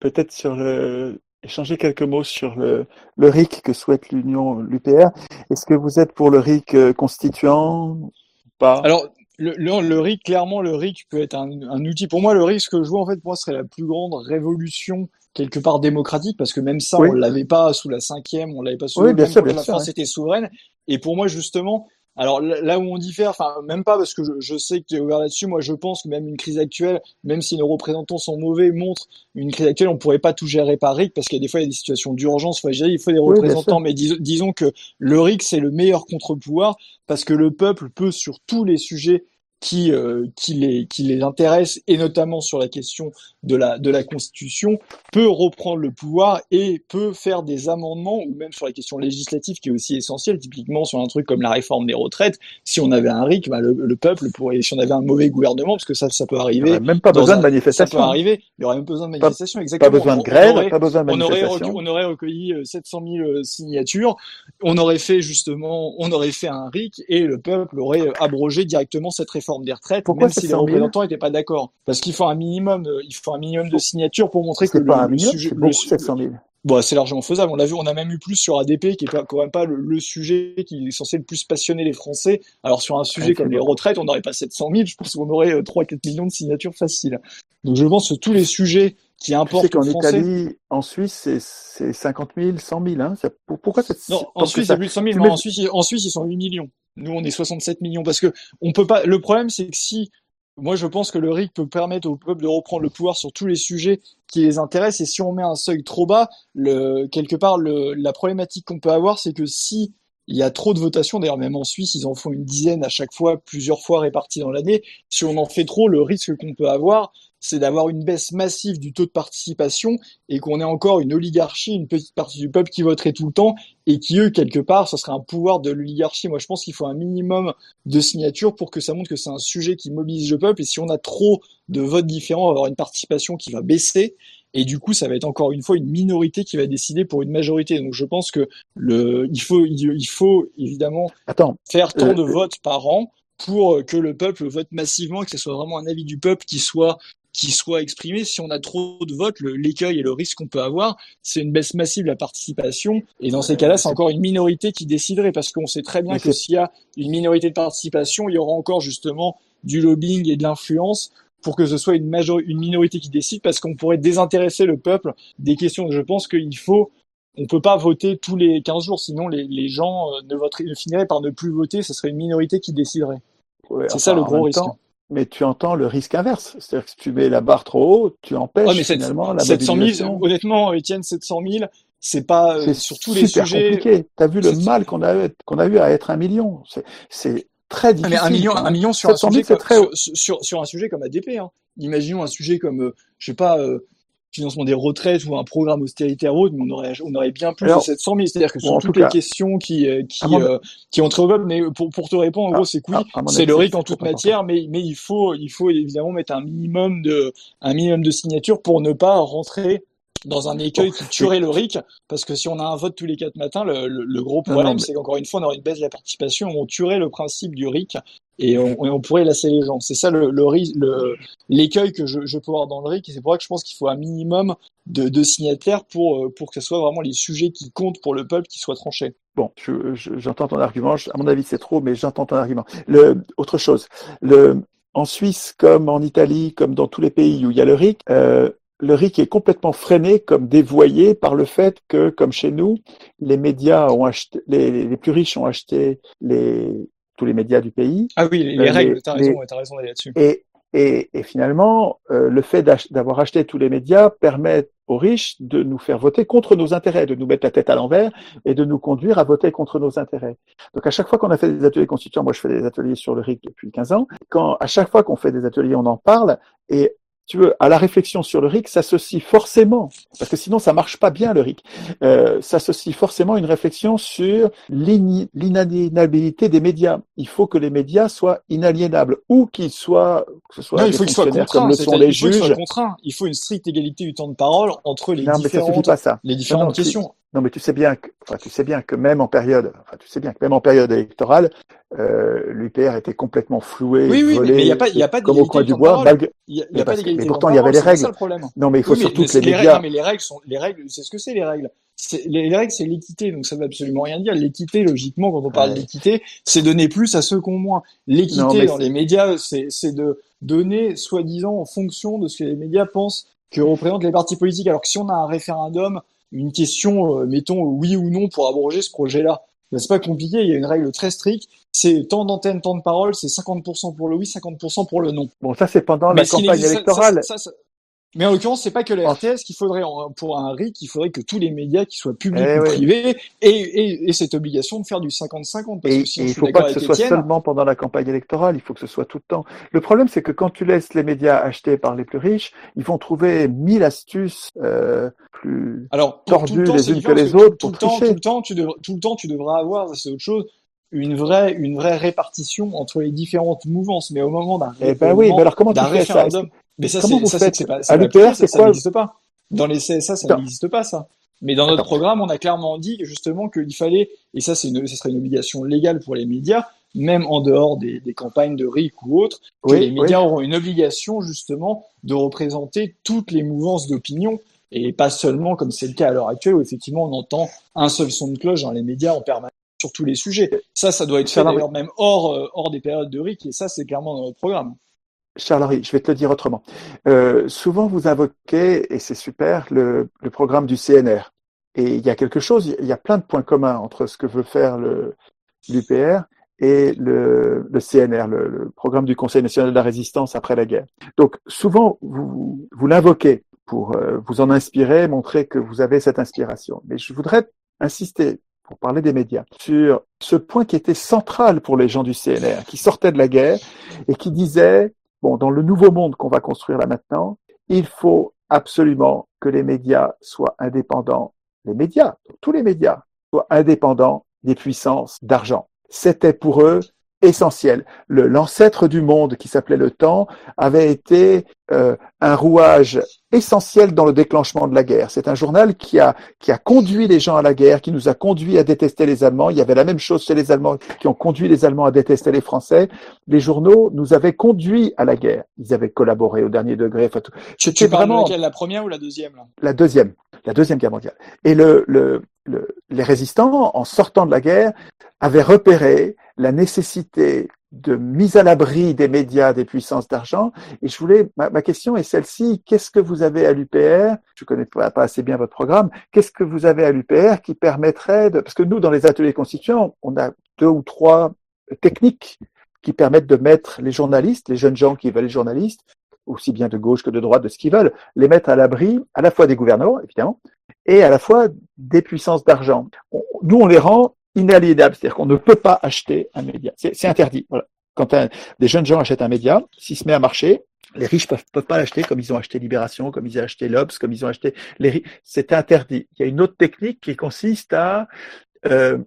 Peut-être sur le échanger quelques mots sur le, le RIC que souhaite l'Union, l'UPR. Est-ce que vous êtes pour le RIC euh, constituant ou pas? Alors, le, le, le, RIC, clairement, le RIC peut être un, un, outil. Pour moi, le RIC, ce que je vois, en fait, pour moi, serait la plus grande révolution quelque part démocratique parce que même ça on l'avait pas sous la cinquième, on l'avait pas sous oui, bien sûr, la France était souveraine. Et pour moi justement, alors là où on diffère, enfin même pas parce que je, je sais que tu es ouvert là-dessus. Moi je pense que même une crise actuelle, même si nos représentants sont mauvais, montre une crise actuelle, on pourrait pas tout gérer par RIC parce qu'il y a des fois il y a des situations d'urgence, faut gérer, il faut des représentants. mais disons que le RIC c'est le meilleur contre-pouvoir parce que le peuple peut sur tous les sujets qui euh, qui les qui les intéresse et notamment sur la question de la de la constitution peut reprendre le pouvoir et peut faire des amendements ou même sur la question législative qui est aussi essentielle. Typiquement sur un truc comme la réforme des retraites si on avait un RIC bah, le, peuple pourrait si on avait un mauvais gouvernement parce que ça ça peut arriver il même pas besoin de manifestation. Ça peut arriver il y aurait même besoin de manifestation exactement. pas besoin de grève pas besoin de manifestation on aurait, on aurait recueilli 700 euh, 000 euh, signatures on aurait fait justement on aurait fait un RIC et le peuple aurait abrogé directement cette réforme des retraites, Pourquoi même si les représentants n'étaient pas d'accord. Parce qu'il faut un minimum, il faut un minimum de signatures pour montrer que pas le, un minimum, sujet, beaucoup, 700 000. Bon, c'est largement faisable. On l'a vu, on a même eu plus sur ADP, qui est quand même pas le, sujet qui est censé le plus passionner les Français. Alors sur un sujet comme les retraites, on n'aurait pas 700 000. Je pense qu'on aurait 3-4 euh, millions de signatures faciles. Donc je pense que tous les sujets qui importent tu sais qu'en Italie, en Suisse, c'est 50 000, 100 000. Hein. pourquoi cette... Non, en Suisse, a plus de 100 000. Non, en Suisse, en Suisse, ils sont 8 millions. Nous, on est 67 millions parce que on peut pas. Le problème, c'est que si moi, je pense que le RIC peut permettre au peuple de reprendre le pouvoir sur tous les sujets qui les intéressent. Et si on met un seuil trop bas, le, quelque part, la problématique qu'on peut avoir, c'est que si il y a trop de votations, d'ailleurs même en Suisse, ils en font une dizaine à chaque fois, plusieurs fois réparties dans l'année. Si on en fait trop, le risque qu'on peut avoir, c'est d'avoir une baisse massive du taux de participation et qu'on ait encore une oligarchie, une petite partie du peuple qui voterait tout le temps et qui, eux, quelque part, ce serait un pouvoir de l'oligarchie. Moi, je pense qu'il faut un minimum de signatures pour que ça montre que c'est un sujet qui mobilise le peuple. Et si on a trop de votes différents, on va avoir une participation qui va baisser. Et du coup, ça va être encore une fois une minorité qui va décider pour une majorité. Donc, je pense que le, il faut, il faut évidemment Attends, faire tant de votes par an pour que le peuple vote massivement que ce soit vraiment un avis du peuple qui soit qui soit exprimé. Si on a trop de votes, l'écueil et le risque qu'on peut avoir, c'est une baisse massive de la participation. Et dans ces cas-là, c'est encore une minorité qui déciderait, parce qu'on sait très bien que s'il y a une minorité de participation, il y aura encore justement du lobbying et de l'influence pour que ce soit une, une minorité qui décide, parce qu'on pourrait désintéresser le peuple des questions. Je pense qu'il faut on peut pas voter tous les 15 jours, sinon les, les gens euh, ne, voteraient, ne finiraient par ne plus voter, ce serait une minorité qui déciderait. c'est ça le gros risque mais tu entends le risque inverse. C'est-à-dire que si tu mets la barre trop haut, tu empêches mais finalement la 700 000, honnêtement, Étienne, 700 000, c'est pas euh, sur tous les sujets. compliqué. T'as vu le mal qu'on a qu'on a eu à être un million. C'est très difficile. Mais un million, un million sur un sujet comme, très... sur, sur, sur, un sujet comme ADP. Hein. Imaginons un sujet comme, euh, je sais pas, euh, financement des retraites ou un programme austérité autre, mais on aurait, on aurait bien plus de 700 000. C'est-à-dire que sur toutes les questions qui, euh, qui, euh, qui ont mais pour, pour te répondre, en gros, c'est oui, c'est le RIC en toute matière, mais, mais il faut, il faut évidemment mettre un minimum de, un minimum de signatures pour ne pas rentrer dans un écueil qui tuerait le RIC, parce que si on a un vote tous les quatre matins, le, le, gros problème, c'est qu'encore une fois, on aurait une baisse de la participation, on tuerait le principe du RIC et on, on pourrait lasser les gens. C'est ça le, le, l'écueil que je, je peux voir dans le RIC, et c'est pour ça que je pense qu'il faut un minimum de, de signataires pour, euh, pour que ce soit vraiment les sujets qui comptent pour le peuple qui soient tranchés. Bon, j'entends ton argument. À mon avis, c'est trop, mais j'entends ton argument. Le, autre chose, le, en Suisse, comme en Italie, comme dans tous les pays où il y a le RIC, euh, le RIC est complètement freiné comme dévoyé par le fait que, comme chez nous, les médias ont acheté, les, plus riches ont acheté les, tous les médias du pays. Ah oui, les, euh, règles, t'as raison, t'as raison d'aller là-dessus. Et, et, et, finalement, euh, le fait d'avoir acheté tous les médias permet aux riches de nous faire voter contre nos intérêts, de nous mettre la tête à l'envers et de nous conduire à voter contre nos intérêts. Donc à chaque fois qu'on a fait des ateliers constituants, moi je fais des ateliers sur le RIC depuis 15 ans, quand à chaque fois qu'on fait des ateliers, on en parle et tu veux, à la réflexion sur le RIC s'associe forcément, parce que sinon ça marche pas bien le RIC, euh, s'associe forcément une réflexion sur l'inaliénabilité des médias. Il faut que les médias soient inaliénables, ou qu'ils soient, que ce soit non, il faut qu'ils soient contraints, comme le sont les juges. Il faut une stricte égalité du temps de parole entre les différentes, pas ça. les différentes questions. Non, mais tu sais bien que, enfin, tu sais bien que même en période, enfin, tu sais bien que même en période électorale, euh, l'UPR était complètement floué, oui, oui, volé, mais il n'y a pas, il y a pas comme au coin du bois. Il y a, y a pas. Mais pourtant, il y avait les règles. Le. Non, mais il faut surtout que les, médias. mais les règles sont, les règles, c'est ce que c'est les règles. Les, règles, c'est l'équité, donc ça veut absolument rien dire. L'équité, logiquement, quand on parle d'équité, c'est donner plus à ceux qui ont moins. L'équité dans les médias, c'est de donner, soi-disant, en fonction de ce que les médias pensent que représentent les partis politiques. Alors que si on a un référendum une question, euh, mettons oui ou non pour abroger ce projet-là. Ben, c'est pas compliqué, il y a une règle très stricte, c'est tant d'antennes, tant de paroles, c'est 50% pour le oui, 50% pour le non. Bon, ça c'est pendant la campagne électorale. Mais en l'occurrence, c'est pas que la RTS qu'il faudrait pour un RIC, il faudrait que tous les médias, qu'ils soient publics eh ou privés, aient, cette obligation de faire du 50-50. Et, si il faut pas que ce soit seulement pendant la campagne électorale, il faut que ce soit tout le temps. Le problème, c'est que quand tu laisses les médias achetés par les plus riches, ils vont trouver mille astuces euh, plus Alors, tordues les unes que les autres tout, le temps, tout le temps, tu devrais, tout le temps, tu devras avoir, c'est autre chose, une vraie, une vraie répartition entre les différentes mouvances. Mais au moment d'un eh ben oui, mais alors comment tu fais ça? Mais ça, c'est, ça, c'est pas, à l'UPR, c'est quoi? Ça n'existe pas. Dans les CSA, ça n'existe pas, ça. Mais dans notre programme, on a clairement dit justement qu'il fallait, et ça, c'est une, ce serait une obligation légale pour les médias, même en dehors des, des campagnes de RIC ou autres, que les médias auront une obligation justement de représenter toutes les mouvances d'opinion et pas seulement comme c'est le cas à l'heure actuelle où effectivement on entend un seul son de cloche dans les médias en permanence sur tous les sujets. Ça, ça doit être fait d'ailleurs même hors, euh, hors des périodes de RIC et ça, c'est clairement dans notre programme. Charles-Henri, je vais te le dire autrement. Euh, souvent, vous invoquez, et c'est super, le, programme du CNR. Et il y a quelque chose, il y a plein de points communs entre ce que veut faire l'UPR et le, CNR, le, le, programme du Conseil national de la résistance après la guerre. Donc, souvent, vous, vous l'invoquez pour euh, vous en inspirer, montrer que vous avez cette inspiration. Mais je voudrais insister pour parler des médias, sur ce point qui était central pour les gens du CNR, qui sortaient de la guerre et qui disaient bon, dans le nouveau monde qu'on va construire là maintenant, il faut absolument que les médias soient indépendants. Les médias, tous les médias, soient indépendants des puissances d'argent. C'était pour eux essentiel. L'ancêtre du monde, qui s'appelait le temps, avait été euh, un rouage essentiel dans le déclenchement de la guerre. C'est un journal qui a, qui a conduit les gens à la guerre, qui nous a conduit à détester les Allemands. Il y avait la même chose chez les Allemands qui ont conduit les Allemands à détester les Français. Les journaux nous avaient conduits à la guerre. Ils avaient collaboré au dernier degré. Enfin, tout. Tu, tu vraiment la première ou la deuxième là? La deuxième, la deuxième guerre mondiale. Et le, le, le, les résistants, en sortant de la guerre, avaient repéré la nécessité de mise à l'abri des médias des puissances d'argent. Et je voulais, ma, question est celle-ci, qu'est-ce que vous avez à l'UPR Je connais pas, pas, assez bien votre programme. Qu'est-ce que vous avez à l'UPR qui permettrait de, parce que nous, dans les ateliers constituants, on a deux ou trois techniques qui permettent de mettre les journalistes, les jeunes gens qui veulent être journalistes, aussi bien de gauche que de droite, de ce qu'ils veulent, les mettre à l'abri à la fois des gouverneurs, évidemment, et à la fois des puissances d'argent. Nous, on les rend inaliénable, c'est-à-dire qu'on ne peut pas acheter un média. C'est interdit. Voilà. Quand des jeunes gens achètent un média, s'il se met à marcher, les riches peuvent, peuvent pas l'acheter comme ils ont acheté Libération, comme ils ont acheté l'Obs, comme ils ont acheté les C'est interdit. Il y a une autre technique qui consiste à euh,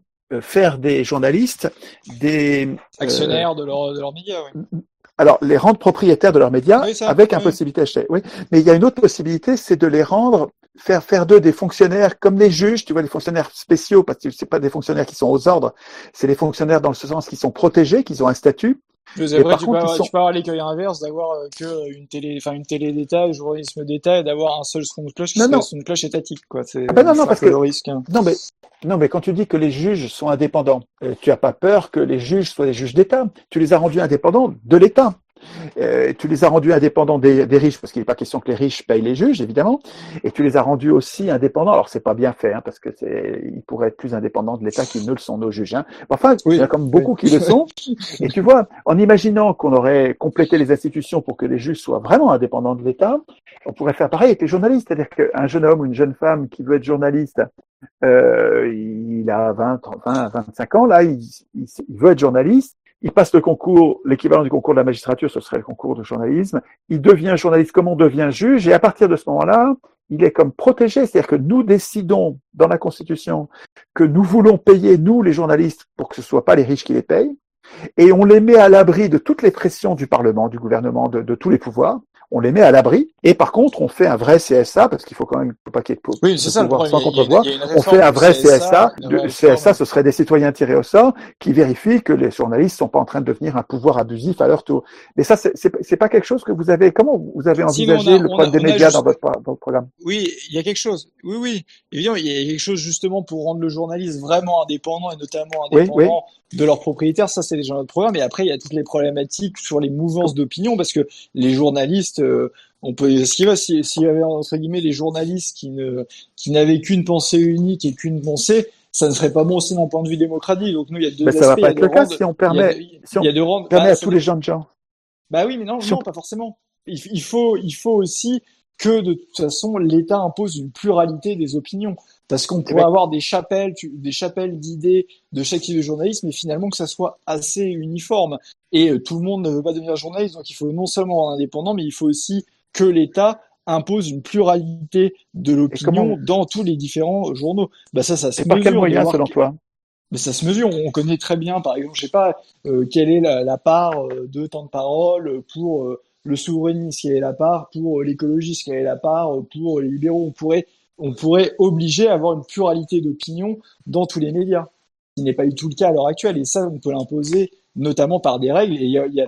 faire des journalistes des euh, actionnaires de leurs de leur médias. Oui. Alors, les rendre propriétaires de leurs médias avec impossibilité d'acheter. Oui, mais il y a une autre possibilité, c'est de les rendre faire faire d'eux des fonctionnaires comme les juges, tu vois, les fonctionnaires spéciaux, parce que c'est pas des fonctionnaires qui sont aux ordres, c'est les fonctionnaires dans le sens qui sont protégés, qui ont un statut. Vrai, tu, peux avoir, tu peux avoir l'écueil inverse d'avoir euh, que une télé, enfin une télé d'État, un journalisme d'État, et d'avoir un seul son de cloche qui non, non. une cloche étatique, quoi. C'est ah ben non, non, parce que le risque. Hein. Non, mais non, mais quand tu dis que les juges sont indépendants, euh, tu as pas peur que les juges soient des juges d'État. Tu les as rendus indépendants de l'État. Euh, tu les as rendus indépendants des, des riches, parce qu'il n'est pas question que les riches payent les juges, évidemment, et tu les as rendus aussi indépendants. Alors c'est pas bien fait, hein, parce que c'est, ils pourraient être plus indépendants de l'État qu'ils ne le sont nos juges. Hein. Enfin, il y a comme beaucoup qui le sont. (laughs) Et tu vois, en imaginant qu'on aurait complété les institutions pour que les juges soient vraiment indépendants de l'État, on pourrait faire pareil avec les journalistes, c'est-à-dire qu'un jeune homme ou une jeune femme qui veut être journaliste, euh, il a 20, 20, 25 ans, là, il, il veut être journaliste il passe le concours, l'équivalent du concours de la magistrature, ce serait le concours de journalisme. Il devient journaliste comme on devient juge, et à partir de ce moment-là, il est comme protégé. C'est-à-dire que nous décidons dans la Constitution que nous voulons payer, nous, les journalistes, pour que ce ne soit pas les riches qui les payent, et on les met à l'abri de toutes les pressions du Parlement, du gouvernement, de, de tous les pouvoirs on les met à l'abri. Et par contre, on fait un vrai CSA, parce qu'il faut quand même pas qu'il y ait de, oui, c'est ça, pouvoir sans On fait un vrai CSA. Le CSA, ce serait des citoyens tirés au sort qui vérifient que les journalistes sont pas en train de devenir un pouvoir abusif à leur tour. Mais ça, c'est pas quelque chose que vous avez. Comment vous avez envisagé le problème des médias dans, votre, programme? Oui, il y a quelque chose. Oui, oui. Évidemment, il y a quelque chose justement pour rendre le journaliste vraiment indépendant et notamment indépendant de leurs propriétaires. Ça, c'est déjà notre programme. Et après, il y a toutes les problématiques sur les mouvances d'opinion parce que les journalistes euh, on peut, ce qui va, s'il y avait entre guillemets les journalistes qui ne, qui n'avaient qu'une pensée unique et qu'une pensée, ça ne serait pas bon aussi d'un point de vue démocratique. Donc nous, il y a deux mais ça va pas être le cas si on permet, si on permet à tous les jeunes gens. Bah oui, mais non, non, pas forcément. Il, faut, il faut aussi que de toute façon l'État impose une pluralité des opinions parce qu'on pourrait avoir des chapelles des chapelles d'idées de chaque type de journalisme mais finalement que ça soit assez uniforme et euh, tout le monde ne veut pas devenir journaliste donc il faut non seulement un indépendant mais il faut aussi que l'État impose une pluralité de l'opinion dans tous les différents journaux. Bah ça, ça se par quel moyen, selon toi? Mais ça se mesure. On connaît très bien, par exemple, je sais pas, euh, quelle est la, part euh, de temps de parole pour euh, le souverainisme, quelle est la part pour l'écologiste, quelle est la part pour les libéraux. On pourrait, on pourrait obliger à avoir une pluralité d'opinion dans tous les médias, ce qui n'est pas du tout le cas à l'heure actuelle. Et ça, on peut l'imposer notamment par des règles. Et il y a, il y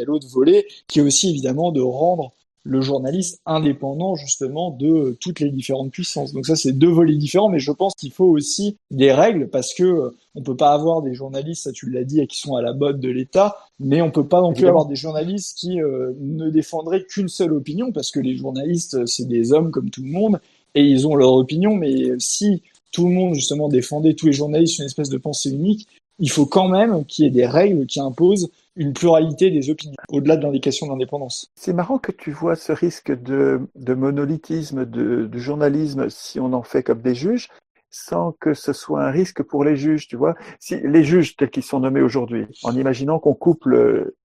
a l'autre volet qui est aussi évidemment de rendre le journaliste indépendant justement de toutes les différentes puissances. Donc ça, c'est deux volets différents, mais je pense qu'il faut aussi des règles parce que euh, on peut pas avoir des journalistes, ça tu l'as dit, qui sont à la botte de l'État, mais on peut pas non plus avoir des journalistes qui euh, ne défendraient qu'une seule opinion parce que les journalistes, c'est des hommes comme tout le monde et ils ont leur opinion, mais si tout le monde justement défendait tous les journalistes une espèce de pensée unique, il faut quand même qu'il y ait des règles qui imposent une pluralité des opinions, au-delà de l'indication d'indépendance. C'est marrant que tu vois ce risque de, monolithisme de, journalisme si on en fait comme des juges, sans que ce soit un risque pour les juges, tu vois. Si les juges tels qu'ils sont nommés aujourd'hui, en imaginant qu'on coupe le,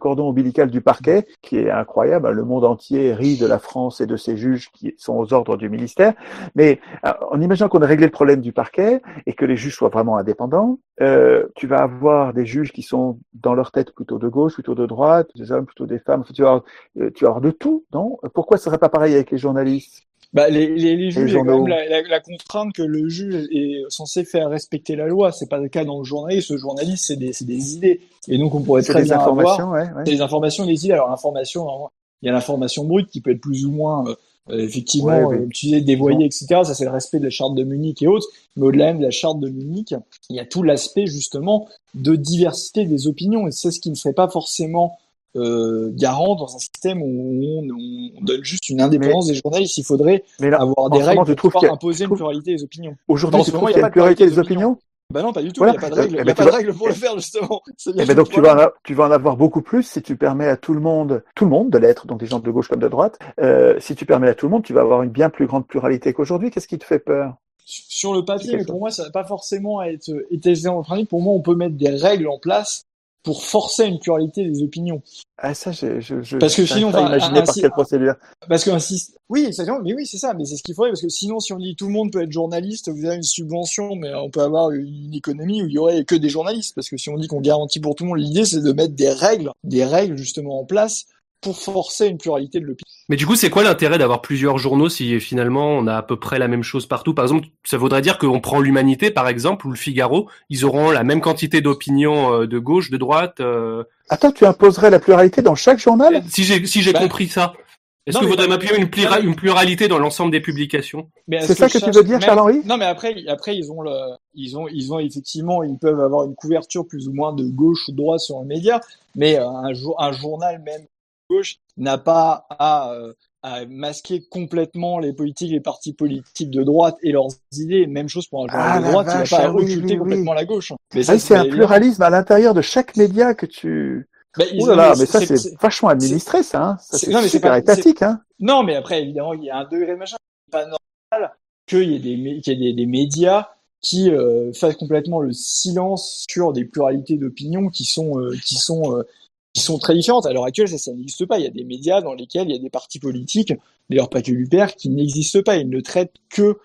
cordon ombilical du parquet, qui est incroyable, le monde entier rit de la France et de ses juges qui sont aux ordres du ministère, mais euh, en imaginant qu'on a réglé le problème du parquet et que les juges soient vraiment indépendants, euh, tu vas avoir des juges qui sont dans leur tête plutôt de gauche, plutôt de droite, des hommes, plutôt des femmes, tu vas, euh, tu vas avoir de tout, non? Pourquoi ce serait pas pareil avec les journalistes? Bah, les, les, les juges, quand même la, la, contrainte que le juge est censé faire respecter la loi. C'est pas le cas dans le journaliste. Le journaliste, c'est des, des idées. Et donc, on pourrait très des bien informations, avoir ouais, ouais. des informations, des idées. Alors, l'information, il y a l'information brute qui peut être plus ou moins, euh, effectivement, ouais, utilisée, dévoyée, etc. Ça, c'est le respect de la charte de Munich et autres. Mais au-delà même de la charte de Munich, il y a tout l'aspect, justement, de diversité des opinions. Et c'est ce qui ne serait pas forcément euh, garant dans un système où on, on, donne juste une indépendance des journalistes. Il faudrait mais là, avoir des règles pour pouvoir imposer une pluralité des opinions. Aujourd'hui, tu trouves qu'il y a une pluralité des opinions bah non, pas du tout. Il n'y a pas de règle. Il y a pas de règle pour le faire justement. (laughs) Eh ben donc tu vas, en tu vas en avoir beaucoup plus si tu permets à tout le monde, tout le monde de l'être, donc des gens de gauche comme de droite. Euh, si tu permets à tout le monde, tu vas avoir une bien plus grande pluralité qu'aujourd'hui. Qu'est-ce qui te fait peur? Sur le papier, mais pour moi, ça va pas forcément être été en train Pour moi, on peut mettre des règles en place pour forcer une pluralité des opinions. Ah ça, je, je, je parce que sinon, pas imaginer par quelle procédure. Parce qu'un oui, mais oui, c'est ça, mais c'est ce qu'il faudrait parce que sinon, si on dit tout le monde peut être journaliste, vous avez une subvention, mais on peut avoir une économie où il y aurait que des journalistes, parce que si on dit qu'on garantit pour tout le monde, l'idée c'est de mettre des règles, des règles justement en place pour forcer une pluralité de l'opinion. Mais du coup, c'est quoi l'intérêt d'avoir plusieurs journaux si finalement on a à peu près la même chose partout? Par exemple, ça voudrait dire qu'on prend l'Humanité, par exemple, ou le Figaro, ils auront la même quantité d'opinions euh, de gauche, de droite. Euh... Attends, tu imposerais la pluralité dans chaque journal? Si j'ai si j'ai bah, compris ça. Est-ce que vous voudrait m'appuyer une, une, pluralité dans l'ensemble des publications? C'est ça que, tu veux dire, Charles-Henri? Non, mais après, après ils ont le, ils ont, ils ont effectivement, ils peuvent avoir une couverture plus ou moins de gauche ou de droite sur un média, mais un, un journal même gauche n'a pas euh, à, masquer complètement les politiques, les partis politiques de droite et leurs idées. Même chose pour un journal ah, de droite, il n'a pas à occulter complètement la gauche. Mais ah c'est un pluralisme à l'intérieur de chaque média que tu. Ben, là, mais ça c'est vachement administré, ça. Hein. ça c'est super étatique. Hein. Non, mais après évidemment il y a un degré de machin. C'est pas normal qu'il y ait des, qu'il y ait des, médias qui euh, fassent complètement le silence sur des pluralités d'opinions qui sont euh, qui sont euh, qui sont très différentes. À l'heure actuelle, ça, ça n'existe pas. Il y a des médias dans lesquels il y a des partis politiques, d'ailleurs pas que l'UPR, qui n'existent pas. Ils ne traitent que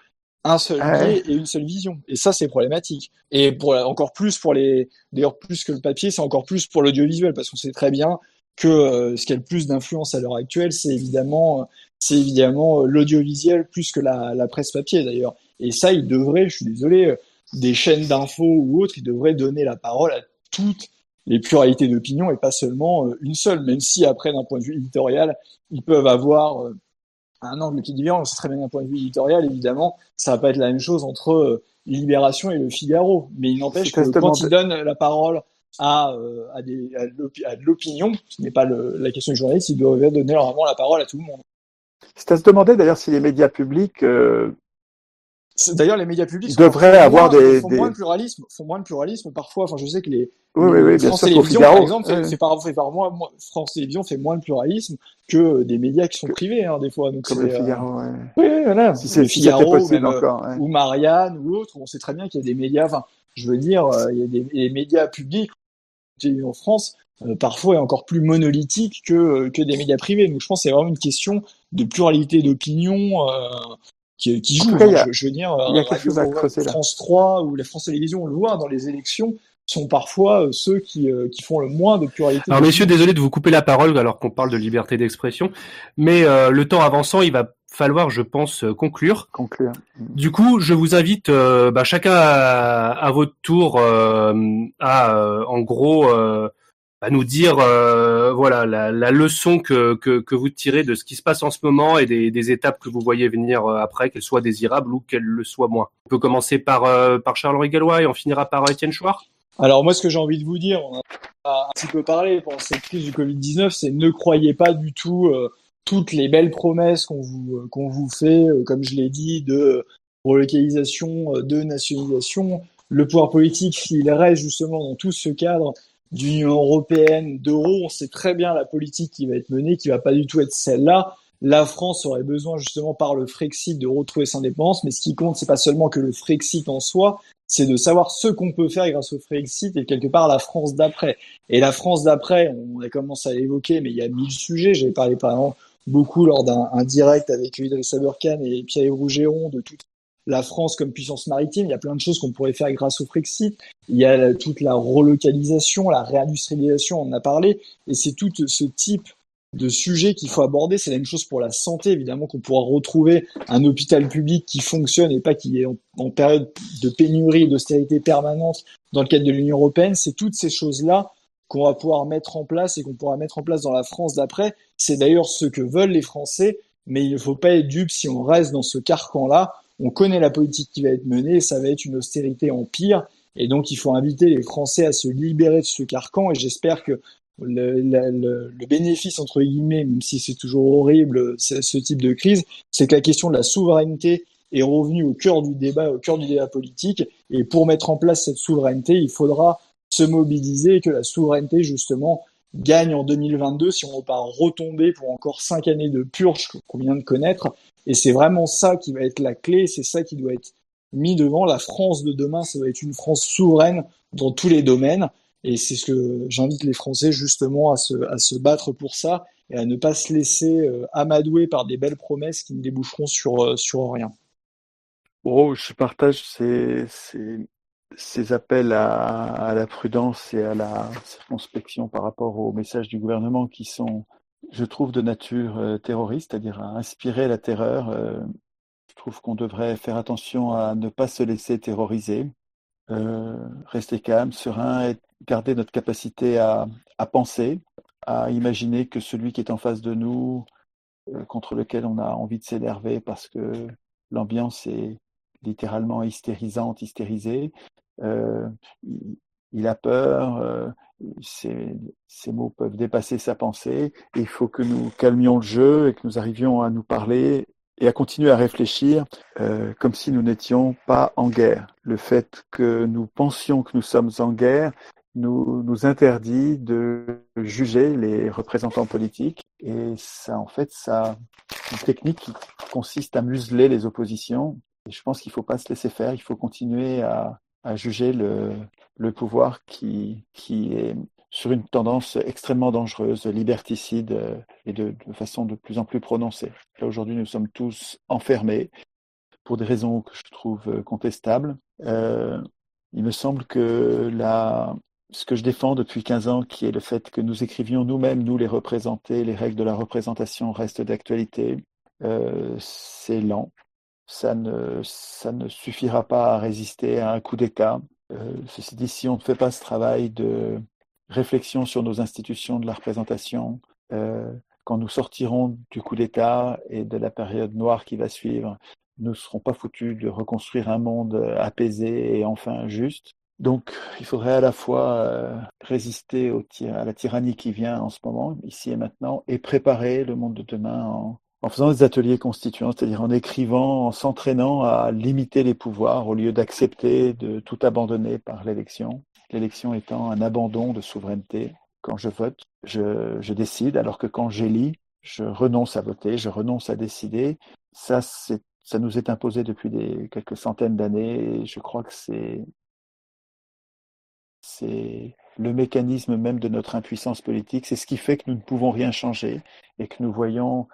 un seul biais et une seule vision. Et ça, c'est problématique. Et pour encore plus pour les, d'ailleurs plus que le papier, c'est encore plus pour l'audiovisuel parce qu'on sait très bien que euh, ce qui a le plus d'influence à l'heure actuelle, c'est évidemment, c'est évidemment euh, l'audiovisuel plus que la, la presse papier d'ailleurs. Et ça, ils devraient, je suis désolé, euh, des chaînes d'infos ou autres, ils devraient donner la parole à toutes les pluralités d'opinion et pas seulement euh, une seule, même si après d'un point de vue éditorial, ils peuvent avoir euh, un angle qui. C'est très bien d'un point de vue éditorial, évidemment, ça va pas être la même chose entre euh, Libération et le Figaro, mais il n'empêche que quand ils donnent la parole à, à, des, à de l'opinion, ce n'est pas le, la question du journaliste, ils doivent donner vraiment la parole à tout le monde. C'est à se demander d'ailleurs si les médias publics D'ailleurs, les médias publics devraient avoir des, font des... moins de pluralisme, font moins de pluralisme parfois. Enfin, je sais que les, oui, les oui, oui, France Télévisions, par exemple, fait, fait par, fait par moi, moi, France Télévisions fait moins de pluralisme que des médias qui sont privés, hein, des fois. Donc Comme c'est, le euh, Figaro, ouais. Oui, voilà. Si c'est Figaro, possible même, euh, encore. ouais. ou Marianne ou autre, on sait très bien qu'il y a des médias. Enfin, je veux dire, euh, il y a des les médias publics en France euh, parfois est encore plus monolithique que euh, que des médias privés. Donc je pense que c'est vraiment une question de pluralité d'opinion euh, qui, qui En joue. tout cas, il y hein. a- je, je veux dire, il y a euh, quelque chose à Radio creuser là. France 3 ou la France Télévisions, on le voit dans les élections, sont parfois euh, ceux qui euh, qui font le moins de pluralité. Alors messieurs, désolé de vous couper la parole alors qu'on parle de liberté d'expression, mais euh, le temps avançant, il va falloir, je pense, euh, conclure. Conclure. Du coup, je vous invite euh, bah, chacun à, à votre tour euh, à, euh, en gros, euh, à nous dire, euh, voilà, la, la leçon que, que, que vous tirez de ce qui se passe en ce moment et des, des étapes que vous voyez venir euh, après, qu'elles soient désirables ou qu'elles le soient moins. On peut commencer par, euh, par Charles-Henri Gallois et on finira par Étienne Chouard. Alors moi, ce que j'ai envie de vous dire, on a un petit peu parlé pendant cette crise du Covid-19, c'est ne croyez pas du tout euh, toutes les belles promesses qu'on vous euh, qu'on vous fait, euh, comme je l'ai dit, de relocalisation, euh, de nationalisation. Le pouvoir politique, s'il reste justement dans tout ce cadre d'Union européenne, d'euro, on sait très bien la politique qui va être menée, qui va pas du tout être celle-là. La France aurait besoin justement par le Frexit de retrouver sa indépendance, mais ce qui compte, c'est pas seulement que le Frexit en soi, c'est de savoir ce qu'on peut faire grâce au Frexit et quelque part la France d'après. Et la France d'après, on a commencé à l'évoquer, mais il y a mille sujets. J'ai parlé par exemple beaucoup lors d'un un direct avec Idriss Aberkan et Pierre Rougeron de toute la France comme puissance maritime. Il y a plein de choses qu'on pourrait faire grâce au Frexit. Il y a toute la relocalisation, la réindustrialisation, on en a parlé. Et c'est tout ce type de sujets qu'il faut aborder. C'est la même chose pour la santé, évidemment, qu'on pourra retrouver un hôpital public qui fonctionne et pas qui est en, en période de pénurie et d'austérité permanente dans le cadre de l'Union européenne. C'est toutes ces choses-là qu'on va pouvoir mettre en place et qu'on pourra mettre en place dans la France d'après. C'est d'ailleurs ce que veulent les Français, mais il ne faut pas être dupe si on reste dans ce carcan-là. On connaît la politique qui va être menée ça va être une austérité en pire. Et donc, il faut inviter les Français à se libérer de ce carcan et j'espère que le, bénéfice, entre guillemets, même si c'est toujours horrible, ce type de crise, c'est que la question de la souveraineté est revenue au cœur du débat, au cœur du débat politique. Et pour mettre en place cette souveraineté, il faudra se mobiliser et que la souveraineté, justement, gagne en 2022 si on ne veut pas retomber pour encore cinq années de purge qu'on vient de connaître. Et c'est vraiment ça qui va être la clé, c'est ça qui doit être mis devant. La France de demain, ça doit être une France souveraine dans tous les domaines. Et c'est ce que j'invite les Français justement à se, à se battre pour ça et à ne pas se laisser euh, amadouer par des belles promesses qui ne déboucheront sur, euh, sur rien. Oh, je partage ces, ces, ces appels à, la prudence et à la circonspection par rapport au message du gouvernement qui sont, je trouve, de nature euh, terroriste, c'est-à-dire à inspirer la terreur. Euh, je trouve qu'on devrait faire attention à ne pas se laisser terroriser, euh, rester calme, serein, et garder notre capacité à, penser, à imaginer que celui qui est en face de nous, contre lequel on a envie de s'énerver parce que l'ambiance est littéralement hystérisante, hystérisée. Euh, il, a peur, euh, ses, ses mots peuvent dépasser sa pensée. Et il faut que nous calmions le jeu et que nous arrivions à nous parler et à continuer à réfléchir euh, comme si nous n'étions pas en guerre. Le fait que nous pensions que nous sommes en guerre nous, nous interdit de juger les représentants politiques et ça, en fait, ça, une technique qui consiste à museler les oppositions. Et je pense qu'il ne faut pas se laisser faire, il faut continuer à, à juger le, pouvoir qui, est sur une tendance extrêmement dangereuse, liberticide euh, et de, façon de plus en plus prononcée. Aujourd'hui, nous sommes tous enfermés pour des raisons que je trouve euh, contestables. Euh, il me semble que ce que je défends depuis 15 ans, qui est le fait que nous écrivions nous-mêmes, nous les représentés, les règles de la représentation restent d'actualité, c'est lent. Ça ne, ça ne suffira pas à résister à un coup d'État. Euh, ceci dit, si on ne fait pas ce travail de réflexion sur nos institutions de la représentation, euh, quand nous sortirons du coup d'État et de la période noire qui va suivre, nous ne serons pas foutus de reconstruire un monde apaisé et enfin juste. Donc, il faudrait à la fois euh, résister à la tyrannie qui vient en ce moment, ici et maintenant, et préparer le monde de demain en, en faisant des ateliers constituants, c'est-à-dire en écrivant, en s'entraînant à limiter les pouvoirs au lieu d'accepter de tout abandonner par l'élection. L'élection étant un abandon de souveraineté. Quand je vote, je, je décide, alors que quand j'élis, je renonce à voter, je renonce à décider. Ça, c'est, ça nous est imposé depuis des, quelques centaines d'années et je crois que c'est, c'est le mécanisme même de notre impuissance politique. C'est ce qui fait que nous ne pouvons rien changer et que nous voyons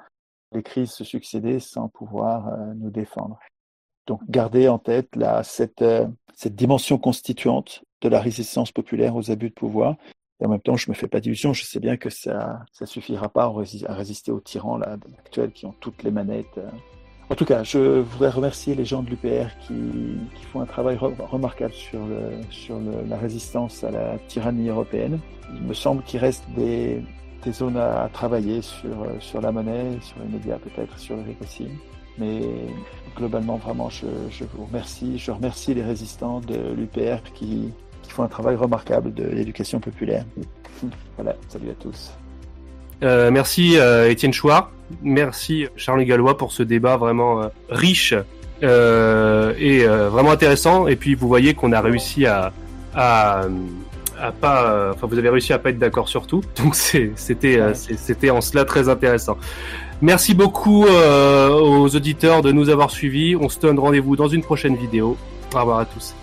les crises se succéder sans pouvoir euh, nous défendre. Donc, garder en tête euh, cette dimension constituante de la résistance populaire aux abus de pouvoir. Et en même temps, je me fais pas d'illusions. Je sais bien que ça, ça suffira pas à résister aux tyrans actuels qui ont toutes les manettes. Euh. En tout cas, je voudrais remercier les gens de l'UPR qui, font un travail remarquable sur, la résistance à la tyrannie européenne. Il me semble qu'il reste des, zones à, travailler sur, sur la monnaie, sur les médias peut-être, sur le récit. Mais globalement, vraiment, je, je, vous remercie. Je remercie les résistants de l'UPR qui, qui font un travail remarquable de l'éducation populaire. (laughs) voilà, salut à tous. Euh, merci euh, Étienne Chouard, merci Charles Gallois pour ce débat vraiment euh, riche euh, et euh, vraiment intéressant. Et puis vous voyez qu'on a réussi à, à pas, enfin vous avez réussi à pas être d'accord sur tout. (laughs) Donc c'était ouais. c'était en cela très intéressant. Merci beaucoup aux auditeurs de nous avoir suivis. On se donne rendez-vous dans une prochaine vidéo. Au revoir à tous.